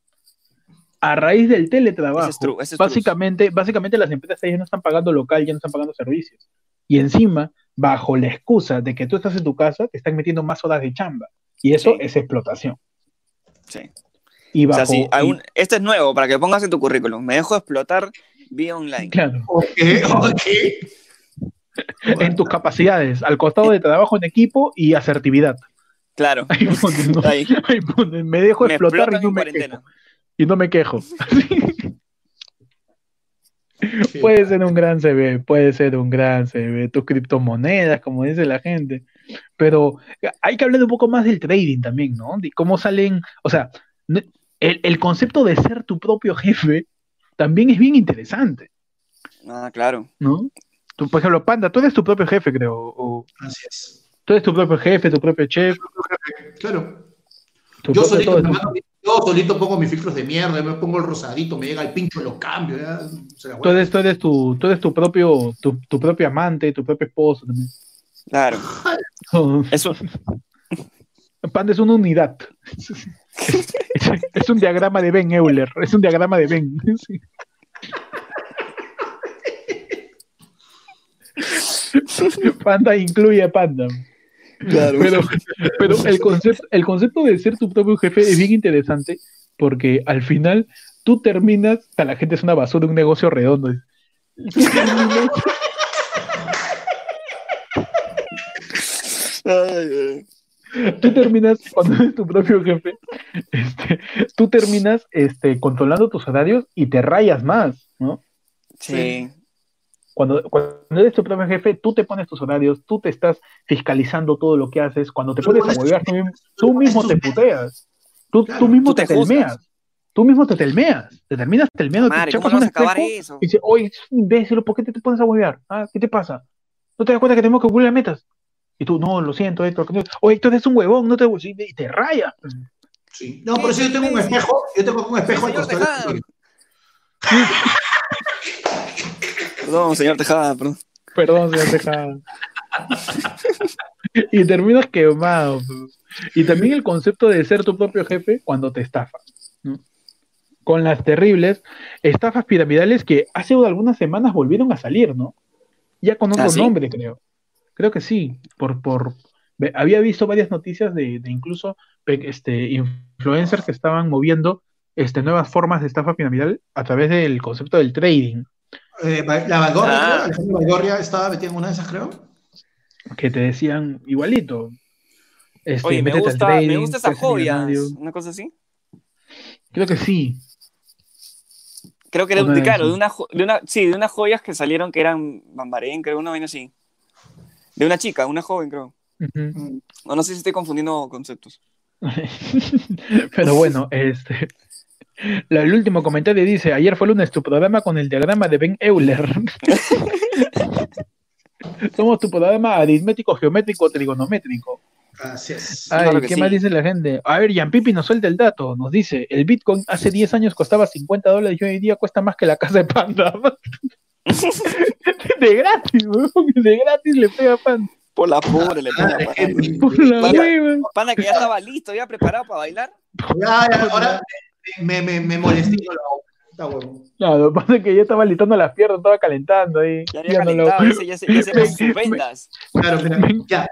A raíz del teletrabajo, Ese es true, ese es true. básicamente, básicamente las empresas ya no están pagando local, ya no están pagando servicios. Y encima, bajo la excusa de que tú estás en tu casa, te están metiendo más horas de chamba. Y eso Sí. es explotación. Sí. Y O sea, bajo, y- este es nuevo para que pongas en tu currículum. Me dejo explotar vía online. claro, en tus capacidades, al costado de trabajo en equipo y asertividad. Claro. Ahí ponen, ¿no? Ahí. Ahí ponen, me dejo Me explotar explotan y no en me cuarentena. quejo. Y no me quejo. Puede ser un gran CV, puede ser un gran CV, tus criptomonedas, como dice la gente. Pero hay que hablar un poco más del trading también, ¿no? De cómo salen, o sea, el, el concepto de ser tu propio jefe también es bien interesante, Ah, claro. ¿no? Tú, por ejemplo, Panda, tú eres tu propio jefe, creo. O, Así es. tú eres tu propio jefe, tu propio chef, Claro. tu Yo me mando, mi- Yo solito pongo mis filtros de mierda, me pongo el rosadito, me llega el pincho, lo cambio. Ya, se la Tú eres, tú eres tu, tú eres tu propio, tu, tu propio amante, tu propio esposo también. Claro. Eso, Panda es una unidad. Es, es un diagrama de Ben Euler. Es un diagrama de Ben. Sí. Panda incluye a Panda. Claro. Pero, pero el, concepto, el concepto de ser tu propio jefe es bien interesante porque al final tú terminas, o sea, la gente es una basura, un negocio redondo. Tú terminas- Ay, tú terminas, cuando eres tu propio jefe, este, tú terminas este, controlando tus horarios y te rayas más, ¿no? Sí. Cuando, cuando eres tu propio jefe, tú te pones tus horarios, tú te estás fiscalizando todo lo que haces. Cuando te Tú pones a pones huevear, tus- tú, mismo- tú mismo te puteas. Tú, Claro, tú mismo tú te, te telmeas. Tú mismo te telmeas. Te terminas telmeando, te Madre, ¿cómo chapas no un vas a acabar espejo eso? y dices, oye, es un imbécil, ¿por qué te, te pones a huevear? ¿Ah? ¿Qué te pasa? ¿No te das cuenta que tenemos que cumplir las metas? Y tú, no, lo siento, Héctor. que no- Oye, Héctor, es un huevón, no te y te rayas. Sí. No, por eso yo tengo un espejo, yo tengo un espejo al Señor costado. Perdón, señor Tejada, perdón. Perdón, señor Tejada. y terminas quemado. pues. Y también el concepto de ser tu propio jefe cuando te estafan. ¿no? Con las terribles estafas piramidales que hace algunas semanas volvieron a salir, ¿no? Ya con otro ¿Ah, sí? nombre, creo. Creo que sí. Por, por, había visto varias noticias de, de incluso este, influencers que estaban moviendo este, nuevas formas de estafa piramidal a través del concepto del trading. Eh, la Valgorria, Ah. creo, Alejandro Valgorria estaba metido en una de esas, creo. que te decían igualito. Este, Oye, me gusta, trading, me gusta esa joya. Una cosa así. Creo que sí. Creo que era Una de, de claro, de una, de una, sí, de unas joyas que salieron que eran bambarén, creo, una vaina así. De una chica, una joven, creo. Ujú. O no sé si estoy confundiendo conceptos. Pero bueno, este. La- el último comentario dice: Ayer fue lunes tu programa con el diagrama de Ben Euler. Somos tu programa aritmético, geométrico, trigonométrico. Así es. Ay, Claro ¿qué sí. más dice la gente? A ver, Jan Pipi nos suelta el dato. Nos dice: el Bitcoin hace 10 años costaba 50 dólares y hoy en día cuesta más que la casa de Panda. de gratis, weón. De gratis le pega Panda. Por la pobre, le pone a es Panda. que- Por la Panda. hueva. Panda que ya estaba listo, ya preparado para bailar. Ya, ya, ahora me, me, me molesté con la Está huevo. No, lo que pasa es que ya estaba listando las piernas, estaba calentando ahí. Ya había Ya no lo- calentado, dice, ya se, ya se sus vendas. Claro, ya, ya.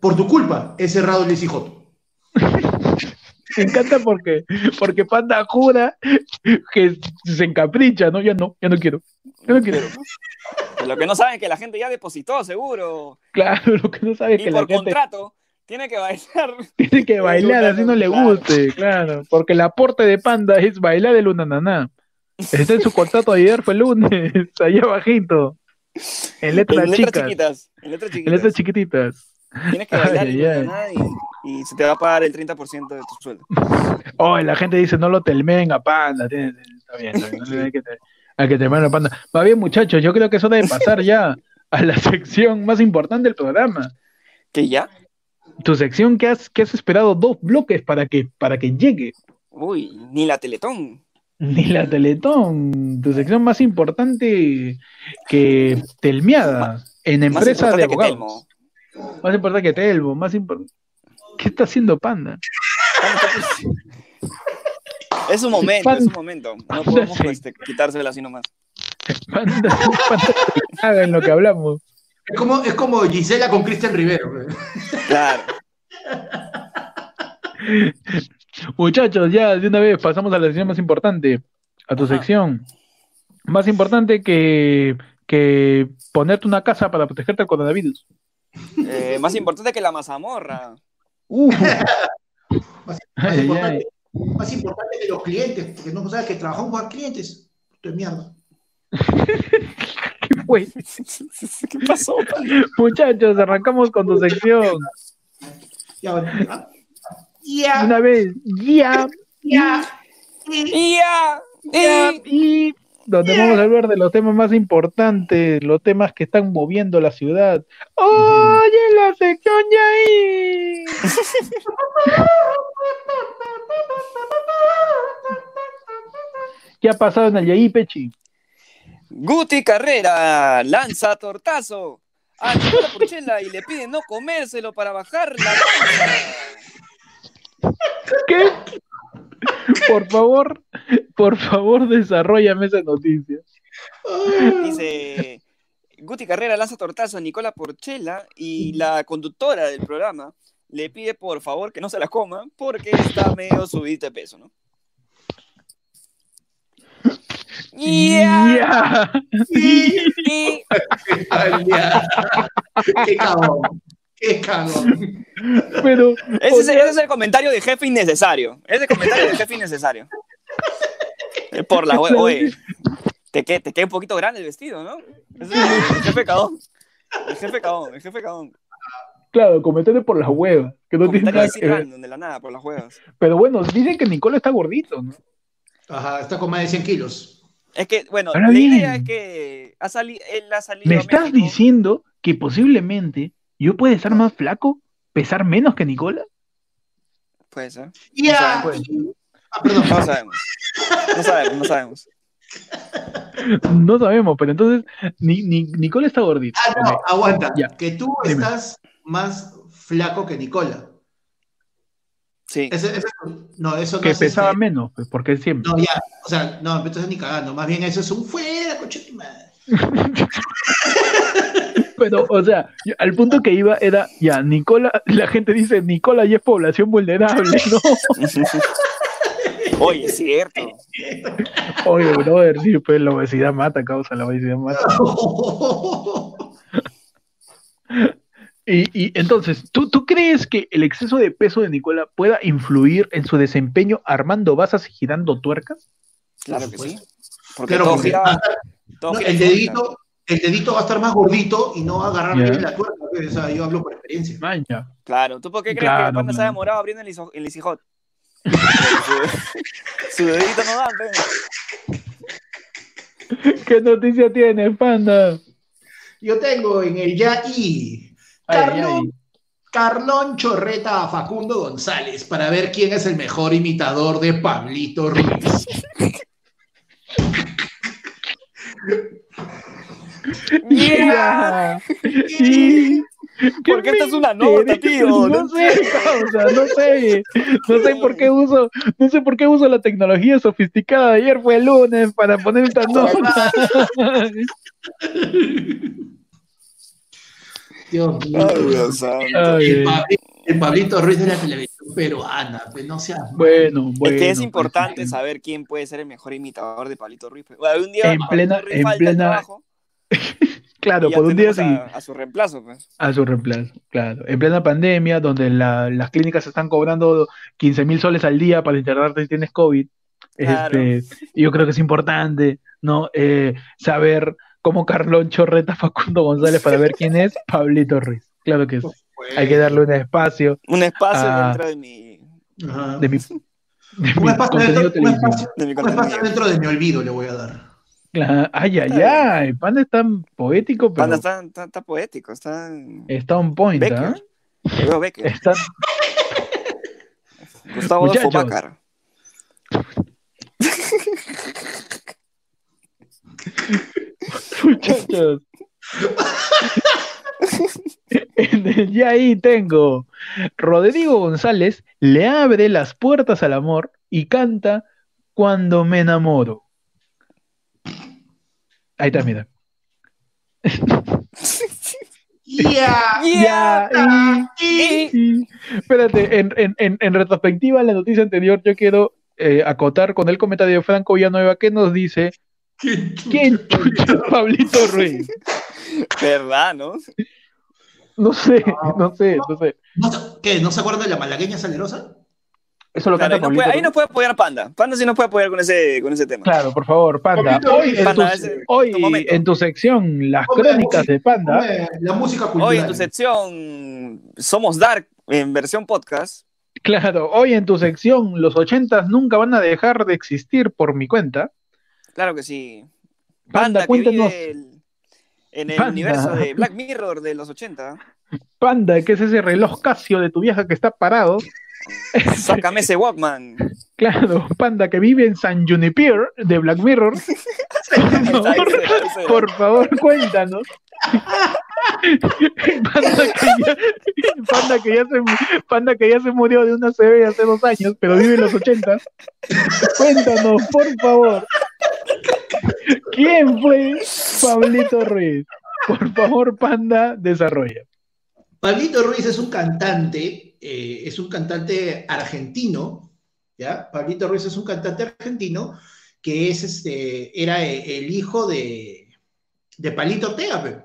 Por tu culpa he cerrado el Joto. Me encanta porque, porque Panda jura que se encapricha, ¿no? Ya no, ya no quiero. Ya no quiero. Lo que no saben es que la gente ya depositó, seguro. Claro, lo que no sabe es que la por gente contrato, tiene que bailar. tiene que bailar así no le guste, claro. Porque el aporte de Panda es bailar el unananá. Está en su contrato ayer, fue el lunes, allá abajito. En letras En letras chiquitas. En letras en chiquitas. letras chiquititas. Tienes que bailar Ay, y, ay. y, y se te va a pagar el 30% de tu sueldo. Oh, la gente dice, no lo telmen a Panda. Está bien, está bien, no hay que, te- hay que telmen a Panda. Va bien, muchachos, yo creo que es hora de pasar ya a la sección más importante del programa. ¿Que ya? Tu sección que has, que has esperado dos bloques para que, para que llegue. Uy, ni la Teletón. Ni la Teletón, tu sección más importante que Telmeada en empresa de abogados. Más importante que Telmo, más importante. ¿Qué está haciendo Panda? Es un momento, Panda- es un momento. No podemos este, quitársela así nomás. Panda, Panda caga en lo que hablamos. Es como, es como Gisela con Cristian Rivero. güey. Claro. Muchachos, ya de una vez pasamos a la sección más importante, a tu Ajá. sección. Más importante que, que ponerte una casa para protegerte del coronavirus. Eh, más importante que la mazamorra. Uh, Más, más Ay, importante, más importante que los clientes, porque no sabes que trabajamos con clientes. De mierda. ¿qué fue? ¿Qué pasó? Muchachos, arrancamos con tu sección. Ya. ¿ah? Ya, una vez, ya, ya. ¡Ya! ya, ¡Y! y donde vamos a hablar de los temas más importantes, los temas que están moviendo la ciudad. ¡Oye, la sección Yaí! ¿Qué ha pasado en el Yaí, Pechi? Guti Carrera lanza tortazo a Nicola Porchela y le pide no comérselo para bajar la panza. ¿Qué? Por favor, por favor, desarrollame esa noticia. Dice Guti Carrera lanza tortazo a Nicola Porchela y la conductora del programa le pide por favor que no se la coma porque está medio subida de peso, ¿no? Ya. Y- Ay, ya. Qué cagón. Qué cagón. Pero, Ese, o es, sea, ese es el comentario de jefe innecesario. Ese comentario de jefe innecesario. Es Por la hue- Oye, te queda, te queda un poquito grande el vestido, ¿no? Ese es el, el jefe cagón. El jefe cagón, el jefe claro, comentario por las huevas, que no tiene nada que ver. de la nada, por las huevas. Pero bueno, dicen que Nicola está gordito, ¿no? Ajá, está con más de 100 kilos. Es que, bueno, Ahora la bien. idea es que ha sali- él ha salido ¿Me a estás México. diciendo que posiblemente yo pueda estar más flaco, pesar menos que Nicola? Puede ser. Ya. Pues. Ah, perdón. No sabemos. No sabemos, no sabemos. No sabemos, pero entonces ni, ni- Nicola está gordito. Ah, no, aguanta. Ya. Que tú Dime. estás más flaco que Nicola. Sí. Ese- ese- no, eso no Que es pesaba este- menos, pues, porque él siempre. No, ya. O sea, no, entonces ni cagando. Más bien eso es un fuera, coche de madre. Pero, o sea, al punto que iba era, ya, Nicola, la gente dice, Nicola ya es población vulnerable, ¿no? Oye, es cierto. Oye, brother, sí, pues la obesidad mata, causa la obesidad mata. Y, y entonces, ¿tú, ¿tú crees que el exceso de peso de Nicola pueda influir en su desempeño armando basas y girando tuercas? Claro que sí. Porque Claro, todo porque- gira. ah, todo no, gira el dedito, el dedito va a estar más gordito y no va a agarrar bien la tuerca. pues, O sea, yo hablo por experiencia. Maña. Claro, ¿tú por qué crees Claro, que el panda se ha man. demorado abriendo el, iso- el Easy-Hot? su, su dedito no da. ¿Qué noticia tienes, panda? Yo tengo en el ya y Carlón. Carlón Chorreta a Facundo González para ver quién es el mejor imitador de Pablito Ruiz. Ya. Y- ¿Qué Porque esta es una nota, tío, No, no sé, causa, no sé. No sé por qué uso, no sé por qué uso la tecnología sofisticada. Ayer fue el lunes para poner esta nota. Dios mío. Ay, Dios santo. Ay, el, Pabli- el Pablito Ruiz de la televisión peruana, pues no seas bueno, bueno. es que es pues, importante saber quién puede ser el mejor imitador de Pablito Ruiz. pe. Algún día En plena- Ruiz en falta al plena- trabajo Claro, por un día sí. a, a su reemplazo, pues. A su reemplazo, claro. En plena pandemia, donde la- las clínicas están cobrando 15 mil soles al día para internarte si tienes COVID, Claro. este, yo creo que es importante, ¿no? Eh, saber cómo Carlón Chorreta a Facundo González para ver quién es Pablito Ruiz. Claro que sí. Pues, Hay que darle un espacio Un espacio Ah. dentro de mi, Ajá. de mi, de un mi espacio, dentro, un televisivo. espacio- de mi un espacio dentro de mi olvido le voy a dar. Claro. Ay, ay, Está ay. Panda es tan poético, pero Panda está, está, está poético, está. está on point, ¿ah? Becker. Yo veo Becker. Está... Gustavo Muchachos. Bácar. Muchachos. Ya ahí tengo. Rodrigo González le abre las puertas al amor y canta Cuando me enamoro. Ahí está, mira. Ya, Ya, y- y- y- espérate, en, en, en, en retrospectiva a la noticia anterior, yo quiero eh, acotar con el comentario de Franco Villanueva que nos dice: ¿Quién chucha ¿Quién es chucha es Pablito Ruiz? ¿Verdad, no? No sé, no sé, no sé. ¿No se- ¿Qué? ¿No se acuerdan de la malagueña salerosa? Eso lo Claro, canta ahí, no puede, ahí no puede apoyar Panda. Panda sí no puede apoyar con ese, con ese tema. Claro, por favor, Panda. Hoy, en, Panda, tu, ese- hoy tu momento. en tu sección, las Hombre, crónicas de Panda, Hombre, La música cultural. Hoy en tu sección Somos Dark en versión podcast. claro, hoy en tu sección, los ochentas nunca van a dejar de existir por mi cuenta. Claro que sí. Panda, que cuéntanos. vive el- en el Panda. universo de Black Mirror de los 80. Panda, ¿qué es ese reloj Casio de tu vieja que está parado? Sácame ese Walkman. Claro, Panda que vive en San Juniper de Black Mirror. Favor, por favor, cuéntanos. Panda que, ya, Panda, que ya se, Panda que ya se murió de una CB hace dos años, pero vive en los 80. Cuéntanos, por favor. ¿Quién fue Pablito Ruiz? Por favor, Panda, desarrolla. Pablito Ruiz es un cantante, eh, es un cantante argentino, ¿ya? Pablito Ruiz es un cantante argentino que es este, era eh, el hijo de, de Palito Ortega.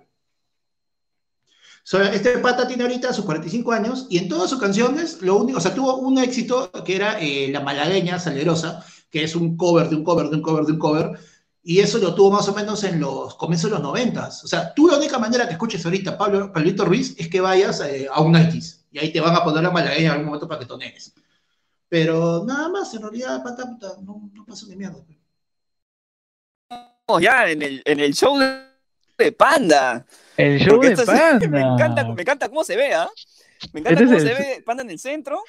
So, este pata tiene ahorita sus 45 años y en todas sus canciones, lo único, o sea, tuvo un éxito que era eh, La Malagueña Salerosa, que es un cover de un cover de un cover de un cover, y eso lo tuvo más o menos en los comienzos de los noventas. O sea, tú la única manera que escuches ahorita Pablo, Pablito Ruiz es que vayas eh, a un Nike's y ahí te van a poner la malagueña en algún momento para que tonees. Pero nada más, en realidad, pata, puta, no, no pasó ni mierda. Estamos ya en el, en el show de, Panda. El show Porque de esto es- Panda. me, encanta, me encanta cómo se ve, ¿ah? Me encanta Este cómo el- se ve Panda en el centro.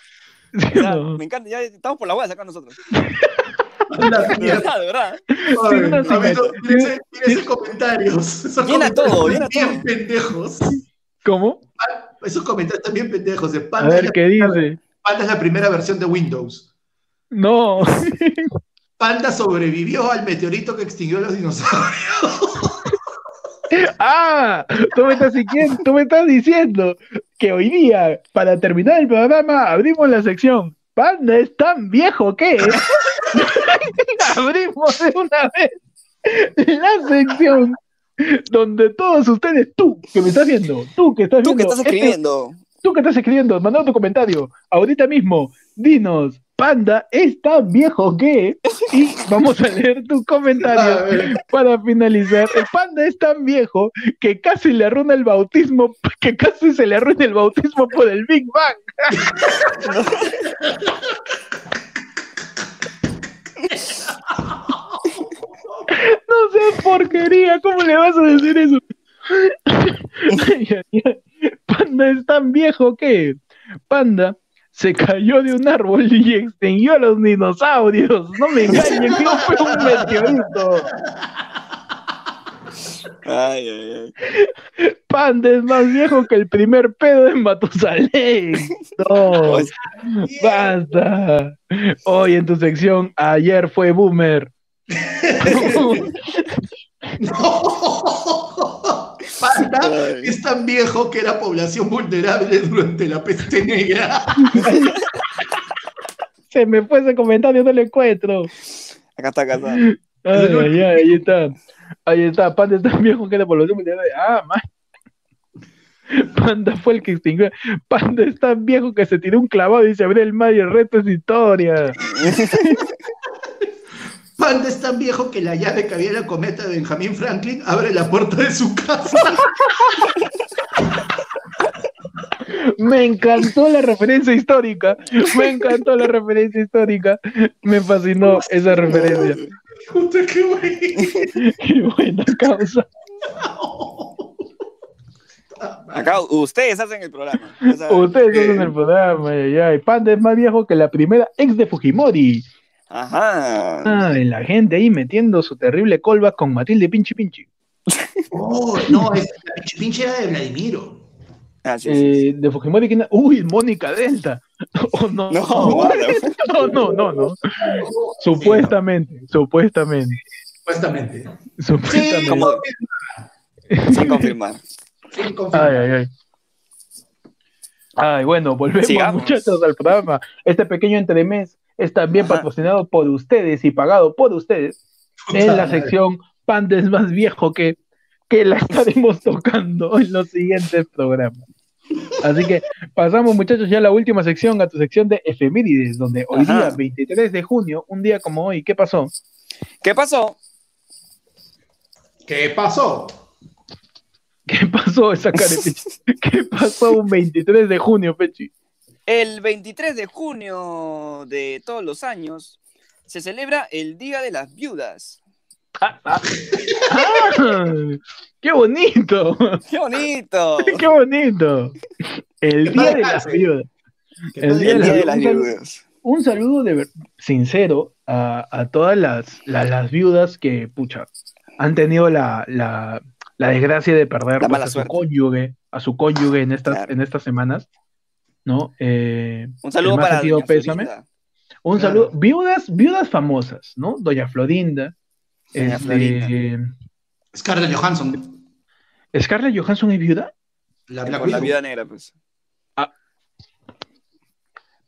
Me encanta, ya estamos por la hueá acá nosotros. A mira esos comentarios. Esos Llena comentarios todo, llena bien todo. pendejos. ¿Cómo? Esos comentarios también pendejos. De A Panda, es ver la, qué dice. Panda es la primera versión de Windows. No. Panda sobrevivió al meteorito que extinguió a los dinosaurios. Ah, tú me estás diciendo, tú me estás diciendo que hoy día, para terminar el programa, abrimos la sección. Panda es tan viejo que abrimos de una vez la sección donde todos ustedes, tú que me estás viendo, tú que estás Tú que viendo estás este- escribiendo. tú que estás escribiendo, mandando tu comentario, ahorita mismo, dinos, Panda es tan viejo que, y vamos a leer tu comentario para finalizar. El Panda es tan viejo que casi le arruina el bautismo, que casi se le arruina el bautismo por el Big Bang. No seas porquería, ¿cómo le vas a decir eso? Panda es tan viejo que Panda se cayó de un árbol y extinguió a los dinosaurios. No me engañen, que no fue un meteorito. Ay, ay, ay. Panda es más viejo que el primer pedo de Matusalén. No, basta. Hoy en tu sección, ayer fue Boomer. no. Panda Ay. es tan viejo que era población vulnerable durante la peste negra. Se me fue ese comentario, no lo encuentro. acá está, acá está. Ay, ahí está. Ahí está. Panda es tan viejo que la población mundial. Ah, man. Panda fue el que extinguió. Panda es tan viejo que se tiró un clavado y se abrió el mar y el resto es historia. Panda es tan viejo que la llave que había en la cometa de Benjamin Franklin abre la puerta de su casa. Me encantó la referencia histórica. Me encantó la referencia histórica. Me fascinó esa referencia. Puta, qué güey. Qué buena causa. Acá ustedes hacen el programa. O sea, Ustedes hacen el programa. Ay, ay. Panda es más viejo que la primera ex de Fujimori. Ajá. Ay, la gente ahí metiendo su terrible callback con Matilde Pinchi Pinchi. Oh, no, es, la pinche- pinche era de Vladimiro. Ah, sí, sí, Eh, de Fujimori, ¿quién era? Uy, Mónica Delta. Oh, no. No, no, no, no, no. Supuestamente, supuestamente, Supuestamente. Sí, supuestamente. como-. Sin confirmar. sin confirmar. Ay, ay, ay. Ay, bueno, volvemos Sigamos. muchachos al programa. Este pequeño entremés es también Ajá. patrocinado por ustedes y pagado por ustedes en la sección Panda es más viejo que, que la estaremos tocando en los siguientes programas. Así que pasamos muchachos ya a la última sección, a tu sección de efemérides, donde hoy Ajá. día, 23 de junio, un día como hoy, ¿qué pasó? ¿Qué pasó? ¿Qué pasó? ¿Qué pasó esa cara? ¿Qué pasó un 23 de junio, Pechi? El 23 de junio de todos los años se celebra el Día de las Viudas. Ah, ah, ah, ¡Qué bonito! ¡Qué bonito! ¡Qué bonito! El día de las viudas. El día El día de Un las saludo- viudas. Un saludo de sincero a, a todas las, las, las viudas que, pucha, han tenido la, la, la desgracia de perder La pues, a su suerte. cónyuge, a su cónyuge en estas, Claro. en estas semanas, ¿no? Eh, Un saludo para pésame. Un Claro. saludo, viudas, viudas famosas, ¿no? Doña Florinda, este. Scarlett Johansson, ¿Scarlett Johansson es viuda? la la vida negra, pues.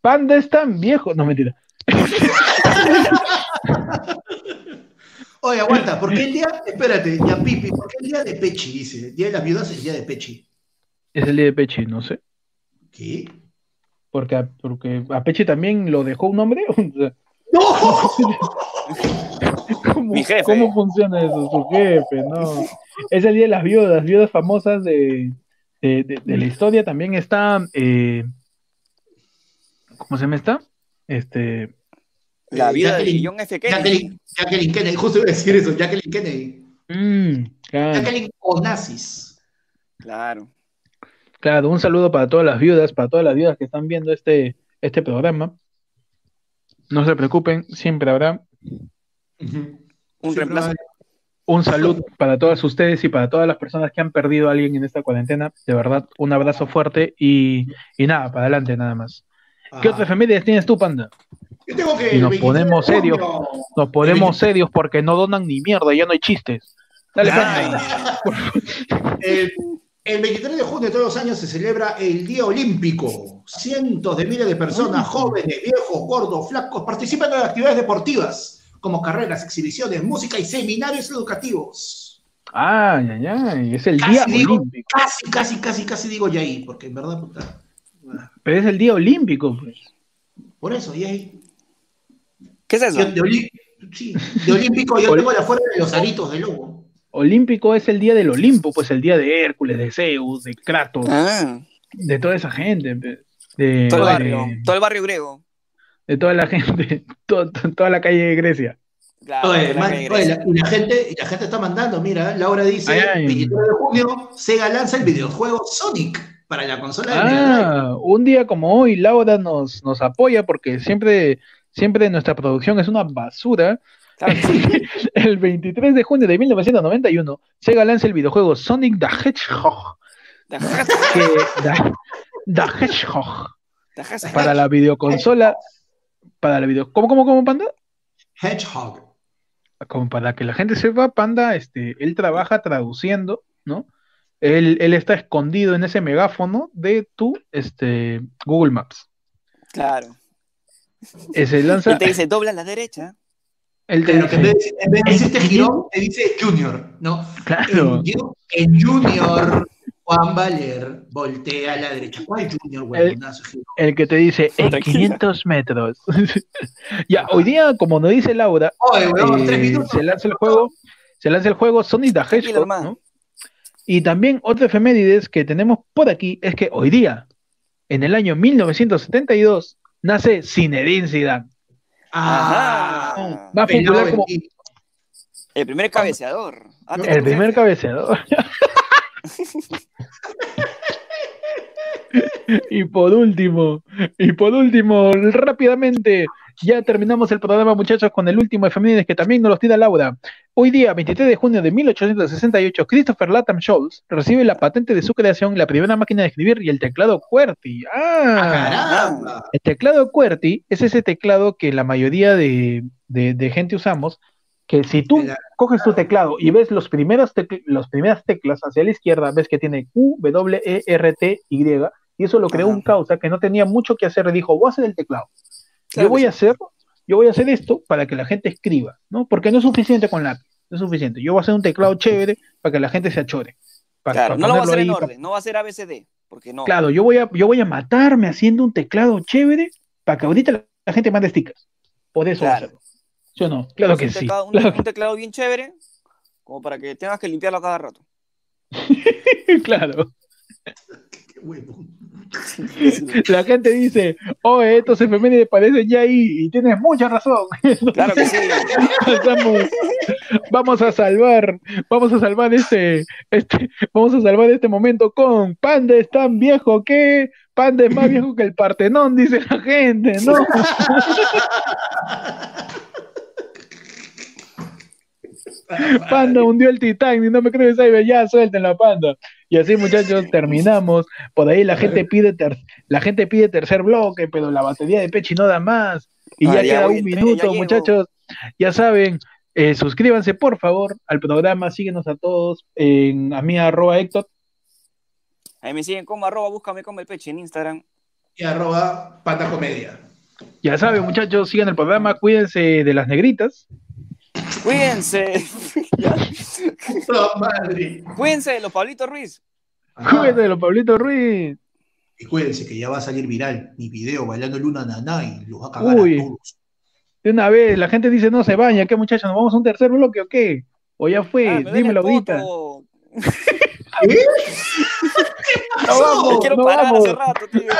Panda es tan viejo, no mentira. Oye, aguanta, ¿por qué el día, espérate, ya Pipi, ¿por qué el día de Pechi dice? El día de las viudas es el día de Pechi. Es el día de Pechi, no sé. ¿Qué? Porque a, porque a Pechi también lo dejó un hombre. ¡No! ¿Cómo, Mi jefe. ¿Cómo funciona eso? Su jefe, no. Es el día de las viudas, viudas famosas de, de, de- de la historia. También está. eh, ¿Cómo se llama esta? Este. La Eh, vida de Jacqueline- John F. Kennedy. Jacqueline, Jacqueline Kennedy, justo iba a decir eso, Jacqueline Kennedy. mm, claro, Jacqueline Onassis. Claro. claro, un saludo para todas las viudas, para todas las viudas que están viendo este, este programa. No se preocupen, siempre habrá. Un Siempre reemplazo. Un saludo para todas ustedes y para todas las personas que han perdido a alguien en esta cuarentena. De verdad, un abrazo fuerte y, y nada, para adelante nada más. ¿Qué Ah. otras familias tienes tú, Panda? Yo tengo que Y nos 23 ponemos serios. Nos ponemos serios porque no donan ni mierda, ya no hay chistes. Dale. Panda. El, el 23 de junio de todos los años se celebra el Día Olímpico. Cientos de miles de personas, jóvenes, viejos, gordos, flacos, participan en actividades deportivas como carreras, exhibiciones, música y seminarios educativos. Ay, ay, ay, es el Casi día digo. olímpico. Casi, casi, casi, casi digo Yair, porque en verdad, puta. Pero es el día olímpico, pues. Por eso, Yair. ¿Qué es eso? Yo de, sí, de olímpico yo tengo la fuerza de los aritos de lobo. Olímpico es el día del Olimpo, pues el día de Hércules, de Zeus, de Kratos, Ah, de toda esa gente, de, todo el de- barrio. Todo el barrio griego. de toda la gente, to- to- toda la calle de Grecia. Claro, Oye, de la man, oye, la, y la gente, y la gente está mandando, mira, Laura dice, Ay, ay. 23 de junio, Sega lanza el videojuego Sonic para la consola de Mega Drive. Ah, un día como hoy, Laura nos, nos apoya porque siempre, siempre nuestra producción es una basura. Claro que sí. El 23 de junio de 1991, Sega lanza el videojuego Sonic the Hedgehog, que, the, the Hedgehog, para la videoconsola, para la video, ¿cómo, cómo, cómo, Panda? Hedgehog. Como para que la gente sepa, Panda, este, él trabaja traduciendo, ¿no? Él, él está escondido en ese megáfono de tu, este, Google Maps. Claro. Ese lanza, Él te dice, dobla a la derecha. Él te Pero que en dice, vez, de- en vez de decirte girón, te dice Junior, ¿no? claro, En, Ju- en Junior, Juan Valer voltea a la derecha. ¿Cuál Junior, huevonazo? girón? el que te dice en Tranquila. 500 metros. ya, hoy día, como nos dice Laura, Oye, eh, tres minutos. se lanza el juego, se lanza el juego Sonic the Hedgehog. ¿no? Y también otra efemérides que tenemos por aquí es que hoy día, en el año 1972, nace Zinedine Zidane. Ah, Ajá. Va a pelado figurar como. El primer cabeceador. Antes el primer cabeceador. y por último, y por último, rápidamente, ya terminamos el programa, muchachos, con el último efemérides que también nos los tira Laura. Hoy día, 23 de junio de 1868, Christopher Latham Scholes recibe la patente de su creación, la primera máquina de escribir y el teclado QWERTY. Ah, ¡Ah! caramba. El teclado QWERTY es ese teclado que la mayoría de, de- de gente usamos, que si tú coges tu teclado y ves los primeros las primeras teclas hacia la izquierda, ves que tiene Q, W, E, R, T, Y, y eso lo creó un causa que no tenía mucho que hacer dijo, voy a hacer el teclado. Yo voy a hacer, yo voy a hacer esto para que la gente escriba, ¿no? Porque no es suficiente con lápiz, no es suficiente. Yo voy a hacer un teclado chévere para que la gente se achore. Para- Claro, para no lo va a hacer en para- orden, no va a ser ABCD, porque no. Claro, yo voy a, yo voy a matarme haciendo un teclado chévere para que ahorita la, la gente mande stickers. Por eso voy a Claro. hacerlo. ¿Sí o no? Claro que un sí. teclado, un, Claro un teclado bien chévere, como para que tengas que limpiarlo a cada rato. claro. Qué huevón. La gente dice, oye, estos efemérides parecen ya ahí, y tienes mucha razón. Claro que sí. Estamos- vamos a salvar, vamos a salvar este, este, vamos a salvar este momento con Panda es tan viejo que Panda es más viejo que el Partenón, dice la gente, ¿no? Panda hundió el Titanic, no me crees, Cyber, ya suelten la panda. Y así, muchachos, terminamos. Por ahí la gente pide ter- la gente pide tercer bloque, pero la batería de Pechi no da más. Y Ah, ya ya queda un ya minuto, muchachos. Ya saben, eh, suscríbanse por favor al programa, síguenos a todos en a mí arroba Héctor. Ahí me siguen como arroba, búscame como el peche en Instagram. Y arroba pata comedia. Ya saben, muchachos, sigan el programa, cuídense de las negritas. Cuídense. Puta madre. Cuídense de los Pablitos Ruiz. Ajá. Cuídense de los Pablitos Ruiz. Y cuídense que ya va a salir viral mi video bailando Luna Naná y los va a cagar Uy. a todos. De una vez, la gente dice no se baña, ¿qué muchachos? ¿Nos vamos a un tercer bloque o qué? O ya fue, Ah, dímelo el ahorita. poto. No vamos, Quiero no parar vamos. hace rato, tío.